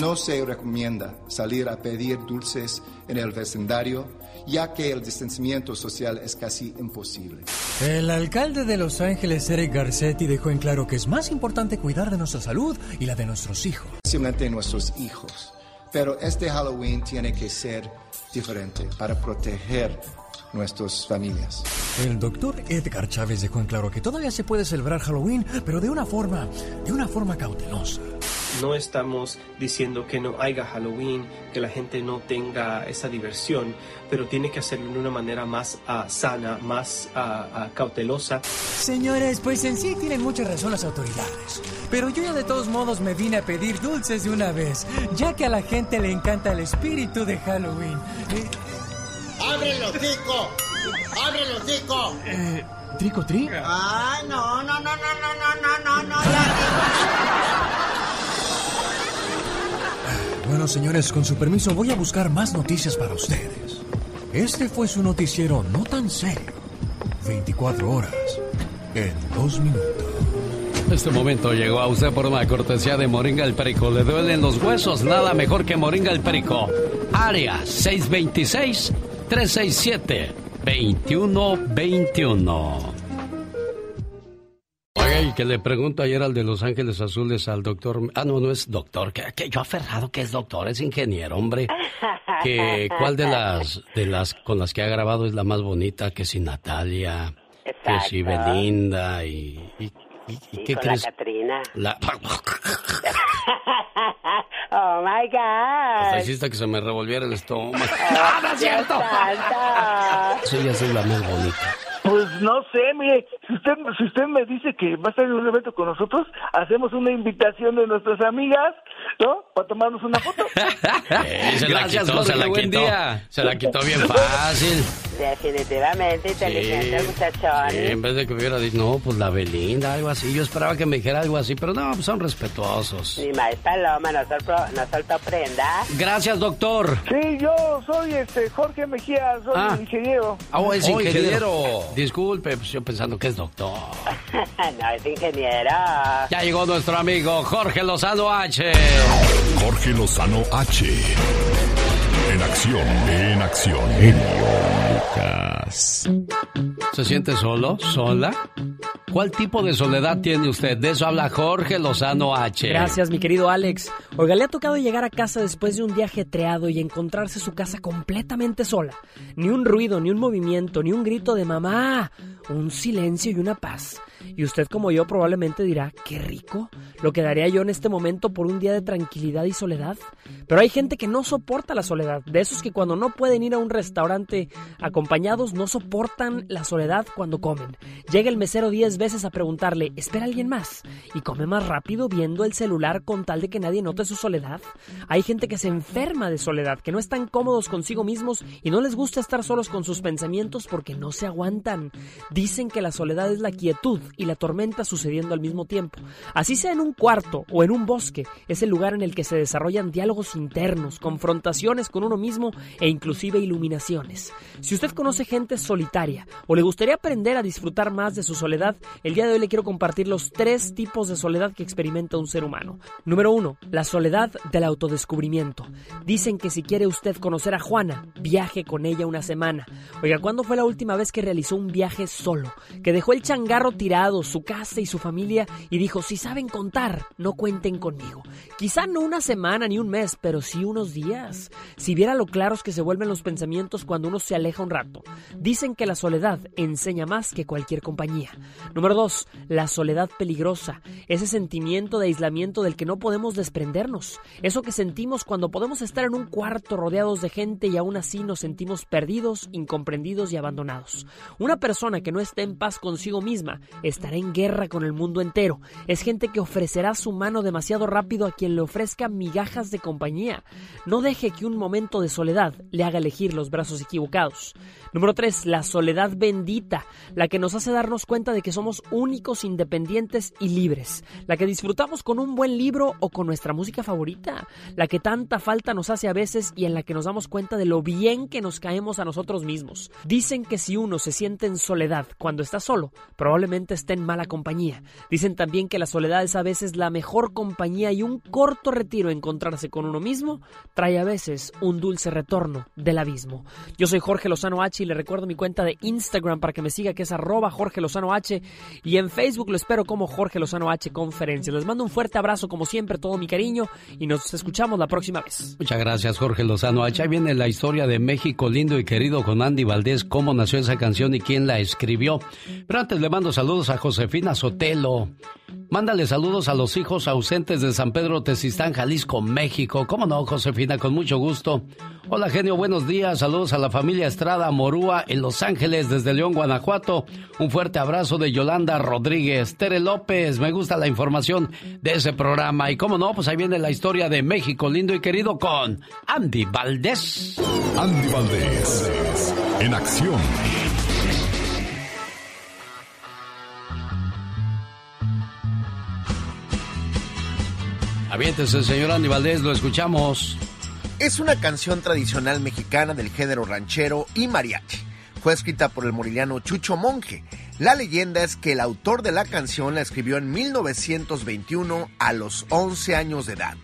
No se recomienda salir a pedir dulces en el vecindario, ya que el distanciamiento social es casi imposible. El alcalde de Los Ángeles, Eric Garcetti, dejó en claro que es más importante cuidar de nuestra salud y la de nuestros hijos. Simplemente nuestros hijos. Pero este Halloween tiene que ser diferente para proteger nuestras familias. El doctor Edgar Chávez dejó en claro que todavía se puede celebrar Halloween, pero de una forma, de una forma cautelosa. No estamos diciendo que no haya Halloween, que la gente no tenga esa diversión, pero tiene que hacerlo de una manera más uh, sana, más uh, uh, cautelosa. Señores, pues en sí tienen mucha razón las autoridades. Pero yo ya de todos modos me vine a pedir dulces de una vez, ya que a la gente le encanta el espíritu de Halloween. Eh, ¡Abre los hocico! ¡Abre los hocico! Eh, ¿Trico tri? ¡Ay, no, no, no, no, no, no, no, no, ya Señores, con su permiso voy a buscar más noticias para ustedes. Este fue su noticiero no tan serio. 24 horas en 2 minutos. Este momento llegó a usted por una cortesía de Moringa el Perico. Le duelen los huesos, nada mejor que Moringa el Perico. Área 626 367 2121. Hey, que le pregunto ayer al de Los Ángeles Azules, al doctor. Ah, no, no es doctor. Que, que yo aferrado que es doctor, es ingeniero, hombre. Que, ¿Cuál de las, de las con las que ha grabado es la más bonita? Que si Natalia, que si Belinda y, y qué crees? La Catrina. Oh my God. Pues hiciste que se me revolviera el estómago. ¡Ah, es cierto! Esa ya es la más bonita. Pues no sé, mire, si usted, si usted me dice que va a estar en un evento con nosotros, hacemos una invitación de nuestras amigas, ¿no? Para tomarnos una foto. Eh, se la Gracias, quitó, se Jorge, la buen quitó. día. Se la quitó bien fácil. Definitivamente inteligente el muchachón. Sí, en vez de que hubiera dicho, no, pues la Belinda, algo así. Yo esperaba que me dijera algo así, pero no, pues son respetuosos. Ni más paloma, no soltó, no soltó prenda. Gracias, doctor. Sí, yo soy este Jorge Mejía, soy Ah. ingeniero. Ah, oh, es Oh, ingeniero. Disculpe, pues yo pensando que es doctor. no, es ingeniero. Ya llegó nuestro amigo Jorge Lozano H. Jorge Lozano H. En acción, en acción. Genio Lucas. ¿Se siente solo? ¿Sola? ¿Cuál tipo de soledad tiene usted? De eso habla Jorge Lozano H. Gracias, mi querido Alex. Oiga, le ha tocado llegar a casa después de un día ajetreado y encontrarse su casa completamente sola. Ni un ruido, ni un movimiento, ni un grito de mamá. Un silencio y una paz. Y usted como yo probablemente dirá, qué rico. Lo que daría yo en este momento por un día de tranquilidad y soledad. Pero hay gente que no soporta la soledad. De esos que cuando no pueden ir a un restaurante acompañados no soportan la soledad cuando comen. Llega el mesero 10 veces a preguntarle, ¿espera alguien más? Y come más rápido viendo el celular con tal de que nadie note su soledad. Hay gente que se enferma de soledad, que no están cómodos consigo mismos y no les gusta estar solos con sus pensamientos porque no se aguantan. Dicen que la soledad es la quietud y la tormenta sucediendo al mismo tiempo. Así sea en un cuarto o en un bosque, es el lugar en el que se desarrollan diálogos internos, confrontaciones con uno mismo e inclusive iluminaciones. Si usted conoce gente solitaria o le gustaría aprender a disfrutar más de su soledad, el día de hoy le quiero compartir los tres tipos de soledad que experimenta un ser humano. Número uno, la soledad del autodescubrimiento. Dicen que si quiere usted conocer a Juana, viaje con ella una semana. Oiga, ¿cuándo fue la última vez que realizó un viaje solo? Que dejó el changarro tirado, su casa y su familia y dijo, si saben contar, no cuenten conmigo. Quizá no una semana ni un mes, pero sí unos días. Si viera lo claros que se vuelven los pensamientos cuando uno se aleja un rato. Dicen que la soledad enseña más que cualquier compañía. Número dos, la soledad peligrosa. Ese sentimiento de aislamiento del que no podemos desprendernos. Eso que sentimos cuando podemos estar en un cuarto rodeados de gente y aún así nos sentimos perdidos, incomprendidos y abandonados. Una persona que no esté en paz consigo misma estará en guerra con el mundo entero. Es gente que ofrecerá su mano demasiado rápido a quien le ofrezca migajas de compañía. No deje que un momento de soledad le haga elegir los brazos equivocados. Número 3. La soledad bendita, la que nos hace darnos cuenta de que somos únicos, independientes y libres, la que disfrutamos con un buen libro o con nuestra música favorita, la que tanta falta nos hace a veces y en la que nos damos cuenta de lo bien que nos caemos a nosotros mismos. Dicen que si uno se siente en soledad cuando está solo, probablemente esté en mala compañía. Dicen también que la soledad es a veces la mejor compañía y un corto retiro encontrarse con uno mismo trae a veces un dulce retorno del abismo. Yo soy Jorge Lozano H y le recuerdo mi cuenta de Instagram para que me siga que es arroba Jorge Lozano H y en Facebook lo espero como Jorge Lozano H Conferencias. Les mando un fuerte abrazo como siempre, todo mi cariño y nos escuchamos la próxima vez. Muchas gracias, Jorge Lozano H. Ahí viene la historia de México lindo y querido con Andy Valdés, cómo nació esa canción y quién la escribió. Pero antes le mando saludos a Josefina Sotelo. Mándale saludos a los hijos ausentes de San Pedro Tezistán, Jalisco, México. ¿Cómo no, Josefina? Con mucho gusto. Hola, genio, buenos días. Saludos a la familia Estrada Morúa en Los Ángeles, desde León, Guanajuato. Un fuerte abrazo de Yolanda Rodríguez. Tere López, me gusta la información de ese programa. Y cómo no, pues ahí viene la historia de México, lindo y querido, con Andy Valdés. Andy Valdés. En acción. Aviéntese, señor Andy Valdés, lo escuchamos. Es una canción tradicional mexicana del género ranchero y mariachi. Fue escrita por el moriliano Chucho Monje. La leyenda es que el autor de la canción la escribió en 1921 a los 11 años de edad.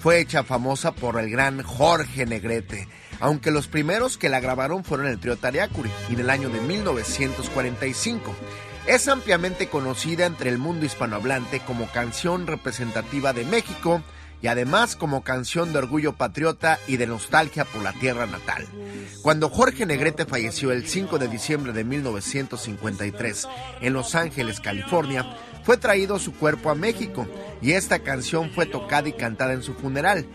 Fue hecha famosa por el gran Jorge Negrete, aunque los primeros que la grabaron fueron el trío Tariacuri en el año de 1945. Es ampliamente conocida entre el mundo hispanohablante como canción representativa de México y además como canción de orgullo patriota y de nostalgia por la tierra natal. Cuando Jorge Negrete falleció el 5 de diciembre de 1953 en Los Ángeles, California, fue traído su cuerpo a México y esta canción fue tocada y cantada en su funeral.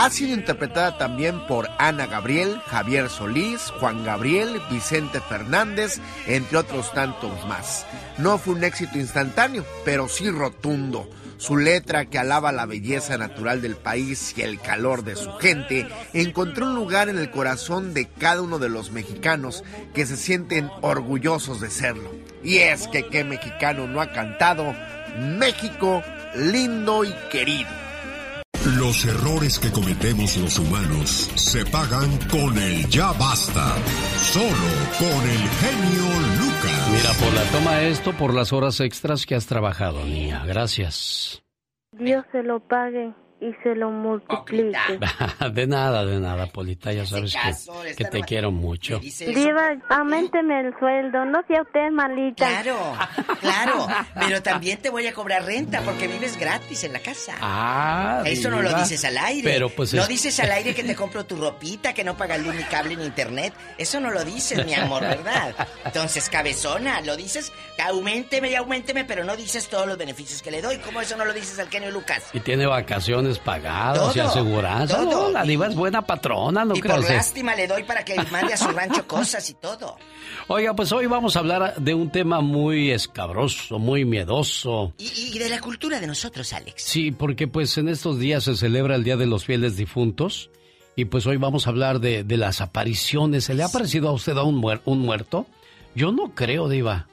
Ha sido interpretada también por Ana Gabriel, Javier Solís, Juan Gabriel, Vicente Fernández, entre otros tantos más. No fue un éxito instantáneo, pero sí rotundo. Su letra, que alaba la belleza natural del país y el calor de su gente, encontró un lugar en el corazón de cada uno de los mexicanos que se sienten orgullosos de serlo. Y es que qué mexicano no ha cantado México lindo y querido. Los errores que cometemos los humanos se pagan con el ya basta. Solo con el genio Lucas. Mira, por la toma esto por las horas extras que has trabajado, niña. Gracias. Dios se lo pague y se lo multiplique. de nada, de nada, Polita. Ya sabes que, que te quiero mucho. Diva, aumenteme el sueldo. No sea usted malita. Claro, claro. Pero también te voy a cobrar renta porque vives gratis en la casa. Ah, Eso no lo dices al aire. Pero pues no es- dices al aire que te compro tu ropita, que no pagas luz ni cable ni internet. Eso no lo dices, mi amor, ¿verdad? Entonces, cabezona, lo dices, aumenteme y aumenteme, pero no dices todos los beneficios que le doy. ¿Cómo eso no lo dices al genio Lucas? Y tiene vacaciones pagadas y Todo, aseguranza. todo. No, la diva es buena patrona, no y por lástima le doy para que mande a su rancho cosas y todo. Oiga, pues hoy vamos a hablar de un tema muy escabroso, muy miedoso. Y, y de la cultura de nosotros, Alex. Sí, porque pues en estos días se celebra el Día de los Fieles Difuntos y pues hoy vamos a hablar de, de las apariciones. ¿Se le ha parecido a usted a un, muer- un muerto? Yo no creo, Diva.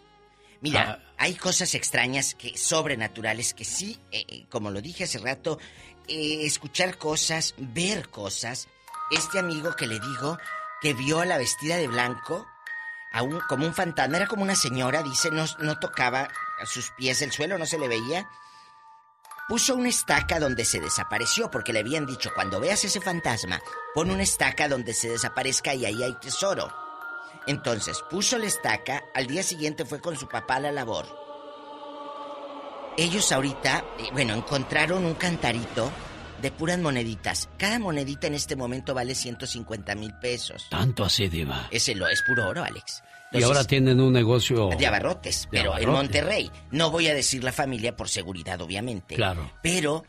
Mira, hay cosas extrañas que sobrenaturales que sí, eh, eh, como lo dije hace rato, eh, escuchar cosas, ver cosas. Este amigo que le digo que vio a la vestida de blanco, como un fantasma, era como una señora, dice, no, no tocaba a sus pies el suelo, no se le veía. Puso una estaca donde se desapareció, porque le habían dicho, cuando veas ese fantasma, pon una estaca donde se desaparezca y ahí hay tesoro. Entonces puso la estaca, al día siguiente fue con su papá a la labor. Ellos ahorita, eh, bueno, encontraron un cantarito de puras moneditas. Cada monedita en este momento vale 150 mil pesos. Tanto así, Diva. Ese lo es puro oro, Alex. y ahora tienen un negocio... De abarrotes, de pero en. Monterrey. No voy a decir la familia por seguridad, obviamente. Claro. Pero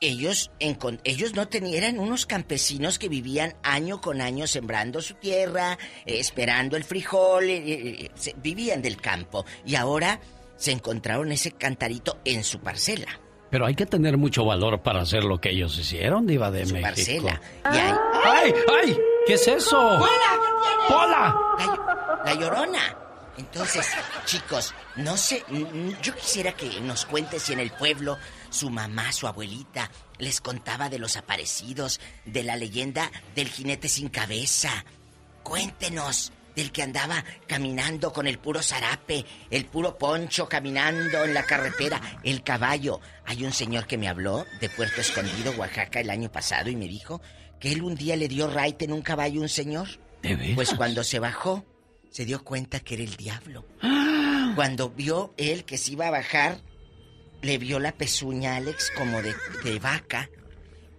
ellos, ellos no tenían, eran unos campesinos que vivían año con año sembrando su tierra, eh, esperando el frijol, eh, eh, se- vivían del campo. Y ahora se encontraron ese cantarito en su parcela. Pero hay que tener mucho valor para hacer lo que ellos hicieron, Diva de México. parcela. Y ahí- ¡Ay, ay! ¿Qué es eso? ¡Pola! ¡Pola! La, la llorona. Entonces, chicos, no sé, yo quisiera que nos cuente si en el pueblo su mamá, su abuelita, les contaba de los aparecidos, de la leyenda del jinete sin cabeza. Cuéntenos del que andaba caminando con el puro zarape, el puro poncho caminando en la carretera, el caballo. Hay un señor que me habló de Puerto Escondido, Oaxaca, el año pasado y me dijo que él un día le dio raite en un caballo a un señor. ¿De veras? Pues cuando se bajó, se dio cuenta que era el diablo. Cuando vio él que se iba a bajar, le vio la pezuña a Alex como de, de vaca.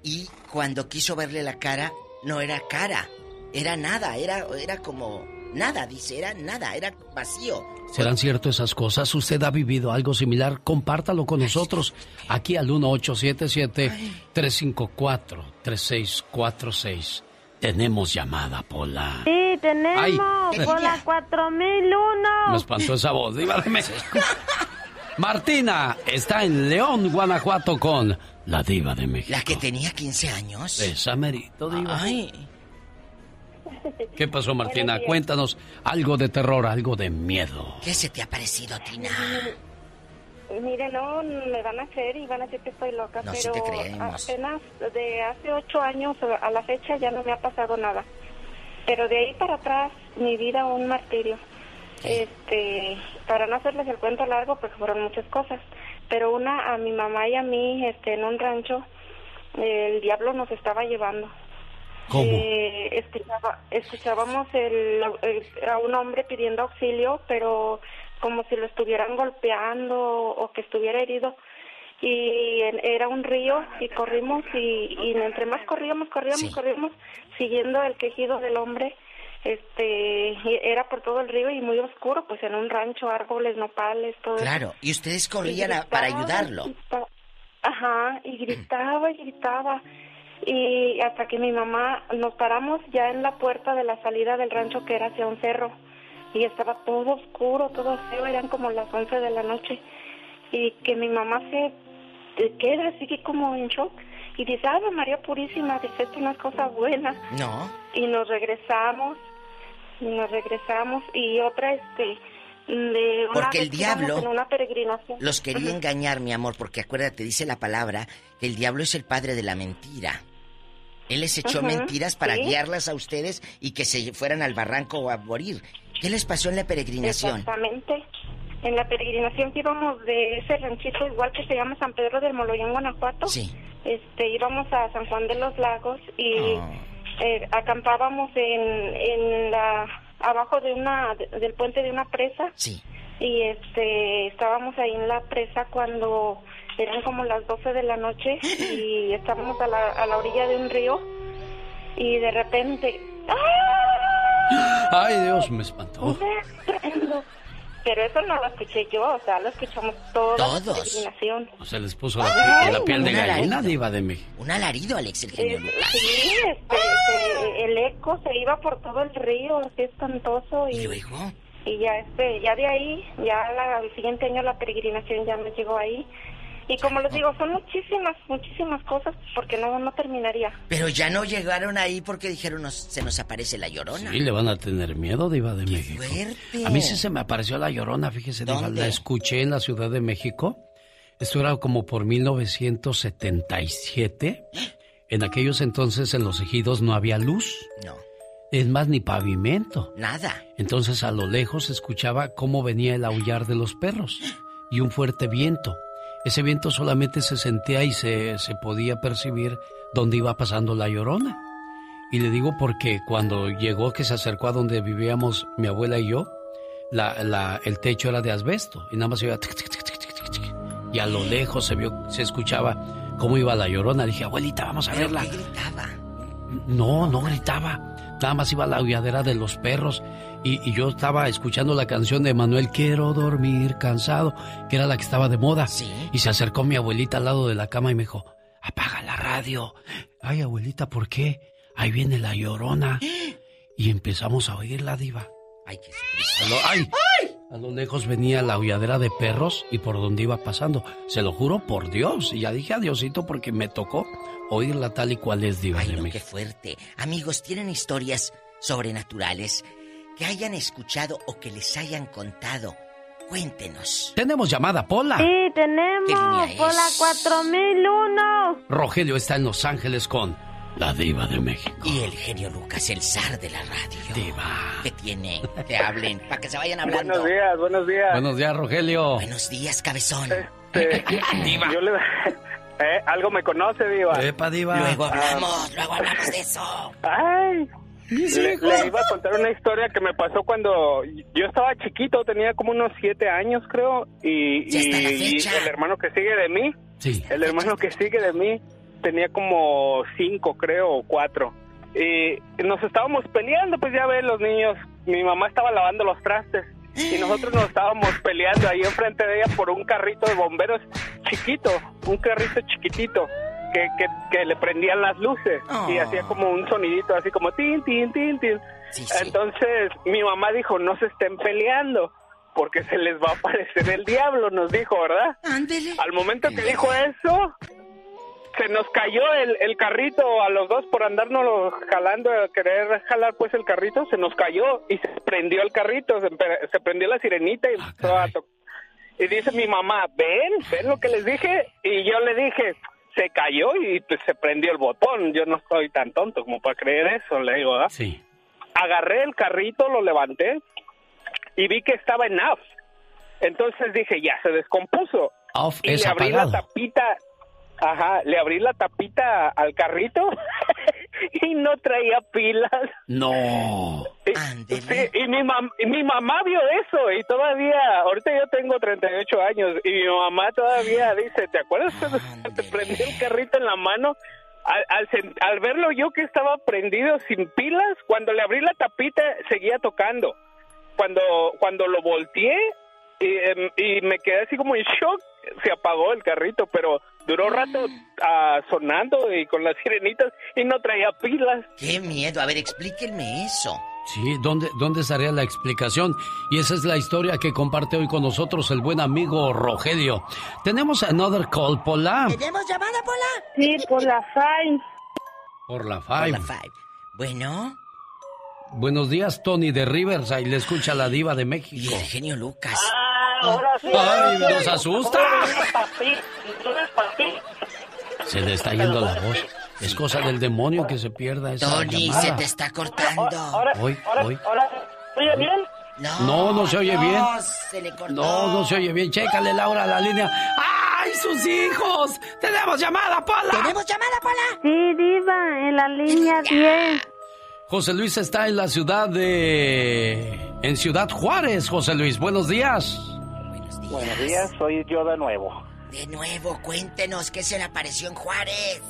Y cuando quiso verle la cara, no era cara, era nada, era, era como nada, dice, era nada, era vacío. ¿Serán cierto esas cosas? ¿Usted ha vivido algo similar? Compártalo con nosotros aquí al 1877-354-3646. Tenemos llamada, Pola. Sí, tenemos. Ay. Por la 4001. Me espantó esa voz, Diva de México. Martina está en León, Guanajuato con la Diva de México. La que tenía 15 años. Esa merito, Diva. Ay. ¿Qué pasó, Martina? Cuéntanos algo de terror, algo de miedo. ¿Qué se te ha parecido, Tina? Mire, no, me van a creer y van a decir que estoy loca, No, sí pero te creemos. apenas de hace ocho años a la fecha ya no me ha pasado nada. Pero de ahí para atrás, mi vida un martirio. Este, para no hacerles el cuento largo, pues fueron muchas cosas. Pero una, a mi mamá y a mí, este, en un rancho, el diablo nos estaba llevando. ¿Cómo? Eh, escuchaba- escuchábamos el, el- a un hombre pidiendo auxilio, pero como si lo estuvieran golpeando o que estuviera herido. Y en- era un río y corrimos y, y entre más corríamos, corríamos, corríamos, siguiendo el quejido del hombre. Este, era por todo el río y muy oscuro, pues en un rancho, árboles, nopales, todo eso. Claro, y ustedes Y corrían a- para ayudarlo. Ajá, y gritaba y gritaba. Y hasta que mi mamá nos paramos ya en la puerta de la salida del rancho que era hacia un cerro. Y estaba todo oscuro, todo feo, eran como las 11 de la noche. Y que mi mamá se queda así que como en shock. Y dice, Ave María Purísima, dice, esto no es cosa buena. No. Y nos regresamos, y nos regresamos. Y otra, este, de una Porque el diablo En una peregrinación. Los quería engañar, mi amor, porque acuérdate, dice la palabra que el diablo es el padre de la mentira. Él les echó mentiras para sí. guiarlas a ustedes y que se fueran al barranco o a morir. ¿Qué les pasó en la peregrinación? Exactamente. En la peregrinación que íbamos de ese ranchito igual que se llama San Pedro del Moloyán, Guanajuato. Sí. Este, íbamos a San Juan de los Lagos y Oh. eh, acampábamos en, en la abajo de una de- del puente de una presa. Sí. Y este estábamos ahí en la presa cuando eran como las 12 de la noche y estábamos a la, a la orilla de un río y de repente Ay, Dios, me espantó. Pero eso no lo escuché yo, o sea, lo escuchamos todos. Todos. La peregrinación. Se les puso la, piel- la piel de Una gallina, alarido. diva de México. Un alarido, Alex, el genio Eh, sí, este, este, el eco se iba por todo el río, así espantoso. Y, y ya, este, ya de ahí, ya la, el siguiente año la peregrinación ya me llegó ahí. Y como les digo, son muchísimas, muchísimas cosas, porque no, no terminaría. Pero ya no llegaron ahí porque dijeron nos- se nos aparece la llorona. Sí, le van a tener miedo, diva de México. fuerte. A mí sí se me apareció la llorona, fíjese, diva. La escuché en la Ciudad de México. Esto era como por 1977. En aquellos entonces en los ejidos no había luz. No. Es más, ni pavimento. Nada. Entonces a lo lejos se escuchaba cómo venía el aullar de los perros y un fuerte viento. Ese viento solamente se sentía y se, se podía percibir donde iba pasando la llorona. Y le digo porque cuando llegó que se acercó a donde vivíamos mi abuela y yo, la, la- el techo era de asbesto y nada más se iba tic, tic, tic, y a lo lejos se vio, se escuchaba cómo iba la llorona. Dije, abuelita, vamos a ¿Pero verla. gritaba? No, no gritaba. Nada más iba la aulladera de los perros. Y, y yo estaba escuchando la canción de Manuel Quiero dormir cansado, que era la que estaba de moda. Y se acercó mi abuelita al lado de la cama y me dijo, apaga la radio. Ay, abuelita, ¿por qué? Ahí viene la llorona. Y empezamos a oír la diva. Ay, qué A lo, ay, a lo lejos venía la aulladera de perros y por donde iba pasando. Se lo juro por Dios. Y ya dije adiosito porque me tocó oírla tal y cual es diva de Ay, no, México. qué fuerte. Amigos, ¿tienen historias sobrenaturales que hayan escuchado o que les hayan contado? Cuéntenos. Tenemos llamada, Pola. Sí, ¿Qué tenemos línea es? por la 4001. Rogelio está en Los Ángeles con la diva de México. Y el genio Lucas, el zar de la radio. Diva. Que tiene, que hablen, para que se vayan hablando. Buenos días, buenos días. Buenos días, Rogelio. Buenos días, cabezón. Este, Yo le... Eh, algo me conoce, Diva. Epa, Diva. Luego Ah, hablamos, luego hablamos de eso. Ay. Le, le iba a contar una historia que me pasó cuando yo estaba chiquito, tenía como unos siete años, creo, y, el hermano que sigue de mí, Sí. el hermano que sigue de mí tenía como cinco, creo, o cuatro. Y nos estábamos peleando, pues ya ven los niños, mi mamá estaba lavando los trastes y nosotros nos estábamos peleando ahí enfrente de ella por un carrito de bomberos chiquito, un carrito chiquitito. Que, que, que le prendían las luces y Oh. hacía como un sonidito así como tin, tin, tin, tin. Entonces mi mamá dijo, no se estén peleando porque se les va a aparecer el diablo, nos dijo, ¿verdad? Al momento que dijo eso, se nos cayó el, el carrito a los dos por andarnos jalando, querer jalar pues el carrito, se nos cayó y se prendió el carrito, se, se prendió la sirenita y empezó a to- Y dice mi mamá, ven, ven lo que les dije. Y yo le dije, se cayó y pues se prendió el botón. Yo no soy tan tonto como para creer eso, le digo, ¿verdad? Sí. Agarré el carrito, lo levanté y vi que estaba en off. Entonces dije, ya se descompuso. Off y es le abrí apagado. la tapita, ajá, le abrí la tapita al carrito y no traía pilas. No. Sí, y mi, mam- y mi mamá vio eso y todavía, ahorita yo tengo 38 años y mi mamá todavía dice, ¿te acuerdas cuando te prendió el carrito en la mano? Al, al verlo yo que estaba prendido sin pilas, cuando le abrí la tapita seguía tocando. Cuando, cuando lo volteé y, em, y me quedé así como en shock, se apagó el carrito, pero duró rato ah, sonando y con las sirenitas y no traía pilas. ¡Qué miedo! A ver, explíquenme eso. Sí, ¿dónde, ¿dónde estaría la explicación? Y esa es la historia que comparte hoy con nosotros el buen amigo Rogelio. Tenemos another call, Pola. ¿Tenemos llamada, Pola? Sí, por la FAI. Por la Por Five. la five. Bueno, Buenos días, Tony de Riverside. Le escucha la diva de México. y el genio Lucas. Ahora sí. ¡Ay, nos asusta! Se le está yendo la voz. Es cosa del demonio que se pierda esa Tony, llamada. se te está cortando. Ahora, Hoy, ahora, hoy. ahora, ¿oye bien? No, no se oye bien. No, se le cortó. No, no se oye bien. Chécale, Laura, la línea. ¡Ay, sus hijos! ¡Tenemos llamada, Pola! ¿Tenemos llamada, Pola? Sí, Diva, en la línea 10. José Luis está en la ciudad de... En Ciudad Juárez, José Luis. Buenos días. Buenos días, soy yo de nuevo. De nuevo, cuéntenos qué se le apareció en Juárez.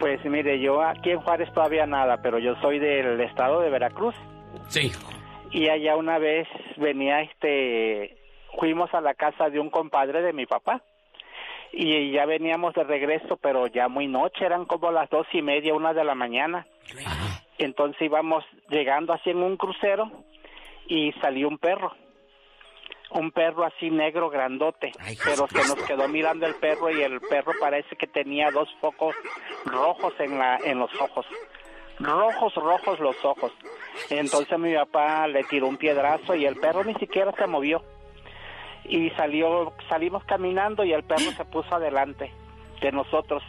Pues mire, yo aquí en Juárez todavía nada, pero yo soy del estado de Veracruz. Sí. Y allá una vez venía este, fuimos a la casa de un compadre de mi papá. Y ya veníamos de regreso, pero ya muy noche, eran como las dos y media, una de la mañana. Entonces íbamos llegando así en un crucero y salió un perro. Un perro así negro grandote, pero se nos quedó mirando el perro y el perro parece que tenía dos focos rojos en la en los ojos. Rojos, rojos los ojos. Entonces mi papá le tiró un piedrazo y el perro ni siquiera se movió. Y salió salimos caminando y el perro se puso adelante de nosotros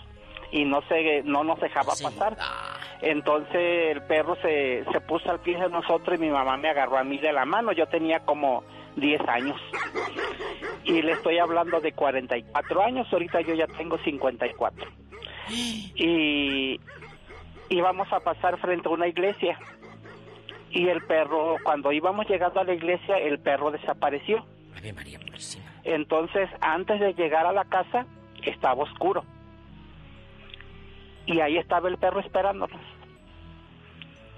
y no se no nos dejaba pasar. Entonces el perro se, se puso al pie de nosotros y mi mamá me agarró a mí de la mano. Yo tenía como 10 años. Y le estoy hablando de 44 años, ahorita yo ya tengo 54. Y íbamos a pasar frente a una iglesia. Y el perro, cuando íbamos llegando a la iglesia, el perro desapareció. Entonces, antes de llegar a la casa, estaba oscuro. Y ahí estaba el perro esperándonos.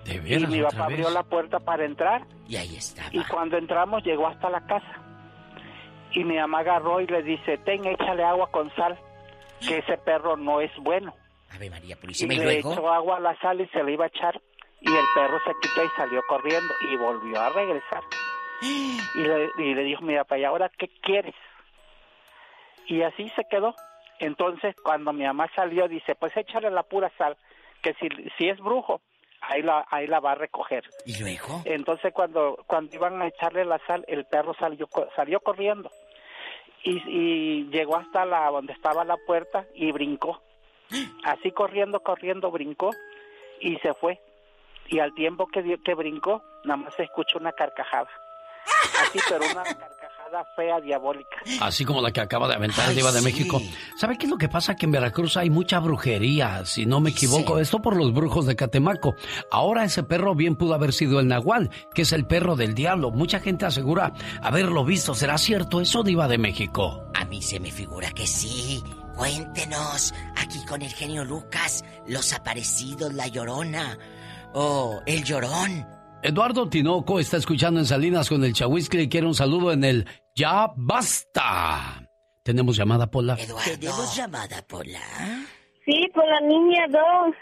De Y mi papá abrió vez. la puerta para entrar. Y ahí estaba. Y cuando entramos, llegó hasta la casa. Y mi mamá agarró y le dice: Ten, échale agua con sal, que ese perro no es bueno. Ave María Y Purísima. Y le luego. echó agua a la sal y se le iba a echar. Y el perro se quitó y salió corriendo y volvió a regresar. Y le, y le dijo mi papá, ¿y ahora qué quieres? Y así se quedó. Entonces, cuando mi mamá salió, dice, pues échale la pura sal, que si, si es brujo, ahí la, ahí la va a recoger. ¿Y luego? Entonces, cuando, cuando iban a echarle la sal, el perro salió, salió corriendo. Y, y llegó hasta la donde estaba la puerta y brincó. Así corriendo, corriendo, brincó y se fue. Y al tiempo que, dio- que brincó, nada más se escuchó una carcajada. Así, pero una carcajada fea, diabólica. Así como la que acaba de aventar el Diva de México. ¿Sabe qué es lo que pasa? Que en Veracruz hay mucha brujería, si no me equivoco. Esto por los brujos de Catemaco. Ahora ese perro bien pudo haber sido el Nahual, que es el perro del diablo. Mucha gente asegura haberlo visto. ¿Será cierto eso, Diva de México? A mí se me figura que sí. Cuéntenos, aquí con el genio Lucas, los aparecidos, la llorona. Oh, el llorón. Eduardo Tinoco está escuchando en Salinas con el Chahuiscle y quiere un saludo en el Ya Basta. ¿Tenemos llamada, Pola? ¿Tenemos llamada, Pola? Sí, por la niña 2.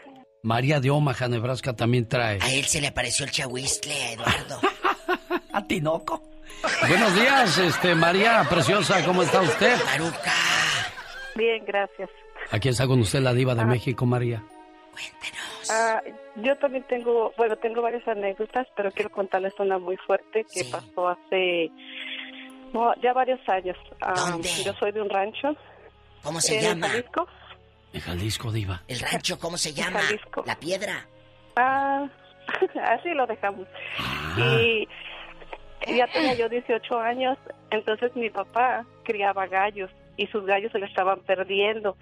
María de Omaha, Nebraska también trae. A él se le apareció el chahuistle, a Eduardo. a Tinoco. Buenos días, este María Preciosa, ¿cómo está usted? Bien, gracias. Aquí está con usted la diva de México, María. Ah, yo también tengo, bueno, tengo varias anécdotas, pero quiero contarles una muy fuerte que pasó hace no, ya varios años. Ah, Yo soy de un rancho. ¿Cómo se en llama? Jalisco. En Jalisco, diva. ¿El rancho cómo se llama? Jalisco. La piedra. Ah, así lo dejamos. Y ya tenía yo 18 años, entonces mi papá criaba gallos y sus gallos se le estaban perdiendo.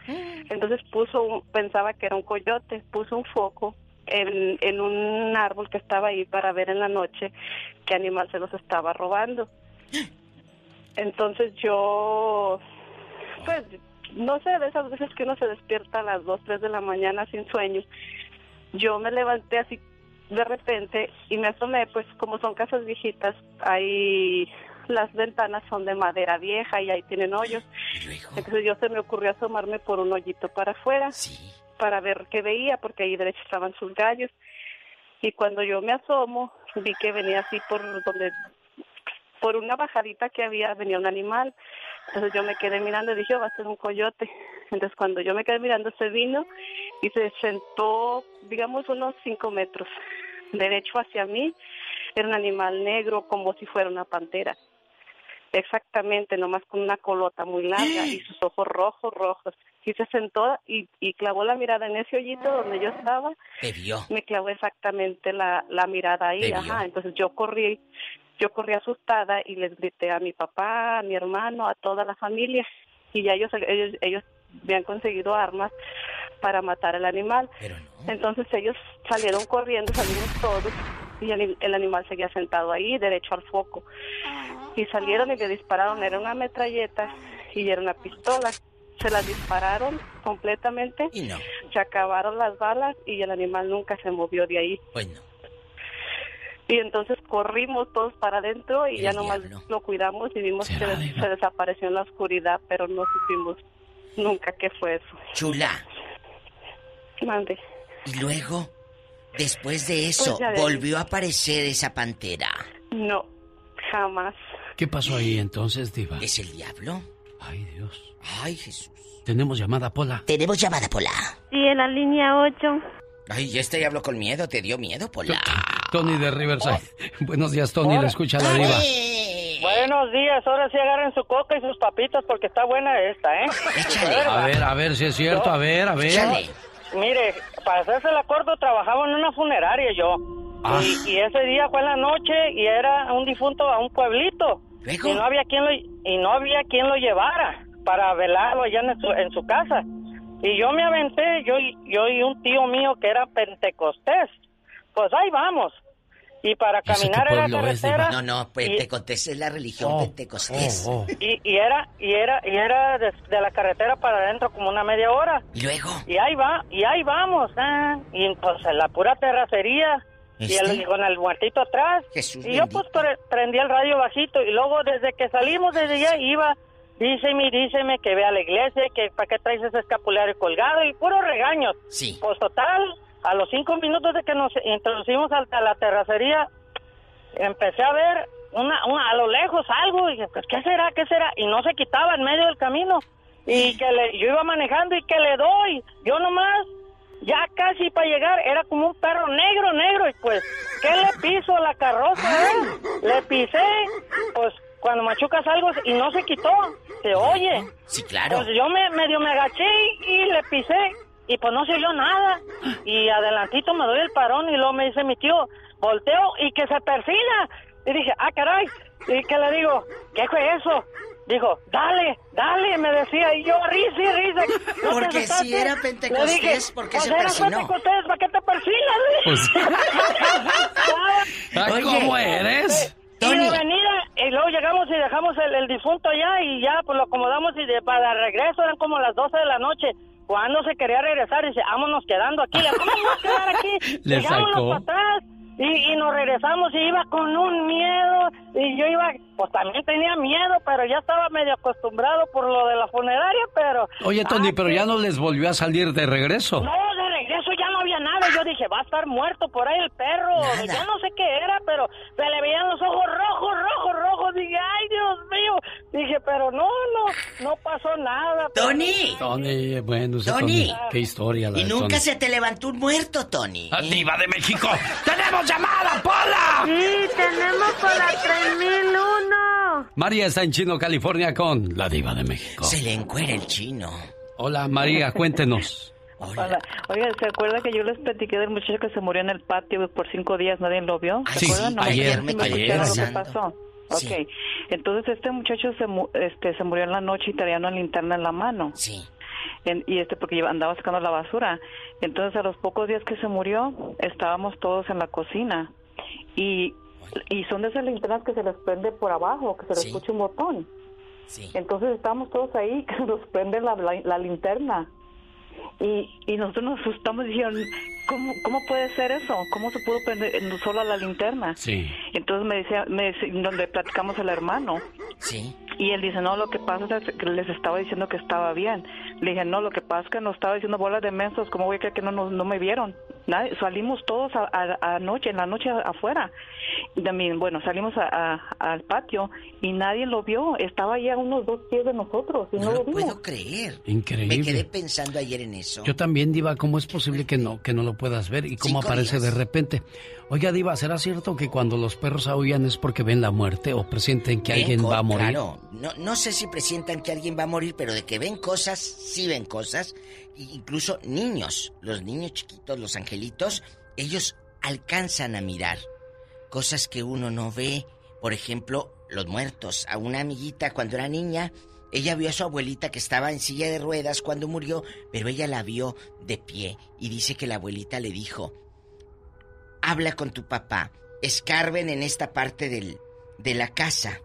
Entonces puso, un- pensaba que era un coyote, puso un foco en, en un árbol que estaba ahí para ver en la noche qué animal se los estaba robando. Entonces yo, pues, no sé, de esas veces que uno se despierta a las 2, 3 de la mañana sin sueño, yo me levanté así de repente y me asomé, pues como son casas viejitas, hay las ventanas son de madera vieja y ahí tienen hoyos. Entonces yo se me ocurrió asomarme por un hoyito para afuera para ver qué veía, porque ahí derecho estaban sus gallos. Y cuando yo me asomo, vi que venía así por donde, por una bajadita que había, venía un animal. Entonces yo me quedé mirando y dije, "Oh, va a ser un coyote. Entonces cuando yo me quedé mirando, se vino y se sentó, digamos, unos cinco metros derecho hacia mí. Era un animal negro, como si fuera una pantera. Exactamente, nomás con una colota muy larga y sus ojos rojos, rojos. Y se sentó y, y clavó la mirada en ese hoyito donde yo estaba. Te vio. Me clavó exactamente la, la mirada ahí, Te vio. ajá. Entonces yo corrí, yo corrí asustada y les grité a mi papá, a mi hermano, a toda la familia. Y ya ellos, ellos, ellos habían conseguido armas para matar al animal. Entonces ellos salieron corriendo, salimos todos y el, el animal seguía sentado ahí, derecho al foco. Y salieron y le dispararon, era una metralleta y era una pistola. Se las dispararon completamente, Y no. se acabaron las balas y el animal nunca se movió de ahí. Bueno. Y entonces corrimos todos para adentro y ya nomás lo cuidamos y vimos que des- se desapareció en la oscuridad, pero no supimos nunca qué fue eso. Chula. Mande. Y luego, después de eso, Pues ves. volvió a aparecer esa pantera. No, jamás. ¿Qué pasó ahí entonces, Diva? ¿Es el diablo? Ay, Dios. Ay, Jesús. Tenemos llamada, Pola. Tenemos llamada, Pola. Sí, en la línea 8. Ay, ya este diablo con miedo. ¿Te dio miedo, Pola? Tony de Riverside. Buenos días, Tony. Le escucha la Diva. Buenos días, ahora sí agarren su coca y sus papitas porque está buena esta, ¿eh? A ver, a ver si es cierto. A ver, a ver. Mire, para hacerse el acuerdo trabajaba en una funeraria yo. Ah. Y, y ese día fue en la noche y era un difunto a un pueblito. Y no había quien lo y no había quien lo llevara para velarlo allá en su, en su casa. Y yo me aventé, yo y- yo y un tío mío que era pentecostés. Pues ahí vamos. Y para caminar en la carretera No, no, Pentecostés es la religión Oh, pentecostés. y, y era y era y era de, de la carretera para adentro como una media hora. Y luego y ahí va y ahí vamos ah, y pues en la pura terracería y, el- ¿Este? con el muertito atrás. Jesús y yo pues pre- prendí el radio bajito y luego desde que salimos desde allá iba díceme díceme que ve a la iglesia que para qué traes ese escapulario colgado y puros regaños sí. Pues total a los cinco minutos de que nos introducimos a la terracería empecé a ver una, una- a lo lejos algo y dije, pues, ¿qué será? ¿Qué será? Y no se quitaba en medio del camino y que le, yo iba manejando y que le doy, yo nomás, ya casi para llegar, era como un perro negro, negro y pues, ¿qué le piso a la carroza? eh? Le pisé, pues cuando machucas algo y no se quitó, se oye. Sí, claro. Pues yo me medio me agaché y le pisé y pues no se oyó nada. Y adelantito me doy el parón y luego me dice mi tío, volteo y que se persina. Y dije, ah, caray. Y que le digo, ¿qué fue eso? Dijo, dale, dale, me decía. Y yo, risa y risa. ¿No te Porque si era Le pentecostés, dije, ¿por qué pues se era persinó? pentecostés, ¿para qué te persinas? Pues- Ay, ¿cómo eres? Y de venida, y luego llegamos y dejamos el, el difunto allá y ya pues lo acomodamos y de, para regreso eran como las 12 de la noche. Cuando se quería regresar, dice, vámonos quedando aquí. ¿Cómo vamos a quedar aquí? Le sacó. para atrás. Y, y nos regresamos y iba con un miedo. Y yo iba, pues también tenía miedo, pero ya estaba medio acostumbrado por lo de la funeraria, pero... Oye, Tony, Ah, pero ya no les volvió a salir de regreso. no, nada. Yo dije, va a estar muerto por ahí el perro. Ya no sé qué era, pero se le veían los ojos rojos, rojos, rojos. Dije, ay, Dios mío. Dije, pero no, no, no pasó nada. Tony. Tony, bueno, Tony. Tony. Qué historia la Y de nunca Tony. se te levantó un muerto, Tony. Ah, Diva de México. ¡Tenemos llamada, Pola! Sí, tenemos por la 3001. María está en Chino, California con la Diva de México. Se le encuera el chino. Hola, María, cuéntenos. Hola. Oiga, ¿se acuerda que yo les platiqué del muchacho que se murió en el patio por cinco días? ¿Nadie lo vio? ¿Se Sí, acuerdan? No, ayer, me ayer. lo que pasó. Sí. Ok. Entonces este muchacho se, mu- este, se murió en la noche y traía una linterna en la mano. Sí. En- y este porque andaba sacando la basura. Entonces a los pocos días que se murió, estábamos todos en la cocina. Y, y son de esas linternas que se les prende por abajo, que se les Sí. escucha un botón. Sí. Entonces estábamos todos ahí, que nos prende la, la, la linterna. Y, y nosotros nos asustamos y dijeron, ¿cómo, ¿cómo puede ser eso? ¿Cómo se pudo prender solo la linterna? Sí. Entonces me decía, me decía- donde platicamos el hermano. Sí. Y él dice, no, lo que pasa es que les estaba diciendo que estaba bien. Le dije, no, lo que pasa es que nos estaba diciendo bolas de mensos, ¿cómo voy a creer que no, nos- no me vieron? Nadie, salimos todos a, a- anoche, en la noche afuera. Y también, bueno, salimos a- a- al patio y nadie lo vio. Estaba ahí a unos dos pies de nosotros y no, No lo lo vimos. puedo creer. Increíble. Me quedé pensando ayer en eso. Yo también, Diva, ¿cómo es posible que no, que no lo puedas ver y cómo Cinco aparece días. de repente? Oiga, Diva, ¿será cierto que cuando los perros aullan es porque ven la muerte o presienten que Ven alguien va a morir? Claro, no, no sé si presientan que alguien va a morir, pero de que ven cosas, ven cosas. Incluso niños, los niños chiquitos, los angelitos, ellos alcanzan a mirar cosas que uno no ve. Por ejemplo, los muertos. A una amiguita cuando era niña, ella vio a su abuelita que estaba en silla de ruedas cuando murió, pero ella la vio de pie y dice que la abuelita le dijo, habla con tu papá, escarben en esta parte del, de la casa,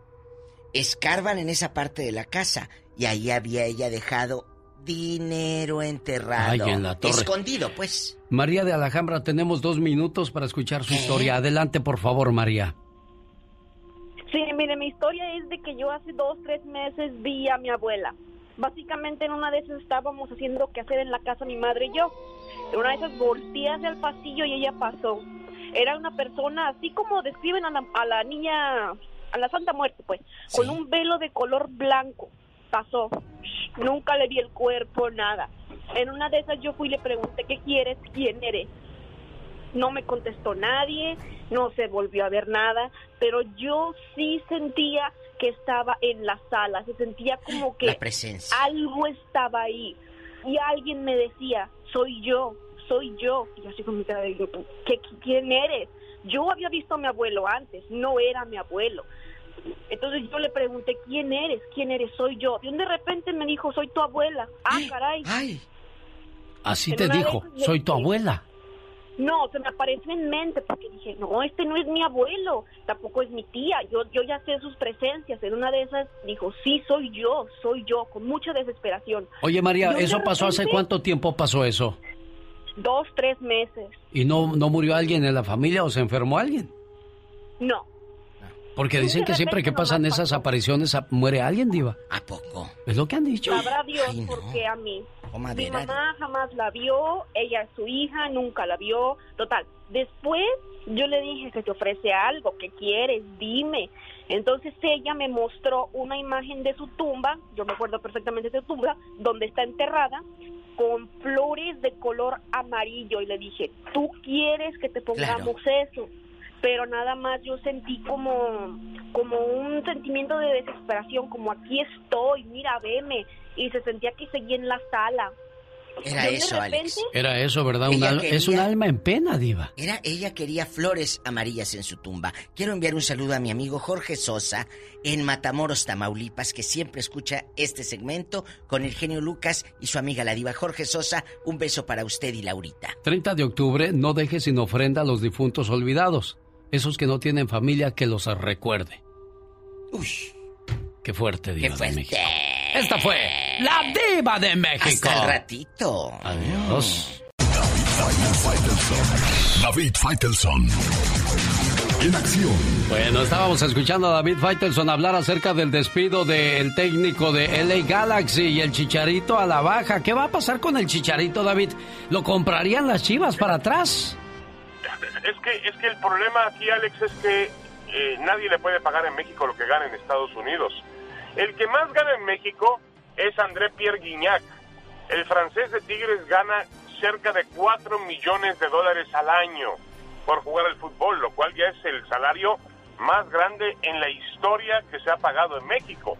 escarban en esa parte de la casa y ahí había ella dejado dinero enterrado, Ay, en la torre. escondido pues. María de Alhambra, tenemos dos minutos para escuchar su historia. Adelante, por favor, María. Sí, mire, mi historia es de que yo hace dos, tres meses vi a mi abuela. Básicamente en una de esas estábamos haciendo que hacer en la casa mi madre y yo. En una de esas volteé hacia el pasillo y ella pasó. Era una persona así como describen a la, a la niña, a la Santa Muerte, pues, con un velo de color blanco. Pasó. Nunca le vi el cuerpo, nada. En una de esas yo fui y le pregunté, ¿qué quieres? ¿Quién eres? no me contestó nadie, no se volvió a ver nada, pero yo sí sentía que estaba en la sala, se sentía como que La presencia. algo estaba ahí y alguien me decía, soy yo, soy yo, y yo así con mi cara de, ¿qué, ¿quién eres? Yo había visto a mi abuelo antes, no era mi abuelo. Entonces yo le pregunté, ¿quién eres? ¿Quién eres? Soy yo. Y de repente me dijo, soy tu abuela. Ah, caray. Así En te dijo, soy tu abuela. No, se me apareció en mente porque dije, no, este no es mi abuelo, tampoco es mi tía, yo, yo ya sé sus presencias. En una de esas dijo, sí, soy yo, soy yo, con mucha desesperación. Oye, María, ¿eso pasó hace cuánto tiempo pasó eso? Dos, tres meses. ¿Y no, no murió alguien en la familia o se enfermó alguien? No, Porque dicen que siempre que pasan esas apariciones muere alguien, Diva. ¿A poco? Es lo que han dicho. sabrá Dios por qué a mí. Mi mamá jamás la vio, ella es su hija, nunca la vio. Total, después yo le dije que te ofrece algo, que quieres, dime. Entonces ella me mostró una imagen de su tumba, yo me acuerdo perfectamente de su tumba, donde está enterrada, con flores de color amarillo. Y le dije, ¿tú quieres que te pongamos eso? Pero nada más yo sentí como, como un sentimiento de desesperación, como aquí estoy, mira, veme. Y se sentía que seguía en la sala. Era Yo eso, repente- Alex. Era eso, ¿verdad? Un Ella al- Es un alma en pena, Diva. Era, ella quería flores amarillas en su tumba. Quiero enviar un saludo a mi amigo Jorge Sosa en Matamoros, Tamaulipas, que siempre escucha este segmento con el genio Lucas y su amiga la diva Jorge Sosa. Un beso para usted y Laurita. 30 de octubre, no deje sin ofrenda a los difuntos olvidados. Esos que no tienen familia que los recuerde. Uy. Qué fuerte, Diva Qué de. México. Esta fue la Diva de México. Hasta el ratito. Adiós. David Faitelson. En acción. Bueno, estábamos escuchando a David Faitelson hablar acerca del despido del técnico de LA Galaxy y el Chicharito a la baja. ¿Qué va a pasar con el Chicharito, David? ¿Lo comprarían las Chivas para atrás? Es que, es que el problema aquí, Alex, es que eh, nadie le puede pagar en México lo que gana en Estados Unidos. El que más gana en México es André Pierre Guignac. El francés de Tigres gana cerca de 4 millones de dólares al año por jugar al fútbol, lo cual ya es el salario más grande en la historia que se ha pagado en México.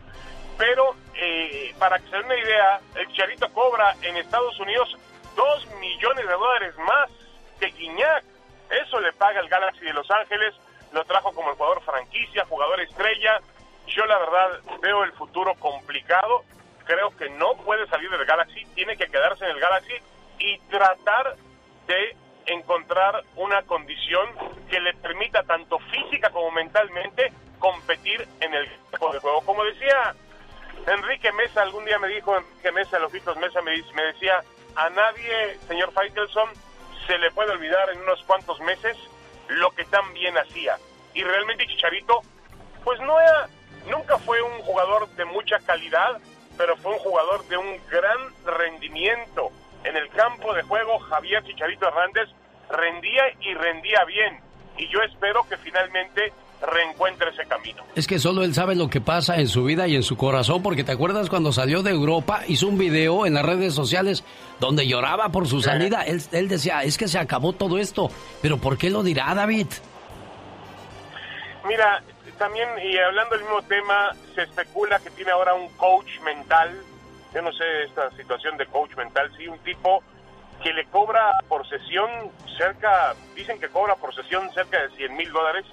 Pero eh, para que se den una idea, el Chicharito cobra en Estados Unidos 2 millones de dólares más que Guiñac. Eso le paga el Galaxy de Los Ángeles, lo trajo como el jugador franquicia, jugador estrella. Yo la verdad veo el futuro complicado. Creo que no puede salir del Galaxy, tiene que quedarse en el Galaxy y tratar de encontrar una condición que le permita tanto física como mentalmente competir en el juego. Como decía Enrique Mesa, algún día me dijo Enrique Mesa, los Mesa, me, me decía, a nadie, señor Faitelson, se le puede olvidar en unos cuantos meses lo que tan bien hacía. Y realmente Chicharito, pues no era, nunca fue un jugador de mucha calidad, pero fue un jugador de un gran rendimiento. En el campo de juego, Javier Chicharito Hernández rendía y rendía bien. Y yo espero que finalmente reencuentre ese camino. Es que solo él sabe lo que pasa en su vida y en su corazón, porque te acuerdas cuando salió de Europa, hizo un video en las redes sociales donde lloraba por su salida. Él, él decía, es que se acabó todo esto, pero ¿por qué lo dirá David? Mira, también, y hablando del mismo tema, se especula que tiene ahora un coach mental. Yo no sé esta situación de coach mental, sí, un tipo que le cobra por sesión cerca, dicen que cobra por sesión cerca de 100 mil dólares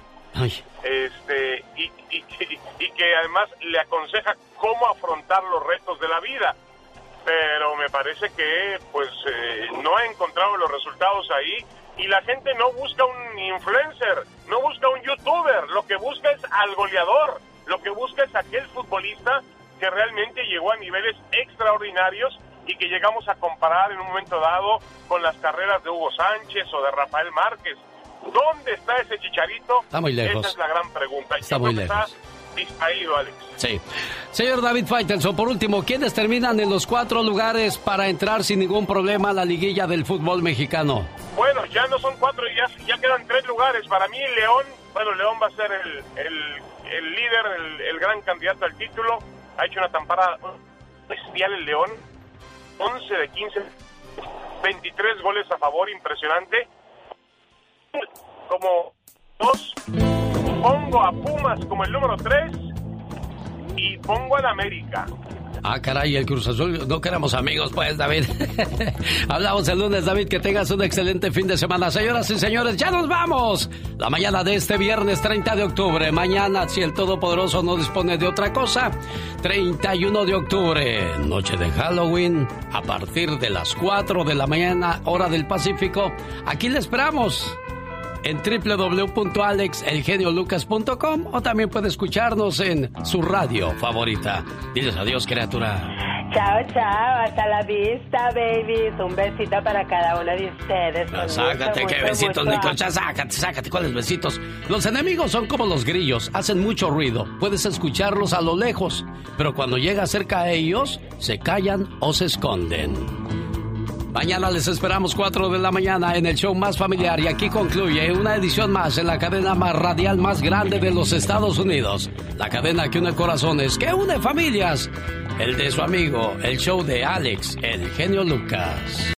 este y, y, que además le aconseja cómo afrontar los retos de la vida. Pero me parece que pues eh, no ha encontrado los resultados ahí. Y la gente no busca un influencer, no busca un youtuber, lo que busca es al goleador, lo que busca es aquel futbolista que realmente llegó a niveles extraordinarios y que llegamos a comparar en un momento dado con las carreras de Hugo Sánchez o de Rafael Márquez. ¿Dónde está ese chicharito? Está muy lejos. Esa es la gran pregunta. Está muy lejos. Está Alex. Sí. Señor David Faitelson, por último, ¿quiénes terminan en los cuatro lugares para entrar sin ningún problema a la liguilla del fútbol mexicano? Bueno, ya no son cuatro, ya, ya quedan tres lugares. Para mí, León, bueno, León va a ser el, el, líder, el, el, gran candidato al título. Ha hecho una tamparada bestial el León. 11 de 15, 23 goles a favor, impresionante como dos, pongo a Pumas como el número tres y pongo al América. Ah, caray, el Cruz Azul, no queremos amigos, pues, David. Hablamos el lunes, David, que tengas un excelente fin de semana. Señoras y señores, ya nos vamos. La mañana de este viernes 30 de octubre. Mañana, si el Todopoderoso no dispone de otra cosa, 31 de octubre, noche de Halloween, a partir de las 4 de la mañana, hora del Pacífico. Aquí le esperamos en www.alexelgeniolucas.com o también puede escucharnos en su radio favorita. Diles adiós, criatura. Chao, chao, hasta la vista, babies. Un besito para cada uno de ustedes. sácate, qué besitos, Nico. sácate, sácate, ¿cuáles besitos? Los enemigos son como los grillos, hacen mucho ruido. Puedes escucharlos a lo lejos, pero cuando llegas cerca a ellos, se callan o se esconden. Mañana les esperamos 4 de la mañana en el show más familiar y aquí concluye una edición más en la cadena más radial más grande de los Estados Unidos. La cadena que une corazones, que une familias. El de su amigo, el show de Alex, el genio Lucas.